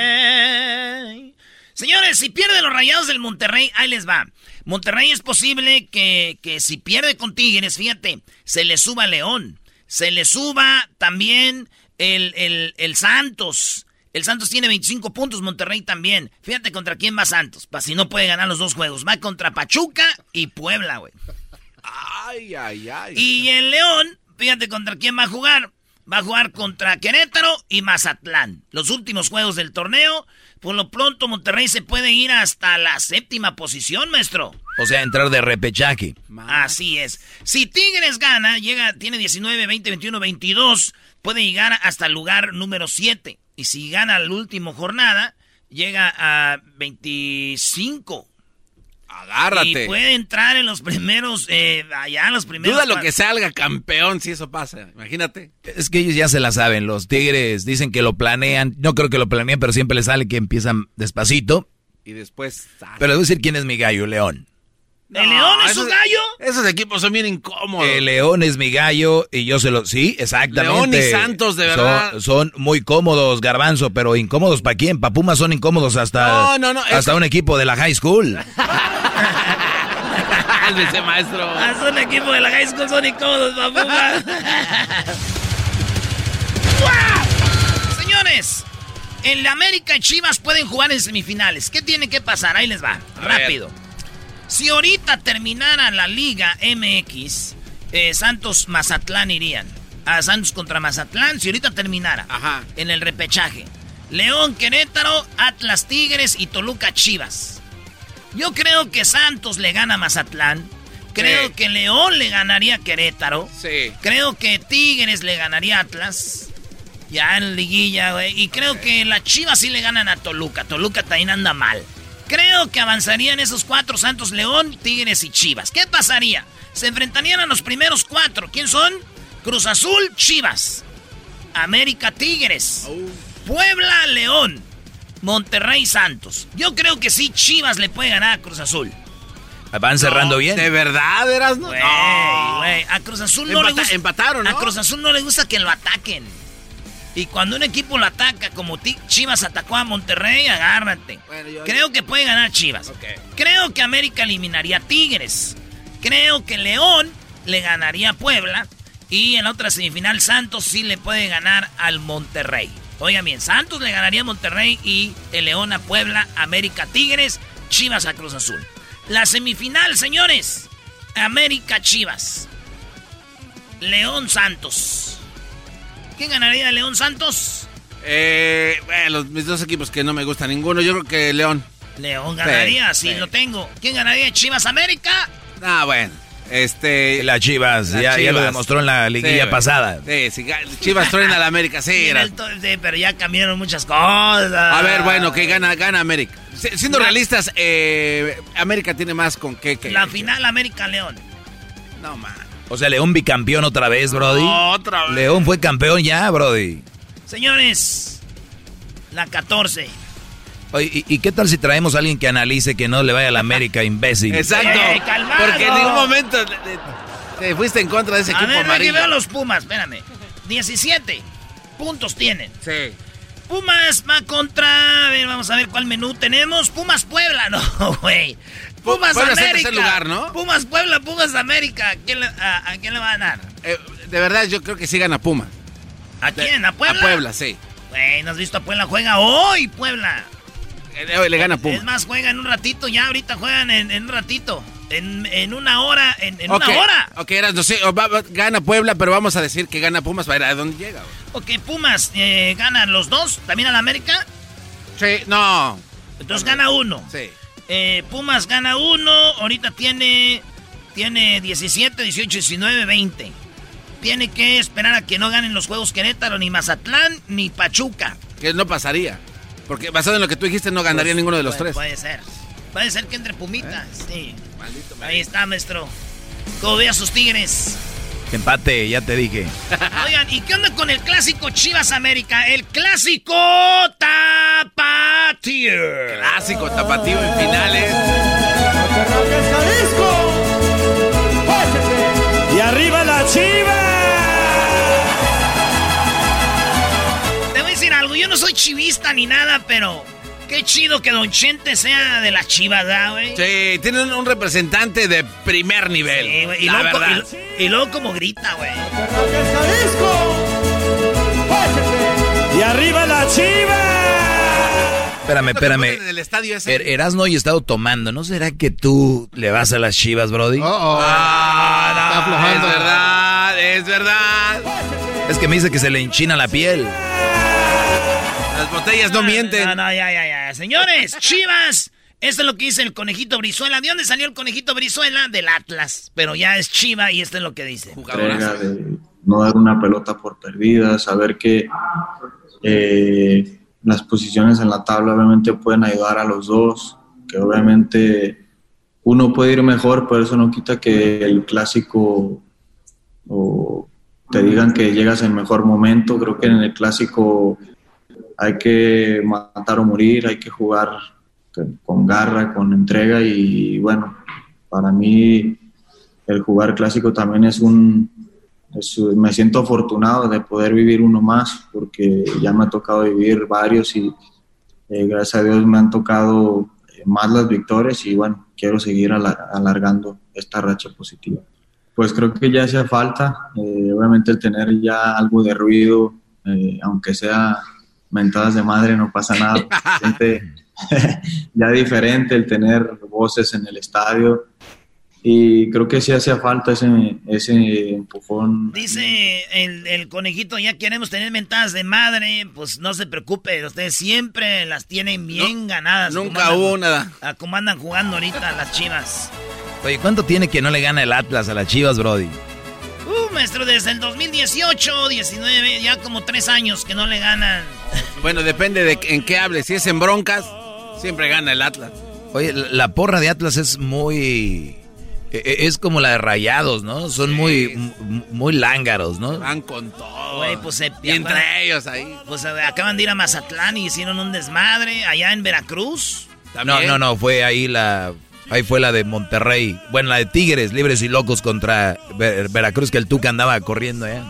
Señores, si pierde los Rayados del Monterrey, ahí les va. Monterrey es posible que, que si pierde con Tigres, fíjate, se le suba León. Se le suba también el, el, el Santos. El Santos tiene 25 puntos, Monterrey también. Fíjate contra quién va Santos. Para si no puede ganar los dos juegos. Va contra Pachuca y Puebla, güey. Ay, ay, ay. Y el León, fíjate contra quién va a jugar. Va a jugar contra Querétaro y Mazatlán. Los últimos juegos del torneo. Por lo pronto, Monterrey se puede ir hasta la séptima posición, maestro. O sea, entrar de repechaje. Así es. Si Tigres gana, llega, tiene 19, 20, 21, 22, puede llegar hasta el lugar número 7. Y si gana la última jornada, llega a 25. Agárrate. Y puede entrar en los primeros, eh, allá en los primeros. Duda lo que salga campeón si eso pasa. Imagínate. Es que ellos ya se la saben. Los Tigres dicen que lo planean. No creo que lo planeen, pero siempre les sale que empiezan despacito. Y después. Pero les voy a decir quién es mi gallo, León. ¿El León es esos- su gallo? Esos equipos son bien incómodos. El León es mi gallo y yo se lo... Sí, exactamente. León y Santos, de verdad. Son, son muy cómodos, Garbanzo, pero incómodos para quién? Para Pumas son incómodos hasta... No, no, no, es- *laughs* Hasta un equipo de la high school. Cálmese, maestro. Ah, son equipo de la High School, son incómodos, papuga. ¡Guau! *laughs* Señores, el América y Chivas pueden jugar en semifinales. ¿Qué tiene que pasar? Ahí les va, rápido. Si ahorita terminara la Liga MX, eh, Santos Mazatlán irían. A Santos contra Mazatlán, si ahorita terminara en el repechaje. León, Querétaro, Atlas Tigres y Toluca Chivas. Yo creo que Santos le gana a Mazatlán. Creo Sí. que León le ganaría a Querétaro. Sí. Creo que Tigres le ganaría a Atlas. Ya en liguilla, güey. Y creo que las Chivas sí le ganan a Toluca. Toluca también anda mal. Creo que avanzarían esos cuatro Santos, León, Tigres y Chivas. ¿Qué pasaría? Se enfrentarían a los primeros cuatro. ¿Quién son? Cruz Azul, Chivas. América, Tigres. Puebla, León. Monterrey, Santos. Yo creo que sí, Chivas le puede ganar a Cruz Azul. Van cerrando No, bien. ¿De verdad eras? No. Güey, a Cruz Azul no Empata- le gusta. empataron, ¿no? A Cruz Azul no le gusta que lo ataquen. Y cuando un equipo lo ataca, como Chivas atacó a Monterrey, agárrate. Creo que puede ganar Chivas. Creo que América eliminaría a Tigres. Creo que León le ganaría a Puebla. Y en la otra semifinal, Santos sí le puede ganar al Monterrey. Oigan bien, Santos le ganaría a Monterrey y el León a Puebla, América Tigres, Chivas a Cruz Azul. La semifinal, señores. América Chivas. León Santos. ¿Quién ganaría León Santos? Eh, bueno, los- mis dos equipos que no me gusta ninguno. Yo creo que León. León ganaría, sí, sí. lo tengo. ¿Quién ganaría Chivas América? Ah, bueno. Este. Las Chivas, las ya, ya lo Chivas. demostró en la liguilla Sí, pasada. Sí, sí, Chivas traen a la América, sí. Era- el to- sí, pero ya cambiaron muchas cosas. A ver, bueno, que gana, gana América. Si- Siendo La- realistas, eh, América tiene más con qué que. La final América-León. No, man. O sea, León bicampeón otra vez, Brody. Otra vez. León fue campeón ya, Brody. Señores, la 14. Oye, ¿y, y qué tal si traemos a alguien que analice que no le vaya a la América, *laughs* imbécil? Exacto. ¡Eh, calmado! porque en ningún momento te, te- te fuiste en contra de ese A equipo ver, aquí amarillo. veo los Pumas, espérame. 17 puntos tienen. Sí. Pumas va contra. A ver, vamos a ver cuál menú tenemos. Pumas Puebla, *laughs* no, güey. Pumas Puebla América. lugar, ¿no? Pumas Puebla, Pumas América. ¿A quién le, a, a quién le va a ganar? Eh, de verdad, yo creo que sí gana Puma. ¿A quién? ¿A Puebla? A Puebla, sí. Güey, ¿no has visto a Puebla? Juega hoy, Puebla. Eh, hoy le gana Puma. Es más, juega en un ratito, ya ahorita juegan en, en un ratito. En, en una hora, en, una hora. Ok, eras, no sé, o va- va- gana Puebla, pero vamos a decir que gana Pumas para ver a dónde llega. Ok, Pumas eh, ganan los dos. ¿También al América? Sí, no. Entonces gana uno. Sí. Eh, Pumas gana uno. Ahorita tiene, tiene 17, 18, 19, 20. Tiene que esperar a que no ganen los juegos Querétaro, ni Mazatlán, ni Pachuca. Que no pasaría. Porque basado en lo que tú dijiste, no ganaría ninguno de los Puede- tres. Puede ser. Puede ser que entre Pumitas. Sí. Ahí está, maestro. ¿Cómo ve a sus tigres? Empate, ya te dije. *laughs* Oigan, ¿y qué onda con el clásico Chivas América? El clásico Tapatío. Clásico tapatío en finales. Y arriba la chiva. Te voy a decir algo, yo no soy chivista ni nada, pero qué chido que Don Chente sea de la chivas, ¿verdad, güey? Sí, tienen un representante de primer nivel. Sí, güey, Y, la luego, verdad. y, y luego como grita, güey. Y arriba la chiva. Espérame, espérame. En el estadio ese. Er- Erasno hoy he estado tomando. ¿No será que tú le vas a las chivas, Brody? Ah, no, Está aflojando. Es verdad, es verdad. Es que me dice que se le enchina la piel. Las botellas no mienten. No, no, ya, ya, ya. Señores, *laughs* chivas. Esto es lo que dice el conejito Brizuela. ¿De dónde salió el conejito Brizuela? Del Atlas. Pero ya es chiva y esto es lo que dice. de no dar una pelota por perdida, saber que eh, las posiciones en la tabla obviamente pueden ayudar a los dos, que obviamente uno puede ir mejor, pero eso no quita que el clásico o te digan que llegas en mejor momento. Creo que en el clásico hay que matar o morir, hay que jugar con garra, con entrega y bueno, para mí el jugar clásico también es un, me siento afortunado de poder vivir uno más porque ya me ha tocado vivir varios y eh, gracias a Dios me han tocado eh, más las victorias y bueno, quiero seguir ala- alargando esta racha positiva. Pues creo que ya hacía falta, eh, obviamente el tener ya algo de ruido, eh, aunque sea mentadas de madre, no pasa nada. *laughs* Ya diferente el tener voces en el estadio y creo que sí hacía falta ese, ese empujón. Dice el, el conejito, ya queremos tener mentadas de madre. Pues no se preocupe, ustedes siempre las tienen bien ganadas. nunca hubo nada. a como andan jugando ahorita las chivas. Oye, ¿cuánto tiene que no le gana el Atlas a las chivas, Brody? Maestro, desde el 2018, 19, ya como tres años que no le ganan. Bueno, depende de en qué hables. Si es en broncas, siempre gana el Atlas. Oye, la, porra de Atlas es muy... e- e- Es como la de Rayados, ¿no? Son muy, muy lángaros, ¿no? Van con todo. Güey, pues se Y entre ellos ahí. Pues eh, acaban de ir a Mazatlán y hicieron un desmadre allá en Veracruz. No, no, no, fue ahí la... Ahí fue la de Monterrey. Bueno, la de Tigres, libres y locos contra Ver- Veracruz, que el Tuca andaba corriendo ¿eh?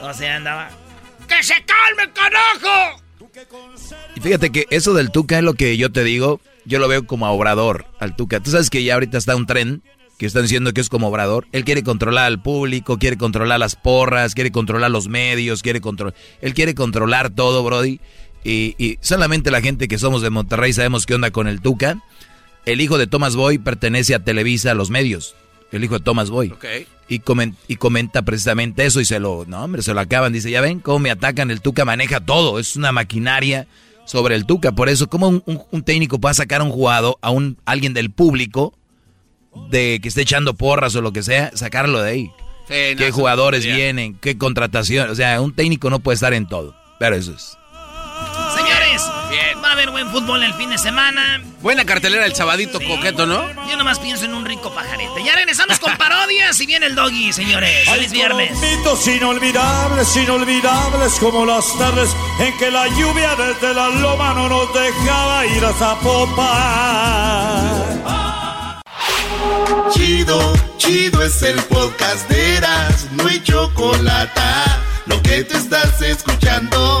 O sea, andaba. ¡Que se calme, carajo! Y fíjate que eso del Tuca es lo que yo te digo. Yo lo veo como a obrador al Tuca. Tú sabes que ya ahorita está un tren que están diciendo que es como obrador. Él quiere controlar al público, quiere controlar las porras, quiere controlar los medios, quiere controlar. Él quiere controlar todo, Brody. Y, y solamente la gente que somos de Monterrey sabemos qué onda con el Tuca. El hijo de Thomas Boy pertenece a Televisa, a los medios. El hijo de Thomas Boy. Y, comen- y comenta precisamente eso y se lo, no hombre, se lo acaban. Dice, ya ven cómo me atacan, el Tuca maneja todo, es una maquinaria sobre el Tuca. Por eso, ¿cómo un, un- un técnico puede sacar a un jugador, a un alguien del público, de que esté echando porras o lo que sea, sacarlo de ahí? Sí, no, ¿Qué jugadores no vienen? ¿Qué contratación? O sea, un técnico no puede estar en todo. Pero eso es. Haber buen fútbol el fin de semana. Buena cartelera el sabadito coqueto, ¿no? Yo nomás pienso en un rico pajarete. Ya regresamos con *laughs* parodias y viene el doggy, señores. Feliz viernes. Mitos inolvidables, inolvidables como las tardes en que la lluvia desde la loma no nos dejaba ir a Zapopan. Chido, chido es el podcast de Eras, no hay chocolate. Lo que te estás escuchando,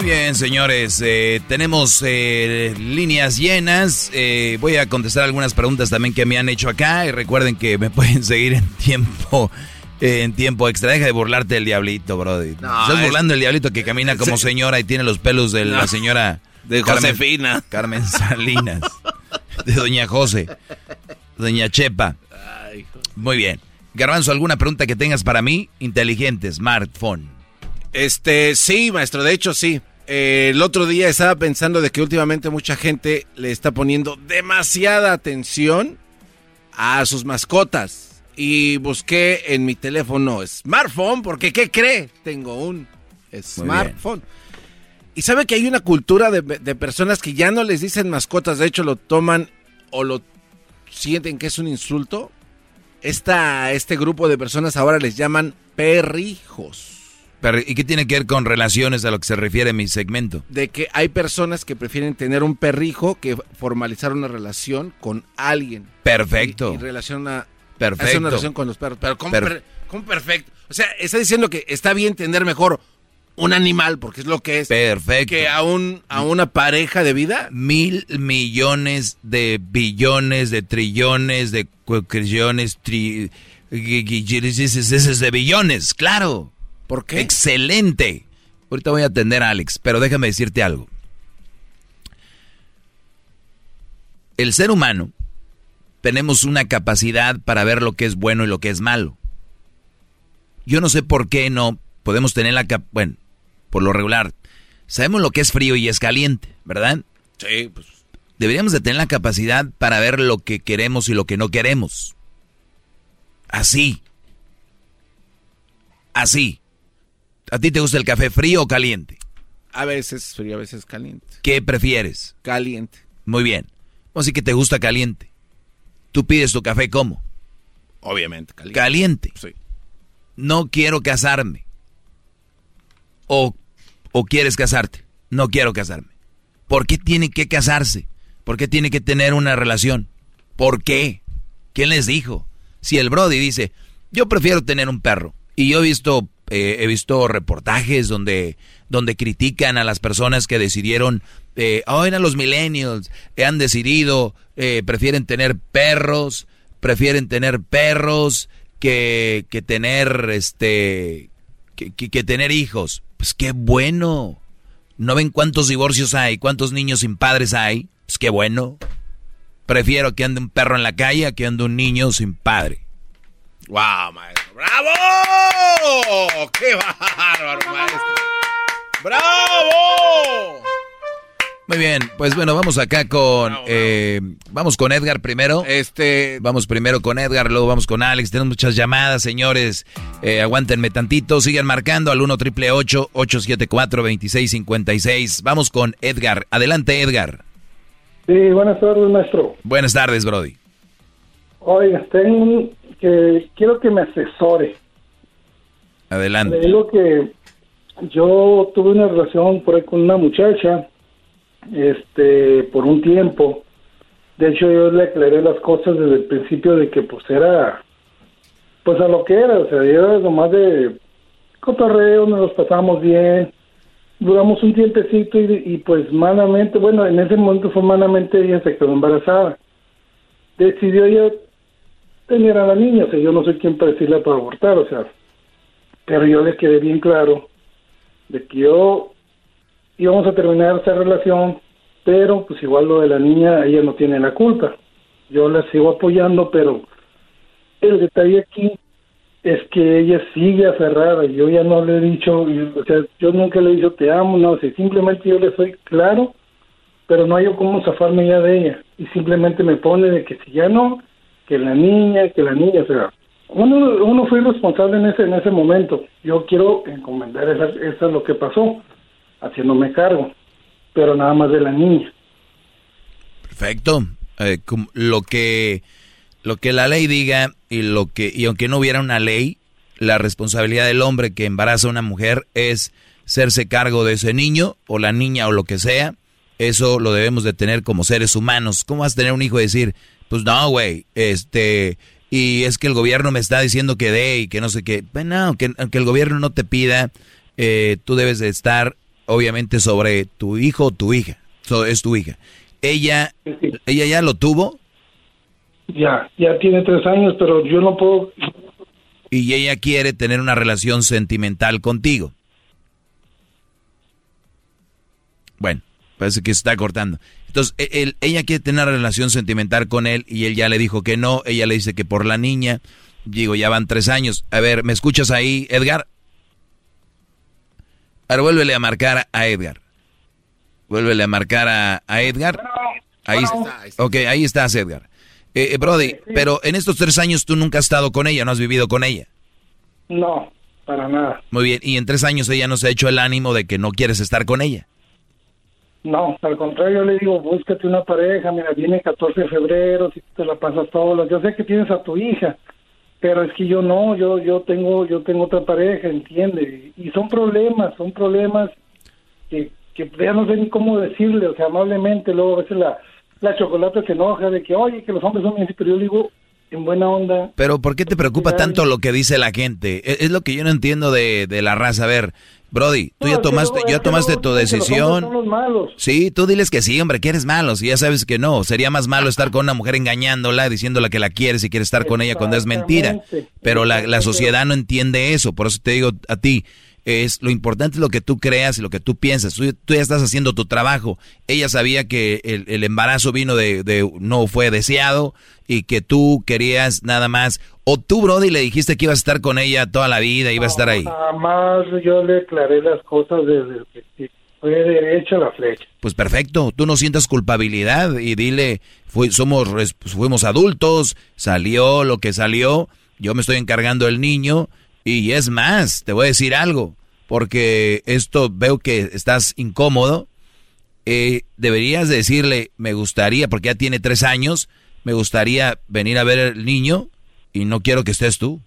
Muy bien, señores. eh, tenemos eh, líneas llenas. eh, voy a contestar algunas preguntas también que me han hecho acá. Y recuerden que me *laughs* pueden seguir en tiempo en tiempo extra. Deja de burlarte del diablito, brody. No, Estás es- burlando del diablito que camina como señora y tiene los pelos de la señora... De Josefina. Carmen Salinas. De doña José. Doña Chepa. Muy bien. Garbanzo, ¿alguna pregunta que tengas para mí? Inteligente, smartphone. Este, sí, maestro, de hecho sí. Eh, el otro día estaba pensando de que últimamente mucha gente le está poniendo demasiada atención a sus mascotas. Y busqué en mi teléfono smartphone, porque ¿qué cree? Tengo un smartphone. Y sabe que hay una cultura de, de personas que ya no les dicen mascotas, de hecho lo toman o lo sienten que es un insulto. Esta, este grupo de personas ahora les llaman perrijos. ¿Y qué tiene que ver con relaciones a lo que se refiere mi segmento? de que hay personas que prefieren tener un perrijo que formalizar una relación con alguien. Perfecto. Y, y relaciona, Perfecto. hacer una relación con los perros. Pero ¿cómo, Per- per- cómo perfecto? O sea, está diciendo que está bien tener mejor un animal, porque es lo que es. Perfecto. Que a, un, a una pareja de vida. Mil millones de billones, de trillones, de cuatrillones, tri... de billones, claro. ¿Por qué? Excelente. Ahorita voy a atender a Alex, pero déjame decirte algo. El ser humano tenemos una capacidad para ver lo que es bueno y lo que es malo. Yo no sé por qué no podemos tener la cap bueno, por lo regular, sabemos lo que es frío y es caliente, ¿verdad? Sí, pues. Deberíamos de tener la capacidad para ver lo que queremos y lo que no queremos. Así. Así. ¿A ti te gusta el café frío o caliente? A veces frío, a veces caliente. ¿Qué prefieres? Caliente. Muy bien. Vamos a decir que te gusta caliente. ¿Tú pides tu café cómo? Obviamente, caliente. Caliente. Sí. No quiero casarme. O, o quieres casarte. No quiero casarme. ¿Por qué tiene que casarse? ¿Por qué tiene que tener una relación? ¿Por qué? ¿Quién les dijo? Si el Brody dice, yo prefiero tener un perro. Y yo he visto, eh, he visto reportajes donde, donde critican a las personas que decidieron, eh, ahora los millennials eh, han decidido, eh, prefieren tener perros, prefieren tener perros que, que tener, este, que, que- tener hijos. Pues qué bueno. ¿No ven cuántos divorcios hay? ¿Cuántos niños sin padres hay? Pues qué bueno. Prefiero que ande un perro en la calle a que ande un niño sin padre. ¡Wow, maestro! ¡Bravo! ¡Qué bárbaro, maestro! ¡Bravo! Muy bien, pues bueno, vamos acá con eh, vamos con Edgar primero. Este, vamos primero con Edgar, luego vamos con Alex. Tenemos muchas llamadas, señores. Eh, aguántenme tantito, sigan marcando al 1 triple 874 2656. Vamos con Edgar. Adelante, Edgar. Sí, buenas tardes, maestro. Buenas tardes, Brody. Oiga, tengo que quiero que me asesore. Adelante. Le digo que yo tuve una relación por ahí con una muchacha, este, por un tiempo. De hecho, yo le aclaré las cosas desde el principio de que pues era, pues a lo que era, o sea, era nomás de cotorreo, nos los pasamos bien, duramos un tiempecito y, y pues malamente, bueno, en ese momento fue malamente ella se quedó embarazada. Decidió ella tener a la niña, o sea, yo no soy quien para decirle para abortar, o sea, pero yo le quedé bien claro de que yo íbamos a terminar esa relación, pero pues igual lo de la niña, ella no tiene la culpa. Yo la sigo apoyando, pero el detalle aquí es que ella sigue aferrada. Yo ya no le he dicho, o sea, yo nunca le he dicho te amo, no, o sea, simplemente yo le soy claro, pero no hay cómo zafarme ya de ella. Y simplemente me pone de que si ya no, que la niña, que la niña, o sea, uno, uno fue responsable en ese, en ese momento. Yo quiero encomendar esa, eso es lo que pasó, haciéndome cargo, pero nada más de la niña. Perfecto. Eh, lo que lo que la ley diga y lo que y aunque no hubiera una ley, la responsabilidad del hombre que embaraza a una mujer es hacerse cargo de ese niño o la niña o lo que sea. Eso lo debemos de tener como seres humanos. ¿Cómo vas a tener un hijo y decir, pues no, güey, este y es que el gobierno me está diciendo que dé y que no sé qué. Bueno, aunque, aunque el gobierno no te pida, eh, tú debes de estar obviamente sobre tu hijo o tu hija. So, es tu hija. Ella, ella ya lo tuvo Ya, ya tiene tres años, pero yo no puedo, y ella quiere tener una relación sentimental contigo. Bueno, parece que se está cortando. Entonces, e- él- ella quiere tener una relación sentimental con él y él ya le dijo que no. Ella le dice que por la niña. Digo, ya van tres años. A ver, ¿me escuchas ahí, Edgar? Ahora vuélvele a marcar a Edgar. Vuélvele a marcar a, a Edgar. Ahí está. Ok, ahí estás, Edgar. Eh, eh, Brody, pero en estos tres años tú nunca has estado con ella, no has vivido con ella. no, para nada. Muy bien, y en tres años ella no se ha hecho el ánimo de que no quieres estar con ella. No, al contrario, yo le digo, búscate una pareja, mira, viene el 14 de febrero, si te la pasas todo, yo sé que tienes a tu hija, pero es que yo no, yo yo tengo yo tengo otra pareja, entiende, y son problemas, son problemas que, que ya no sé ni cómo decirle, o sea, amablemente, luego a veces la, la chocolate se enoja de que, oye, que los hombres son bien, así", pero yo le digo, en buena onda, Pero ¿por qué te preocupa tanto lo que dice la gente? E- Es, lo que yo no entiendo de, de la raza. A ver, Brody, tú No, ya tomaste, ya tomaste tu los decisión. son los malos. Sí, tú diles que sí, hombre, que eres malo. Si ya sabes que no, sería más malo estar con una mujer engañándola, diciéndola que la quieres y quieres estar con ella cuando es mentira. Pero la, la sociedad no entiende eso. Por eso te digo a ti, es lo importante es lo que tú creas y lo que tú piensas. Tú, tú ya estás haciendo tu trabajo. Ella sabía que el, el embarazo vino de, de no fue deseado y que tú querías nada más. O tú, Brody, le dijiste que ibas a estar con ella toda la vida, iba a estar ahí. Jamás yo le aclaré las cosas desde el principio. Fue derecha la flecha. Pues perfecto, tú no sientas culpabilidad y dile, fui- somos, fuimos adultos, salió lo que salió, yo me estoy encargando del niño y es más, te voy a decir algo, porque esto veo que estás incómodo, eh, deberías decirle, me gustaría, porque ya tiene tres años, me gustaría venir a ver el niño y no quiero que estés tú.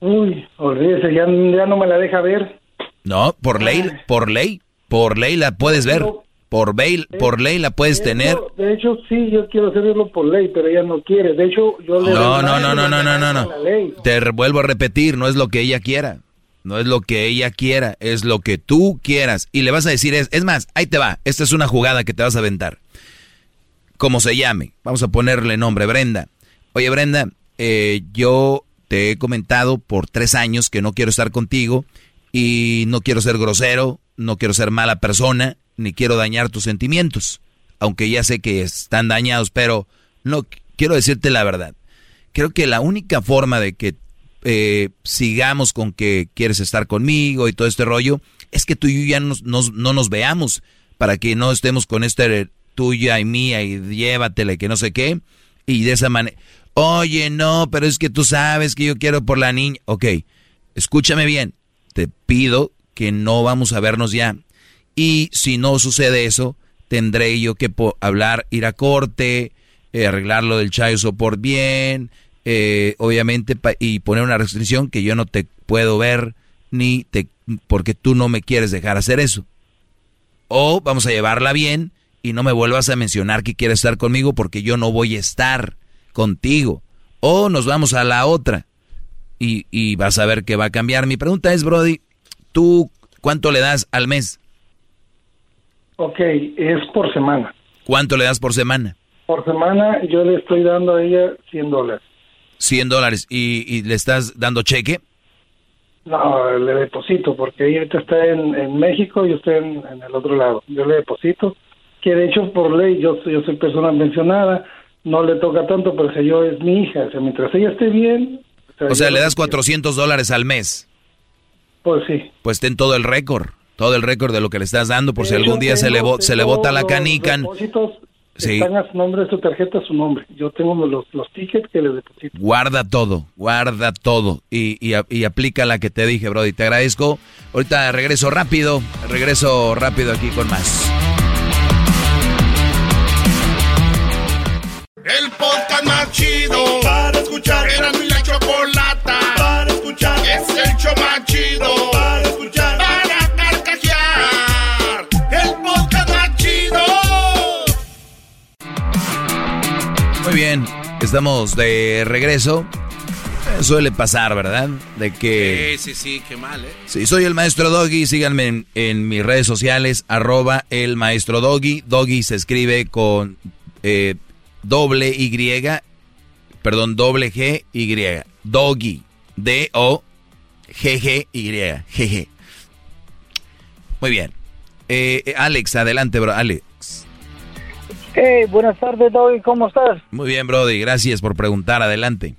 Uy, olvídese, ya, ya no me la deja ver. No, por ley, por ley, por ley la puedes ver, por ley, por ley la puedes tener. De hecho, sí, yo quiero hacerlo por ley, pero ella no quiere. De hecho, yo le... No, no, no, no, no, no, no, no. Te vuelvo a repetir, no es lo que ella quiera. No es lo que ella quiera, es lo que tú quieras. Y le vas a decir, es, es más, ahí te va, esta es una jugada que te vas a aventar. Como se llame, vamos a ponerle nombre, Brenda. Oye, Brenda, eh, yo te he comentado por tres años que no quiero estar contigo y no quiero ser grosero, no quiero ser mala persona, ni quiero dañar tus sentimientos. Aunque ya sé que están dañados, pero no quiero decirte la verdad. Creo que la única forma de que eh, sigamos con que quieres estar conmigo y todo este rollo, es que tú y yo ya no nos veamos para que no estemos con este tuya y mía y llévatela y que no sé qué. Y de esa manera, oye, no, pero es que tú sabes que yo quiero por la niña. Ok, escúchame bien, te pido que no vamos a vernos ya. Y si no sucede eso, tendré yo que hablar, ir a corte, eh, arreglar lo del chayo support bien, eh, obviamente, y poner una restricción que yo no te puedo ver ni te porque tú no me quieres dejar hacer eso. O vamos a llevarla bien y no me vuelvas a mencionar que quieres estar conmigo porque yo no voy a estar contigo. O nos vamos a la otra y, y vas a ver que va a cambiar. Mi pregunta es, Brody, ¿tú cuánto le das al mes? Ok, es por semana. ¿Cuánto le das por semana? Por semana yo le estoy dando a ella 100 dólares. 100 dólares. ¿Y, y le estás dando cheque? No, le deposito porque ella ahorita está en, en México y yo estoy en, en el otro lado. Yo le deposito, que de hecho por ley yo, soy- yo soy persona mencionada, no le toca tanto, pero si yo es mi hija, o sea, mientras ella esté bien, O sea, yo- le das 400 dólares al mes. pues sí. Pues ten todo el récord. Todo el récord de lo que le estás dando por si algún día se le, bo- se le bota la canica. depósitos Sí. Están a su nombre de su tarjeta, su nombre. Yo tengo los, los tickets que le deposito. Guarda todo, guarda todo y, y, y aplica la que te dije, Brody. Te agradezco. Ahorita regreso rápido, regreso rápido aquí con más. El podcast más chido para escuchar. Era mi la chocolata para escuchar. Es el show más chido bien, estamos de regreso. Suele pasar, ¿verdad? De que... Sí, sí, sí, qué mal, ¿eh? Sí, soy el maestro Doggy. Síganme en, en mis redes sociales, arroba el maestro Doggy. Doggy se escribe con eh, doble Y, perdón, doble G, Y. Doggy. D-O-G-G-Y. G-G. Muy bien. Eh, eh, Alex, adelante, bro. Alex. Hey, buenas tardes, Doggy, ¿cómo estás? Muy bien, Brody. Gracias por preguntar. Adelante.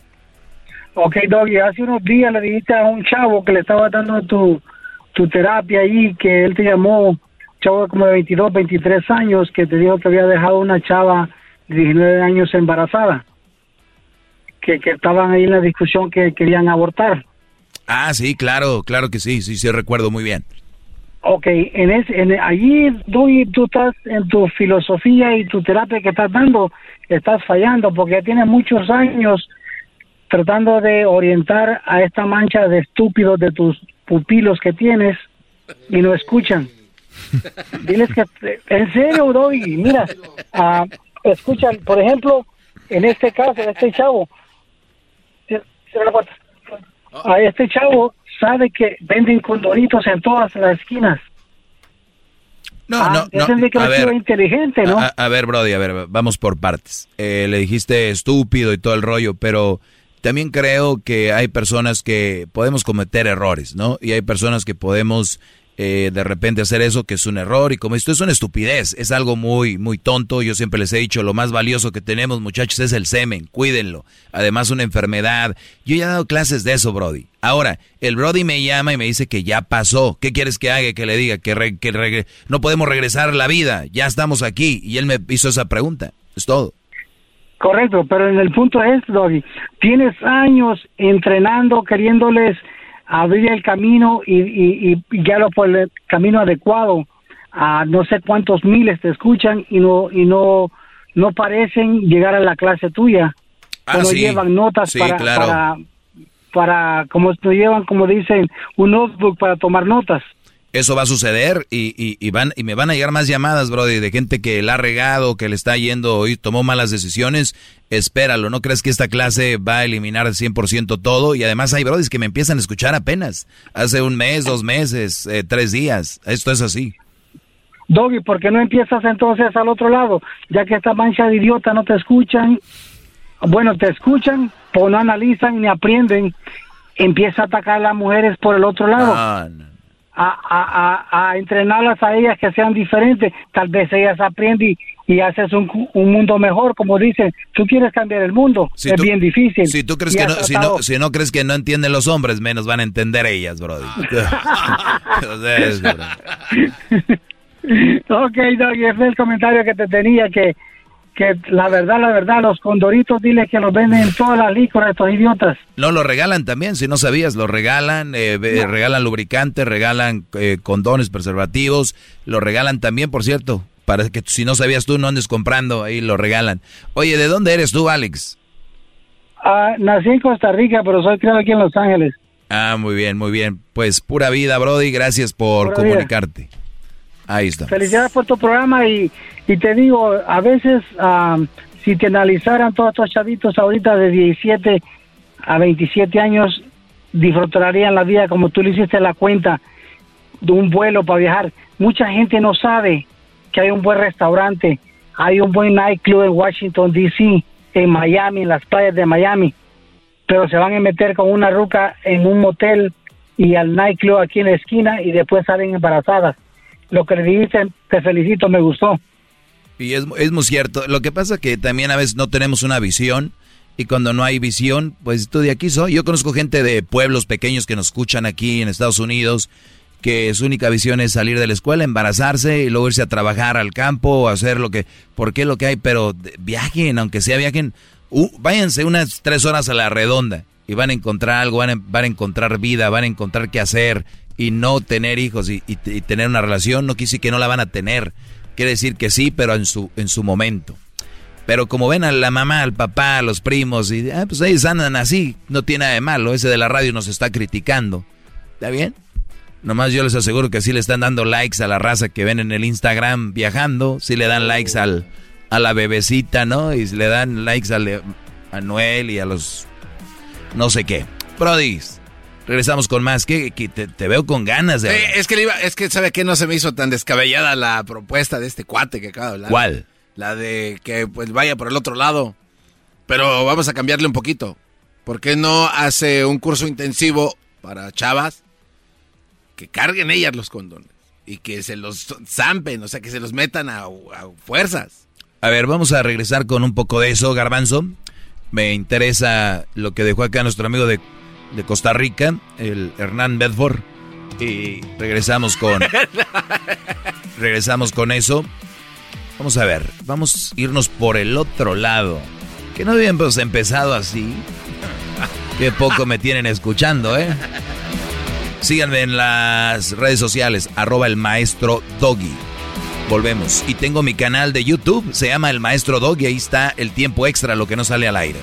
Ok, Doggy, hace unos días le dijiste a un chavo que le estaba dando tu, tu terapia ahí, que él te llamó, chavo como de 22, 23 años, que te dijo que había dejado una chava de 19 años embarazada, que, que estaban ahí en la discusión que querían abortar. Ah, sí, claro, claro que sí. Sí, sí, recuerdo muy bien. Ok, en ese, en, allí, Doggy, tú estás en tu filosofía y tu terapia que estás dando, estás fallando porque ya tienes muchos años tratando de orientar a esta mancha de estúpidos de tus pupilos que tienes y no escuchan. Diles que, en serio, Doggy, mira, ah, escuchan, por ejemplo, en este caso, este chavo, a este chavo sabe que venden condoritos en todas las esquinas. No, Ah, no, ya no. que A ver, inteligente, ¿no? A, a ver, Brody, a ver, vamos por partes. Eh, le dijiste estúpido y todo el rollo, pero también creo que hay personas que podemos cometer errores, ¿no? Y hay personas que podemos eh, de repente hacer eso, que es un error, y como esto es una estupidez, es algo muy, muy tonto. Yo siempre les he dicho, lo más valioso que tenemos, muchachos, es el semen, cuídenlo. Además, una enfermedad. Yo ya he dado clases de eso, Brody. Ahora, el Brody me llama y me dice que ya pasó. ¿Qué quieres que haga? Que le diga que, re- que no podemos regresar a la vida, ya estamos aquí. Y él me hizo esa pregunta. Es todo. Correcto, pero en el punto es, Doggy, tienes años entrenando, queriéndoles abrir el camino y, y, y guiarlo por el camino adecuado. A no sé cuántos miles te escuchan y no y no no parecen llegar a la clase tuya. Ah, no sí. llevan notas Sí, para, claro. para para como no llevan como dicen un notebook para tomar notas. Eso va a suceder y, y, y van y me van a llegar más llamadas, Brody, de gente que la ha regado, que le está yendo y tomó malas decisiones. Espéralo, no crees que esta clase va a eliminar al 100% todo. Y además hay Brody que me empiezan a escuchar apenas. Hace un mes, dos meses, eh, tres días. Esto es así. Doggy, ¿por qué no empiezas entonces al otro lado? Ya que esta mancha de idiota no te escuchan, bueno, te escuchan, pero no analizan ni aprenden, empieza a atacar a las mujeres por el otro lado. No, no. A, a, a, a entrenarlas a ellas que sean diferentes. Tal vez ellas aprenden y, y haces un, un mundo mejor, como dicen. Tú quieres cambiar el mundo, Si es tú- bien difícil. Si tú crees que no, si no, si no crees que no entienden los hombres, menos van a entender ellas, brody. *laughs* Es- *laughs* ok, Doggy, ese es el comentario que te tenía, que, que la verdad, la verdad, los condoritos, dile que los venden en todas las licores, estos idiotas. No, lo regalan también, si no sabías, lo regalan, eh, regalan lubricantes, regalan eh, condones, preservativos, lo regalan también, por cierto, para que si no sabías tú no andes comprando, ahí lo regalan. Oye, ¿de dónde eres tú, Alex? Ah, nací en Costa Rica, pero soy criado aquí en Los Ángeles. Ah, muy bien, muy bien. Pues pura vida, Brody, gracias por Pura vida. Ahí está. Felicidades por tu programa y, y te digo, a veces ah, si te analizaran todos estos chavitos ahorita de 17 a 27 años, disfrutarían la vida como tú le hiciste la cuenta de un vuelo para viajar. Mucha gente no sabe que hay un buen restaurante, hay un buen nightclub en Washington, D.C., en Miami, en las playas de Miami, pero se van a meter con una ruca en un motel y al nightclub aquí en la esquina y después salen embarazadas. Lo que le dijiste, te felicito, me gustó. Y es, es muy cierto. Lo que pasa que también a veces no tenemos una visión y cuando no hay visión, pues tú de aquí soy. Yo conozco gente de pueblos pequeños que nos escuchan aquí en Estados Unidos que su única visión es salir de la escuela, embarazarse y luego irse a trabajar al campo o hacer lo que, porque lo que hay, pero viajen, aunque sea viajen, uh, váyanse unas tres horas a la redonda y van a encontrar algo, van a, van a encontrar vida, van a encontrar qué hacer y no tener hijos y, tener una relación no quiere decir que no la van a tener, quiere decir que sí, pero en su, en su momento. Pero como ven a la mamá, al papá, a los primos, y ah, pues ellos andan así, no tiene nada de malo. Ese de la radio nos está criticando. ¿Está bien? Nomás yo les aseguro que sí le están dando likes a la raza que ven en el Instagram viajando, sí le dan likes al, a la bebecita, ¿no? Y le dan likes al, a Noel y a los no sé qué. Brody, regresamos con más. que te, te veo con ganas de... Eh, es que le iba, es que sabe que no se me hizo tan descabellada la propuesta de este cuate que acaba de hablar. ¿Cuál? La de que pues vaya por el otro lado. Pero vamos a cambiarle un poquito. ¿Por qué no hace un curso intensivo para chavas que carguen ellas los condones y que se los zampen, o sea, que se los metan a, a fuerzas? A ver, vamos a regresar con un poco de eso, Garbanzo. Me interesa lo que dejó acá nuestro amigo de, de Costa Rica, el Hernán Bedford. Y regresamos con. *laughs* regresamos con eso. Vamos a ver, vamos a irnos por el otro lado. Que no habíamos empezado así. Qué poco me tienen escuchando, ¿eh? Síganme en las redes sociales, arroba el maestro Doggy. Volvemos. Y tengo mi canal de YouTube, se llama El Maestro Doggy, ahí está el tiempo extra, lo que no sale al aire.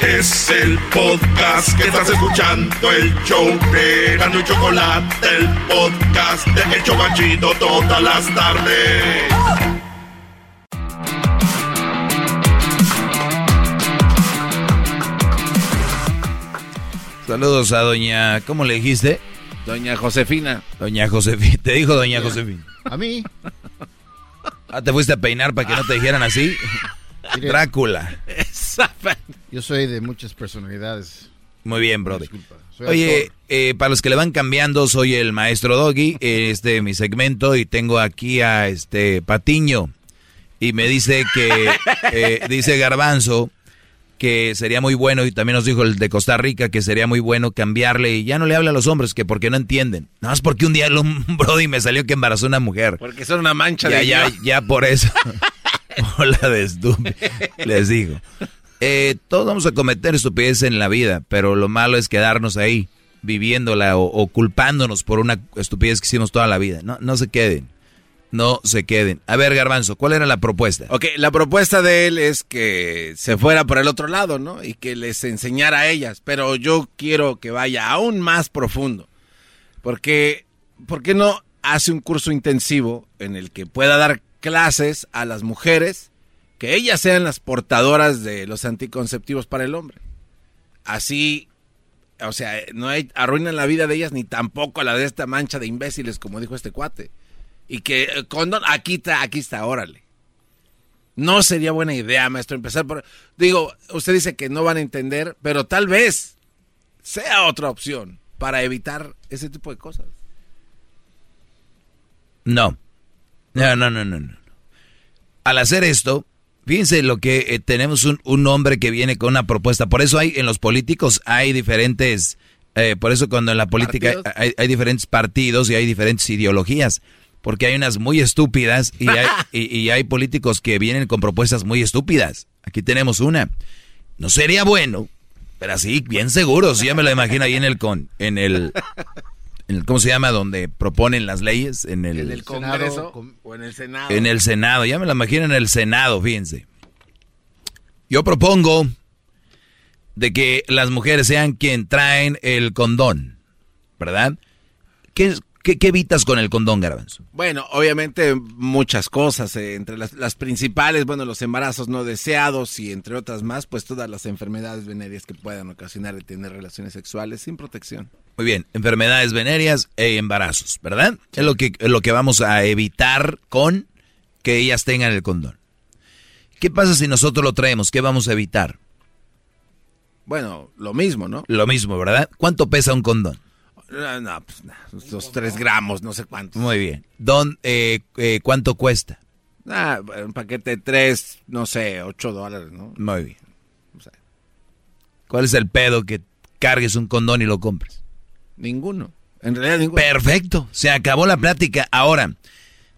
Es el podcast que estás escuchando, el show de Gano y Chocolate, el podcast de El Chocachito todas las tardes. Saludos a doña, ¿cómo le dijiste? Doña Josefina. Doña Josefina, te dijo doña Josefina. A mí. Ah, te fuiste a peinar para que no te dijeran así. Mire. *laughs* Yo soy de muchas personalidades. Muy bien, brother. Oye, eh, para los que le van cambiando, soy el maestro Doggy, *laughs* este mi segmento, y tengo aquí a este Patiño. Y me dice que, *laughs* eh, dice Garbanzo, que sería muy bueno, y también nos dijo el de Costa Rica, que sería muy bueno cambiarle, y ya no le habla a los hombres, que porque no entienden. Nada más porque un día el un Brody me salió que embarazó una mujer. Porque son una mancha Ya, de... ya, ya por eso. Hola de estúpido. Les digo. Eh, todos vamos a cometer estupidez en la vida, pero lo malo es quedarnos ahí, viviéndola o, culpándonos por una estupidez que hicimos toda la vida. No, no se queden. No se queden. A ver, Garbanzo, ¿cuál era la propuesta? Ok, la propuesta de él es que se fuera por el otro lado, ¿no? Y que les enseñara a ellas. Pero yo quiero que vaya aún más profundo. Porque, ¿por qué no hace un curso intensivo en el que pueda dar clases a las mujeres que ellas sean las portadoras de los anticonceptivos para el hombre? Así, o sea, no hay, arruinan la vida de ellas ni tampoco la de esta mancha de imbéciles, como dijo este cuate. Y que eh, condón, aquí está, aquí está, órale. No sería buena idea, maestro, empezar por... Digo, usted dice que no van a entender, pero tal vez sea otra opción. para evitar ese tipo de cosas. No. No, no, no, no. no. Al hacer esto, fíjense lo que eh, tenemos un, un, hombre que viene con una propuesta. Por eso hay en los políticos hay diferentes, eh, por eso cuando en la política hay, hay, diferentes partidos y hay diferentes ideologías. Porque hay unas muy estúpidas y hay, *laughs* y, y hay políticos que vienen con propuestas muy estúpidas. Aquí tenemos una. No sería bueno, pero así, bien seguro, si ya me lo imagino ahí en el con, en el, en el, ¿cómo se llama? Donde proponen las leyes, en el, ¿En el Congreso o en el Senado. En el Senado, ya me lo imagino en el Senado, fíjense. Yo propongo de que las mujeres sean quien traen el condón, ¿verdad? ¿Qué, ¿Qué, qué, evitas con el condón, Garbanzo? Bueno, obviamente muchas cosas, eh, entre las, las, principales, bueno, los embarazos no deseados y entre otras más, pues todas las enfermedades venéreas que puedan ocasionar el tener relaciones sexuales sin protección. Muy bien, enfermedades venéreas e embarazos, ¿verdad? Sí. Es lo que, es lo que vamos a evitar con que ellas tengan el condón. ¿Qué pasa si nosotros lo traemos? ¿Qué vamos a evitar? Bueno, lo mismo, ¿no? Lo mismo, ¿verdad? ¿Cuánto pesa un condón? No, no pues los tres gramos, no sé cuántos. Muy bien. Don, eh, eh, ¿Cuánto cuesta? Ah, un paquete de tres, no sé, ocho dólares, ¿no? Muy bien. O sea, ¿Cuál es el pedo que cargues un condón y lo compres? Ninguno. En realidad ninguno. Perfecto. Se acabó la plática. Ahora,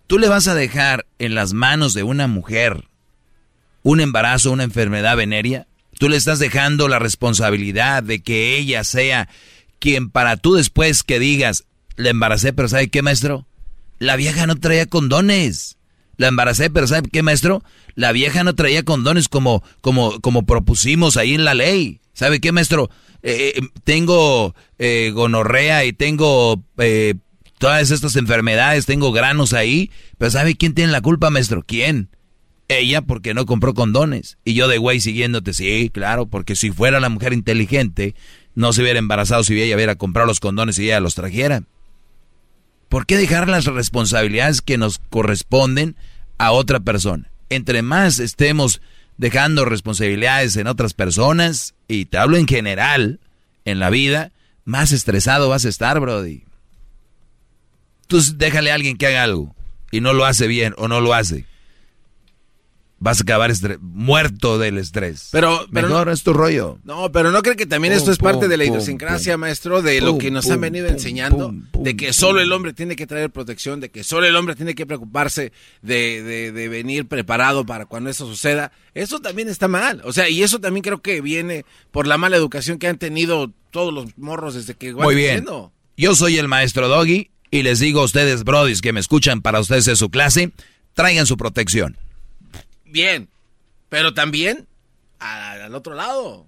tú le vas a dejar en las manos de una mujer un embarazo, una enfermedad venérea. Tú le estás dejando la responsabilidad de que ella sea quien para tú después que digas, la embaracé, pero ¿sabe qué, maestro? La vieja no traía condones. La embaracé, pero ¿sabe qué, maestro? La vieja no traía condones como, como, como propusimos ahí en la ley. ¿Sabe qué, maestro? Eh, tengo eh, gonorrea y tengo eh, todas estas enfermedades, tengo granos ahí, pero ¿sabe quién tiene la culpa, maestro? ¿Quién? Ella porque no compró condones. Y yo de güey siguiéndote, sí, claro, porque si fuera la mujer inteligente, no se hubiera embarazado si ella hubiera comprado los condones y ella los trajera. ¿Por qué dejar las responsabilidades que nos corresponden a otra persona? Entre más estemos dejando responsabilidades en otras personas, y te hablo en general, en la vida, más estresado vas a estar, Brody. Tú déjale a alguien que haga algo y no lo hace bien o no lo hace vas a acabar muerto del estrés. Pero, pero Mejor no, es tu rollo. No, pero no cree que también pum, esto es parte pum, de la pum, idiosincrasia, maestro, de lo que nos han venido enseñando, de que solo el hombre tiene que traer protección, de que solo el hombre tiene que preocuparse de, de, de, venir preparado para cuando eso suceda. Eso también está mal. O sea, y eso también creo que viene por la mala educación que han tenido todos los morros desde que Muy bien. Yo soy el maestro Doggy y les digo a ustedes, brodis, que me escuchan para ustedes en su clase, traigan su protección. Bien, pero también al, al otro lado.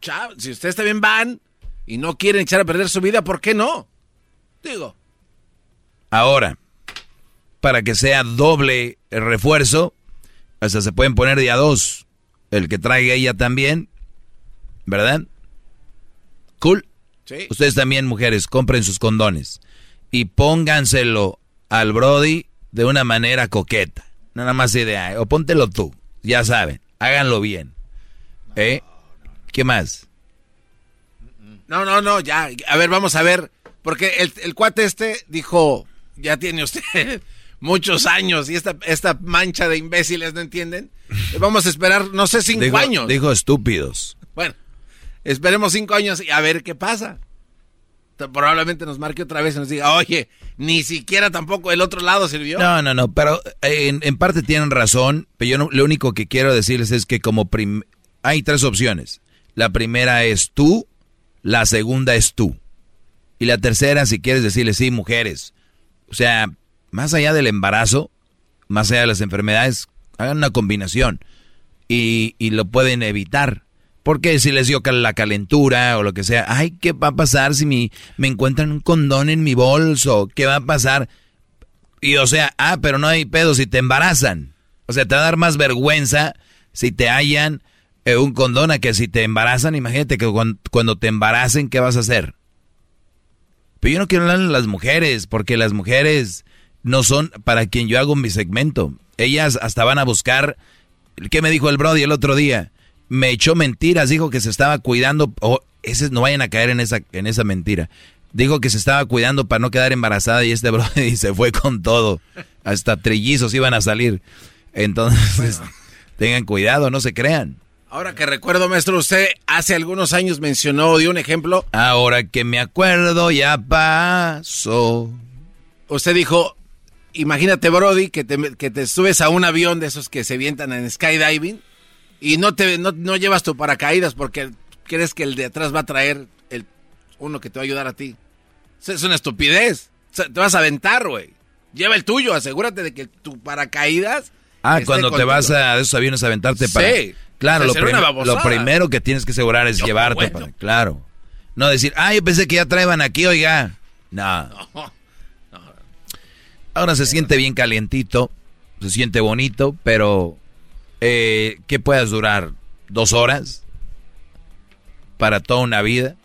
Chao, si ustedes también van y no quieren echar a perder su vida, ¿por qué no? Digo. Ahora, para que sea doble el refuerzo, hasta se pueden poner día dos. El que traiga ella también, ¿verdad? Cool. Sí. Ustedes también, mujeres, compren sus condones y pónganselo al Brody de una manera coqueta. Nada más idea, o póntelo tú. Ya saben, háganlo bien. ¿Eh? ¿Qué más? No, no, no, ya. A ver, vamos a ver. Porque el, el cuate este dijo, ya tiene usted *laughs* muchos años y esta, esta mancha de imbéciles, ¿no entienden? *laughs* Vamos a esperar, no sé, cinco dijo, años. Dijo estúpidos. Bueno, esperemos cinco años y a ver qué pasa. Probablemente nos marque otra vez y nos diga, oye, ni siquiera tampoco el otro lado sirvió. No, no, no, pero en, en parte tienen razón, pero yo no, lo único que quiero decirles es que como hay tres opciones. La primera es tú, la segunda es tú. Y la tercera, si quieres decirle, sí, mujeres. O sea, más allá del embarazo, más allá de las enfermedades, hagan una combinación y, y lo pueden evitar. Porque si les dio la calentura o lo que sea, ay, ¿qué va a pasar si mi, me encuentran un condón en mi bolso? ¿Qué va a pasar? Y o sea, ah, pero no hay pedo si te embarazan. O sea, te va a dar más vergüenza si te hallan eh, un condón a que si te embarazan. Imagínate que cuando, cuando, te embaracen, ¿qué vas a hacer? Pero yo no quiero hablar de las mujeres, porque las mujeres no son para quien yo hago mi segmento. Ellas hasta van a buscar. ¿Qué me dijo el Brody el otro día? Me echó mentiras, dijo que se estaba cuidando, o oh, esos no vayan a caer en esa, en esa mentira. Dijo que se estaba cuidando para no quedar embarazada y este *laughs* Brody se fue con todo. Hasta trillizos iban a salir. Entonces, *laughs* tengan cuidado, no se crean. Ahora que recuerdo, maestro, usted hace algunos años mencionó, dio un ejemplo. Ahora que me acuerdo, ya pasó. Usted dijo, imagínate, Brody, que te, que te subes a un avión de esos que se vientan en skydiving y no te no, no llevas tu paracaídas porque crees que el de atrás va a traer el uno que te va a ayudar a ti. Es una estupidez. Te vas a aventar, güey. Lleva el tuyo, asegúrate de que tu paracaídas. Ah, cuando te vas a esos aviones a aventarte para... Sí. Claro, lo, prim- lo primero que tienes que asegurar es Yo llevarte para... Claro. No decir, ah, yo pensé que ya traían aquí, oiga. No. Ahora se siente bien calientito, se siente bonito, pero eh, ¿qué puedas durar? ¿Dos horas? ¿Para toda una vida?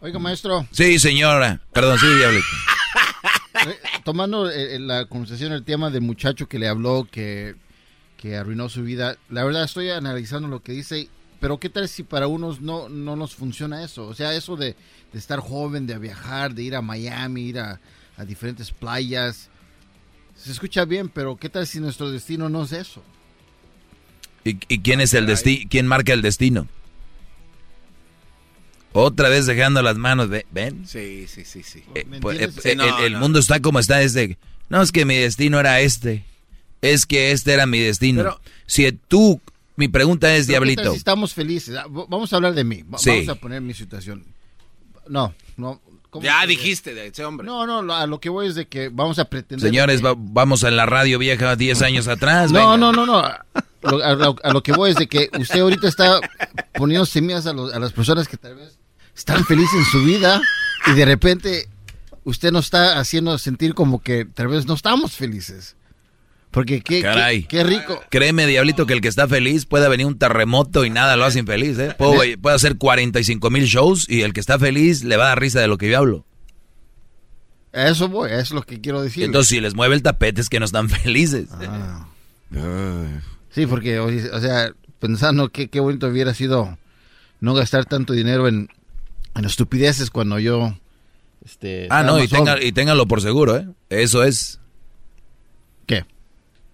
Oiga, maestro, Sí, señora. Perdón, sí, diablito. eh, tomando eh, la conversación, el tema del muchacho que le habló, que, que arruinó su vida, la verdad estoy analizando lo que dice, pero ¿qué tal si para unos no, no nos funciona eso? O sea, eso de, de estar joven, de viajar, de ir a Miami, ir a, a diferentes playas, se escucha bien, pero ¿qué tal si nuestro destino no es eso? ¿Y, y quién es el destino? ¿Quién marca el destino? Otra vez dejando las manos de... ¿Ven? Sí, sí, sí, sí. Eh, ¿Me pues, eh, Sí, no, el, el no. mundo está como está desde... No, es que mi destino era este. Es que este era mi destino. Pero- si tú... Mi pregunta es, Pero ¿qué tal Diablito. si estamos felices? Ah, Vamos a hablar de mí. Va- Sí. Vamos a poner mi situación. No, no. ¿cómo Ya dijiste de ese hombre. No, no, lo- a lo que voy es de que vamos a pretender. Señores, que- va- vamos a la radio vieja 10 años atrás. No, no, no, no. A lo, a lo- a lo que voy es de que usted ahorita está poniendo semillas a, los- a las personas que tal vez están felices en su vida y de repente usted nos está haciendo sentir como que tal vez no estamos felices. Porque qué, Caray. qué, qué rico. Créeme, Diablito, que el que está feliz puede venir un terremoto y nada lo hace infeliz, ¿eh? Puedo, puede hacer 45 mil shows y el que está feliz le va a dar risa de lo que yo hablo. Eso voy, es lo que quiero decir. Entonces, si les mueve el tapete es que no están *laughs* felices. Ah. Sí, porque, o sea, pensando que qué bonito hubiera sido no gastar tanto dinero en, en estupideces cuando yo... Este, Ah, no, y, tenga, y téngalo por seguro, ¿eh? Eso es. ¿Qué?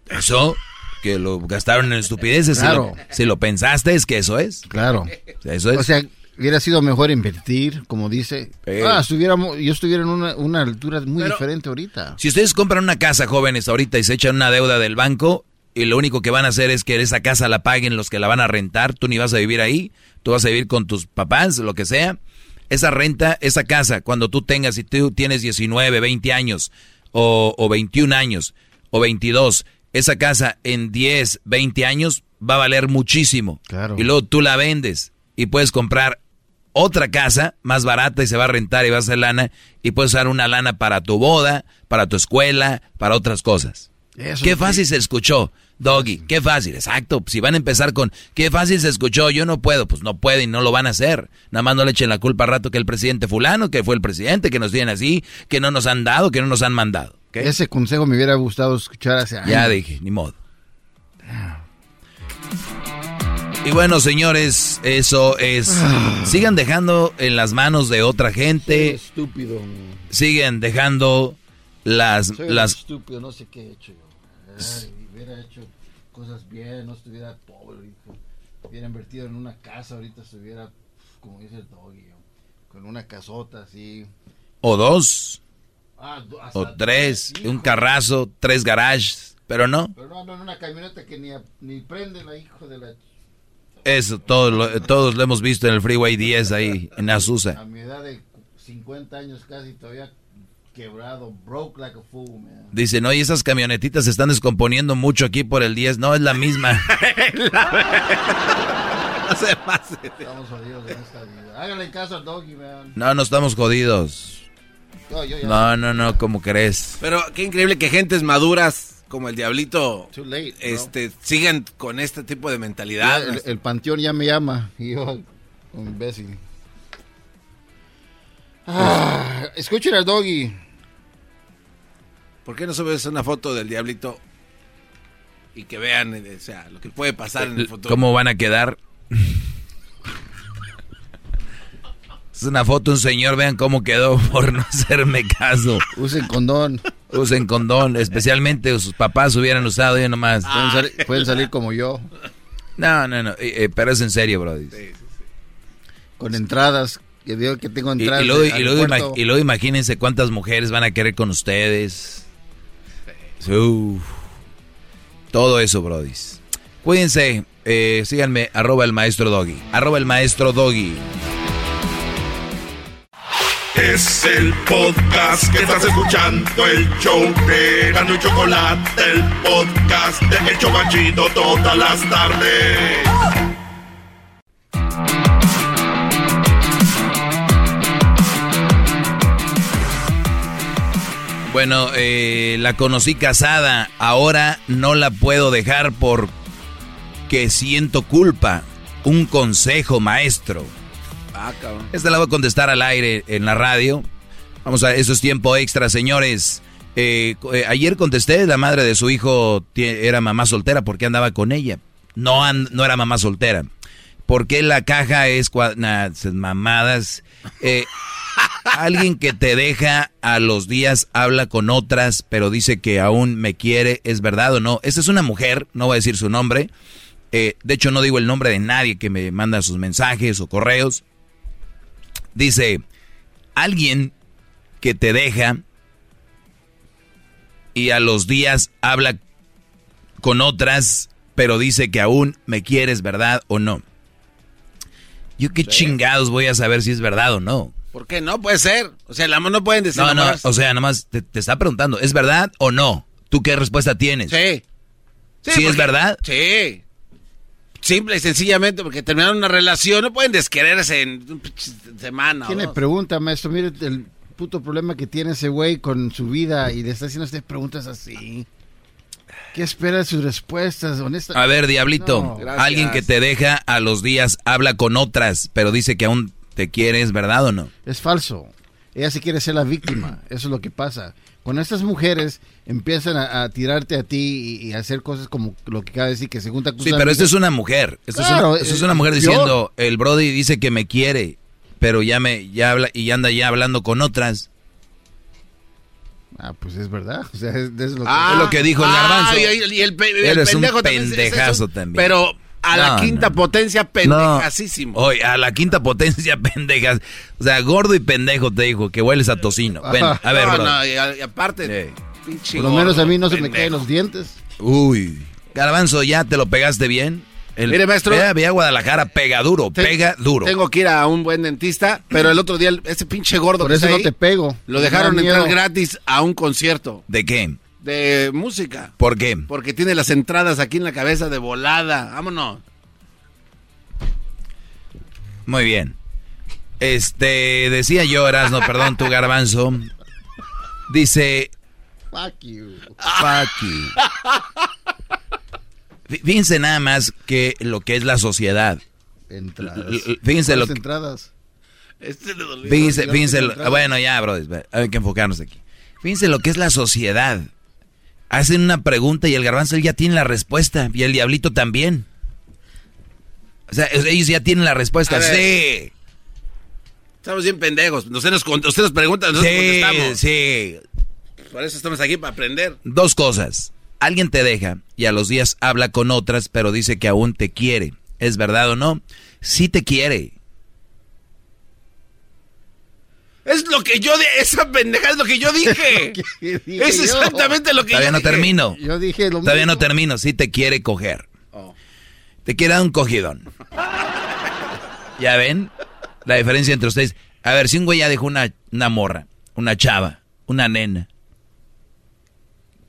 Eso, que lo gastaron en estupideces. Si Claro. lo- Si, lo, pensaste, es que eso es. Claro. Eso es. O sea, hubiera sido mejor invertir, como dice. Eh. Ah, estuviéramos, yo estuviera en una, una altura muy Pero- diferente ahorita. Si ustedes compran una casa, jóvenes, ahorita y se echan una deuda del banco y lo único que van a hacer es que esa casa la paguen los que la van a rentar, tú ni vas a vivir ahí, tú vas a vivir con tus papás, lo que sea. Esa renta, esa casa, cuando tú tengas, si tú tienes 19, 20 años o, o 21 años o 22, esa casa en 10, 20 años va a valer muchísimo. Claro. Y luego tú la vendes y puedes comprar otra casa más barata y se va a rentar y va a hacer lana y puedes usar una lana para tu boda, para tu escuela, para otras cosas. Eso qué sí. fácil se escuchó, Doggy, qué fácil, exacto. Si van a empezar con qué fácil se escuchó, yo no puedo, pues no pueden, no lo van a hacer. Nada más no le echen la culpa al rato que el presidente fulano, que fue el presidente, que nos tienen así, que no nos han dado, que no nos han mandado. Ese consejo me hubiera gustado escuchar hace años. Ya dije, ni modo. Y bueno, señores, eso es. Sigan dejando en las manos de otra gente. Estúpido. Siguen dejando las. Soy las estúpido, no sé qué he hecho yo. Ay, hubiera hecho cosas bien, no estuviera pobre. hijo. Hubiera invertido en una casa, ahorita estuviera, como dice el doggy, con una casota así. o dos, Ah, o tres, un carrazo, tres garages. Pero no, Pero no en una camioneta que ni, a- ni prende la hijo de la... eso todos lo, todos lo hemos visto en el Freeway 10 ahí en A Azusa. mi edad de 50 años casi todavía quebrado, broke like a fool, man. Dicen, oye, esas camionetitas se están descomponiendo mucho aquí por el 10. No, es la misma. *laughs* No se pase. Estamos jodidos en esta vida. Háganle caso al doggy, man. No, no estamos jodidos. Yo, yo ya- No, no, no, ¿cómo crees? Pero qué increíble que gentes maduras como el Diablito Too late, bro. este, sigan con este tipo de Ya mentalidad. el, el panteón ya me llama. Y yo, un imbécil. Ah, escuchen al doggy. ¿Por qué no subes una foto del Diablito y que vean eh, o sea, lo que puede pasar en el futuro? ¿Cómo van a quedar? Es una foto un señor, vean cómo quedó *laughs* por no hacerme caso. Usen condón. Usen condón, especialmente sus papás hubieran usado yo nomás. Pueden, sal- pueden salir como yo. No, no, no, eh, eh, pero es en serio, Brody. Con entradas. Que digo que tengo Y, y entradas. luego, y luego y imagínense cuántas mujeres van a querer con ustedes. Uf. todo eso, Brody. Cuídense, eh, síganme, arroba el maestro Doggy. Arroba el maestro Doggy. Es el podcast que estás escuchando, el show de Gano y Chocolate, el podcast de El Chocachito todas las tardes. Bueno, eh, la conocí casada, ahora no la puedo dejar porque siento culpa. Un consejo, maestro. Ah, cabrón. Esta la voy a contestar al aire en la radio. Vamos a, eso es tiempo extra, señores. Eh, eh, ayer contesté, la madre de su hijo era mamá soltera porque andaba con ella. No, no era mamá soltera. ¿Por qué la caja es nah, mamadas? Eh, alguien que te deja a los días habla con otras, pero dice que aún me quiere, ¿es verdad o no? Esta es una mujer, no voy a decir su nombre. Eh, de hecho, no digo el nombre de nadie que me manda sus mensajes o correos. Dice, alguien que te deja y a los días habla con otras, pero dice que aún me quieres, ¿verdad o no? Yo qué chingados voy a saber si es verdad o no. ¿Por qué no? Puede ser. O sea, el amor no pueden decir. No, no, o sea, nomás te, te está preguntando, ¿es verdad o no? ¿Tú qué respuesta tienes? Sí. ¿Sí es porque- verdad? Sí. Simple y sencillamente porque terminaron una relación, no pueden desquererse en semana. o ¿Quién le dos. pregunta, maestro? Mire el puto problema que tiene ese güey con su vida y le está haciendo usted preguntas así. ¿Qué espera de sus respuestas? Honesta. A ver, diablito, No. Alguien que te deja a los días habla con otras, pero dice que aún te quiere, ¿es verdad o no? Es falso. Ella sí quiere ser la víctima. Eso es lo que pasa. Cuando estas mujeres empiezan a, a tirarte a ti y, y a hacer cosas como lo que acaba de decir, que se junta con Sí, pero esta es una mujer. Esta Claro, es, una, esta es eh, una mujer yo- diciendo, el Brody dice que me quiere, pero ya me ya habla y anda ya hablando con otras. Ah, pues es verdad. O sea, es, es lo que... es lo que dijo el Ah, garbanzo. y, y el, pe- el Eres un pendejo también es pendejazo también. Pero a la quinta no. potencia, pendejasísimo. Oye, a la quinta potencia, *laughs* pendejas. O sea, gordo y pendejo te dijo que hueles a tocino. Ven, a ver, no, y, aparte, pinche Por lo menos gordo, a mí no se me caen los dientes. Uy. Garbanzo, ¿ya te lo pegaste bien? El, Mire, maestro. Ve, a- ve a Guadalajara, pega duro, Te- pega duro. Tengo que ir a un buen dentista, pero el otro día el- ese pinche gordo Por que eso está no ahí, te pego. Lo dejaron entrar miedo. gratis a un concierto ¿De qué? de música. ¿Por qué? Porque tiene las entradas aquí en la cabeza de volada. Vámonos. Muy bien. Este, decía yo, Erasno, perdón, tu garbanzo. Dice, Fuck you. fuck you. Fí- Fíjense nada más que lo que es la sociedad. Entradas. Fíjense lo ¿Cuáles que... entradas? Este le dolió. Fíjense, fíjense, tengo lo- entradas. bueno, ya, bro, hay que enfocarnos aquí. Fíjense lo que es la sociedad. Hacen una pregunta y el garbanzo él ya tiene la respuesta y el diablito también. O sea, ellos ya tienen la respuesta. A ver. Sí, Estamos bien pendejos. Usted nos, con- usted nos pregunta, nosotros sí, contestamos. sí. Por eso estamos aquí para aprender. Dos cosas. Alguien te deja y a los días habla con otras, pero dice que aún te quiere. ¿Es verdad o no? Sí te quiere. Es lo que yo de esa pendeja es lo que yo *laughs* dije. ¿Qué dije es yo? exactamente lo que Todavía yo no dije. termino. Yo dije lo Todavía no termino. Sí te quiere coger. Oh. Te quiere dar un cogidón. *laughs* ¿Ya ven? La diferencia entre ustedes. A ver, si un güey ya dejó una, una morra, una chava, una nena,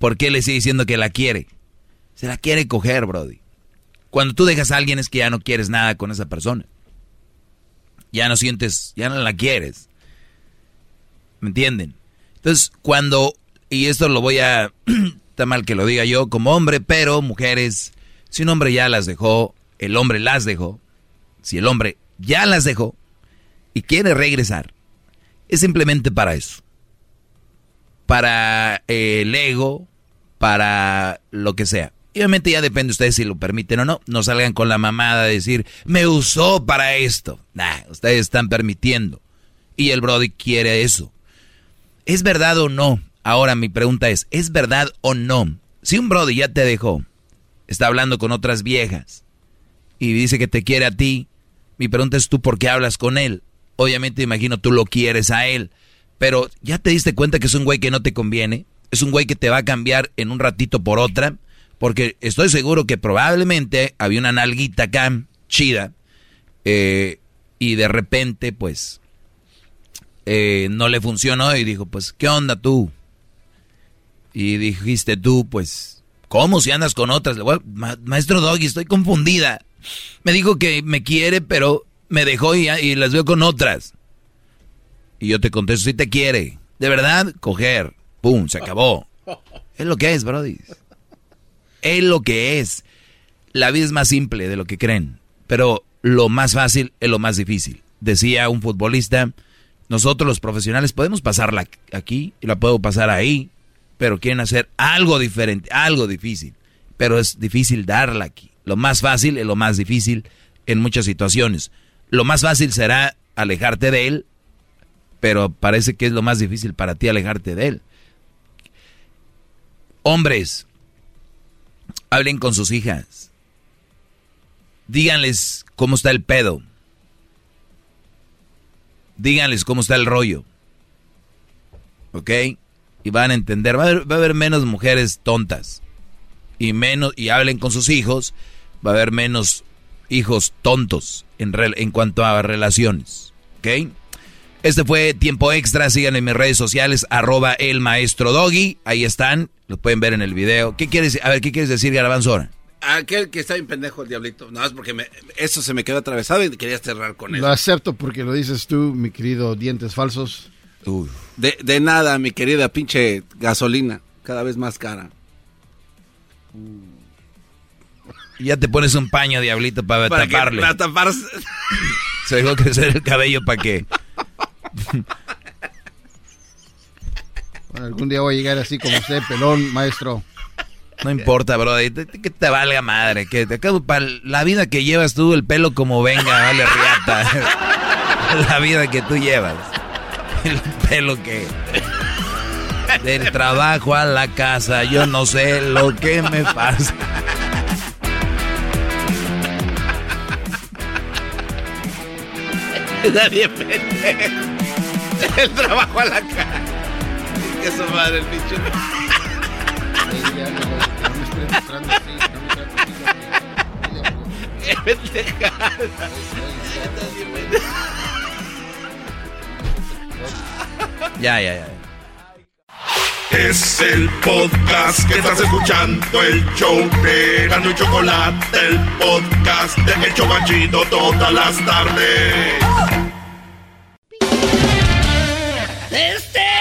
¿por qué le sigue diciendo que la quiere? Se la quiere coger, Brody. Cuando tú dejas a alguien es que ya no quieres nada con esa persona. Ya no sientes, ya no la quieres. ¿Me entienden? Entonces, cuando, y esto lo voy a, *clears throat* está mal que lo diga yo como hombre, pero mujeres, si un hombre ya las dejó, el hombre las dejó, si el hombre ya las dejó y quiere regresar, es simplemente para eso. Para el ego, para lo que sea. Y obviamente ya depende de ustedes si lo permiten o no. No salgan con la mamada de decir, me usó para esto. Nah, ustedes están permitiendo. Y el Brody quiere eso. ¿Es verdad o no? Ahora mi pregunta es, ¿es verdad o no? Si un Brody ya te dejó, está hablando con otras viejas y dice que te quiere a ti, mi pregunta es tú por qué hablas con él. Obviamente imagino tú lo quieres a él, pero ya te diste cuenta que es un güey que no te conviene, es un güey que te va a cambiar en un ratito por otra, porque estoy seguro que probablemente había una nalguita acá chida eh, y de repente pues eh, no le funcionó y dijo pues ¿qué onda tú? Y dijiste tú pues ¿cómo si andas con otras? maestro Doggy estoy confundida. Me dijo que me quiere pero me dejó y, las veo con otras. Y yo te contesto si te quiere. De verdad, coger. Pum, se acabó. Es lo que es, Brody. Es lo que es. La vida es más simple de lo que creen. Pero lo más fácil es lo más difícil. Decía un futbolista, nosotros los profesionales podemos pasarla aquí y la puedo pasar ahí, pero quieren hacer algo diferente, algo difícil. Pero es difícil darla aquí. Lo más fácil es lo más difícil en muchas situaciones. Lo más fácil será alejarte de él, pero parece que es lo más difícil para ti alejarte de él. Hombres, hablen con sus hijas díganles cómo está el pedo. Díganles cómo está el rollo. ¿Ok? Y van a entender. Va a haber, va a menos mujeres tontas. Y menos, y hablen con sus hijos. Va a haber menos hijos tontos en, en cuanto a relaciones. ¿Ok? Este fue Tiempo Extra. Síganme en mis redes sociales, arroba el maestro Doggy. Ahí están. Lo pueden ver en el video. ¿Qué quieres, a ver, ¿qué quieres decir, Garbanzora? Aquel que está bien pendejo, el diablito. No, es porque eso se me quedó atravesado y quería cerrar con él. Lo acepto porque lo dices tú, mi querido Dientes Falsos. De, de, nada, mi querida pinche gasolina. Cada vez más cara. Y ya te pones un paño, diablito, para, taparle. para taparse. Se dejó crecer el cabello para que... *laughs* algún día voy a llegar así como usted, pelón, maestro. No importa, bro. Que te valga madre. Que te para la vida que llevas tú, el pelo como venga, vale riata. *laughs* la vida que tú llevas. El pelo que. Del trabajo a la casa, yo no sé lo que me pasa. *laughs* Está bien *laughs* El trabajo a la casa. Que su madre el bicho. *laughs* Ya, ya, ya. Es el podcast que estás escuchando, el show de Gano y Chocolate, el podcast de El Chobachito todas las tardes. Este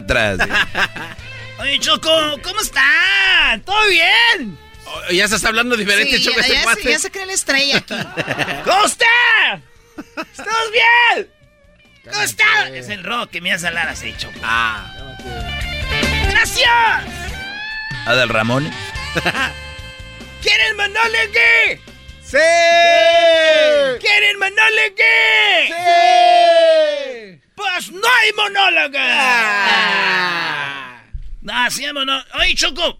Sí. *laughs* Oye, Choco, ¿cómo está? ¿Todo bien? Oh, ya se está hablando diferente, Sí, Choco, ya, este ya se, ya se cree la estrella aquí. *laughs* ¿Cómo está? ¿Estamos bien? ¿Cómo está? Es el rock que me hace hablar así, Choco. Ah. ¡Gracias! Adal Ramón. *laughs* ¿Quieren mandarle qué? ¡Sí! ¿Quieren monólogo? ¡Sí! No hay monólogo. Ah. Ah, sí. Oye, Choco,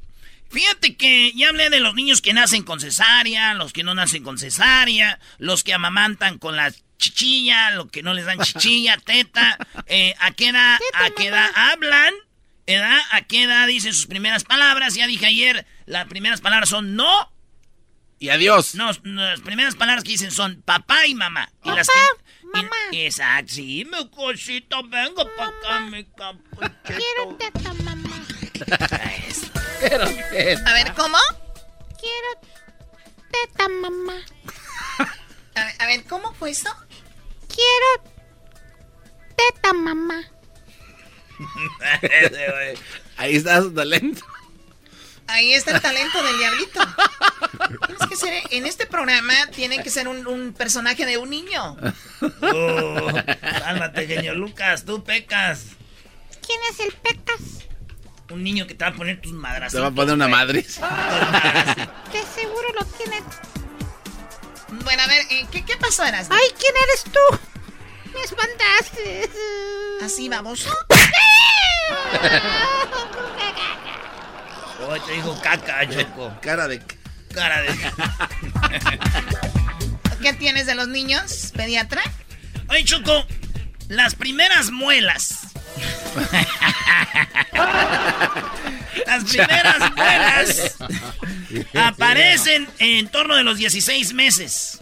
fíjate que ya hablé de los niños que nacen con cesárea, los que no nacen con cesárea, los que amamantan con la chichilla, los que no les dan chichilla, *laughs* teta. Eh, ¿A qué edad, a qué edad hablan? ¿Edad? ¿A qué edad dicen sus primeras palabras? Ya dije ayer, las primeras palabras son no Y adiós. no, las primeras palabras que dicen son papá y mamá. Y las que, mamá. exacto, sí, mi cosito, vengo para acá, mi capuchito. Quiero teta, mamá. A ver, ¿cómo? Quiero teta, mamá. A ver, a ver, ¿cómo fue esto? Quiero teta, mamá. *laughs* Ahí está su talento. Ahí está el talento del diablito. Tienes que ser, en este programa tiene que ser un, un personaje de un niño. Oh, cálmate, genio Lucas, tú pecas. ¿Quién es el pecas? Un niño que te va a poner tus madras. Se va a poner una madre. De seguro lo tiene. Bueno, a ver, eh, ¿qué, qué pasó, Erasmo? Ay, ¿quién eres tú? Me espantaste. Así vamos. *laughs* *laughs* Hoy te dijo caca, Choco. Cara de... Cara de... *laughs* ¿Qué tienes de los niños, pediatra? Oye, Choco, las primeras muelas. *laughs* las primeras muelas *laughs* aparecen en torno de los 16 meses.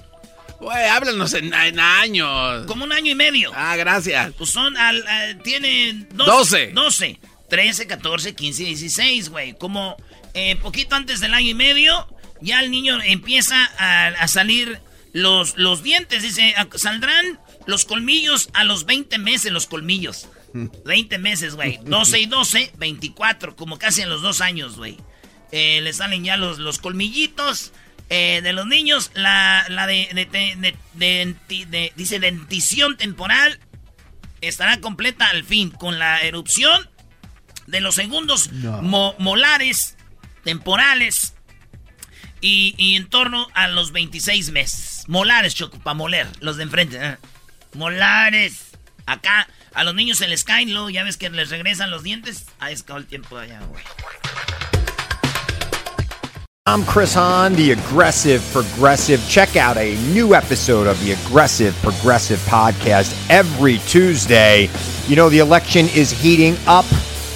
Güey, háblanos en, en años. Como un año y medio. Ah, gracias. Pues son, al, al- tienen Doce. 12. 13, 14, 15, 16, güey. Como eh, poquito antes del año y medio, ya el niño empieza a, a salir los, los dientes. Dice, a- saldrán los colmillos a los 20 meses, los colmillos. *laughs* 20 meses, güey. 12 y 12, 24, como casi en los dos años, güey. Eh, le salen ya los, los colmillitos eh, de los niños. La, la de, de, de- de- dice dentición temporal estará completa al fin con la erupción de los segundos No. mo- molares temporales y, y en torno a los 26 meses. Molares, Choco, para moler, los de enfrente. ¿eh? Molares. Acá a los niños se les caen, luego ya ves que les regresan los dientes. Ahí es todo el tiempo allá, güey. I'm Chris Hahn, the Aggressive Progressive. Check out a new episode of the Aggressive Progressive podcast every Tuesday. You know, the election is heating up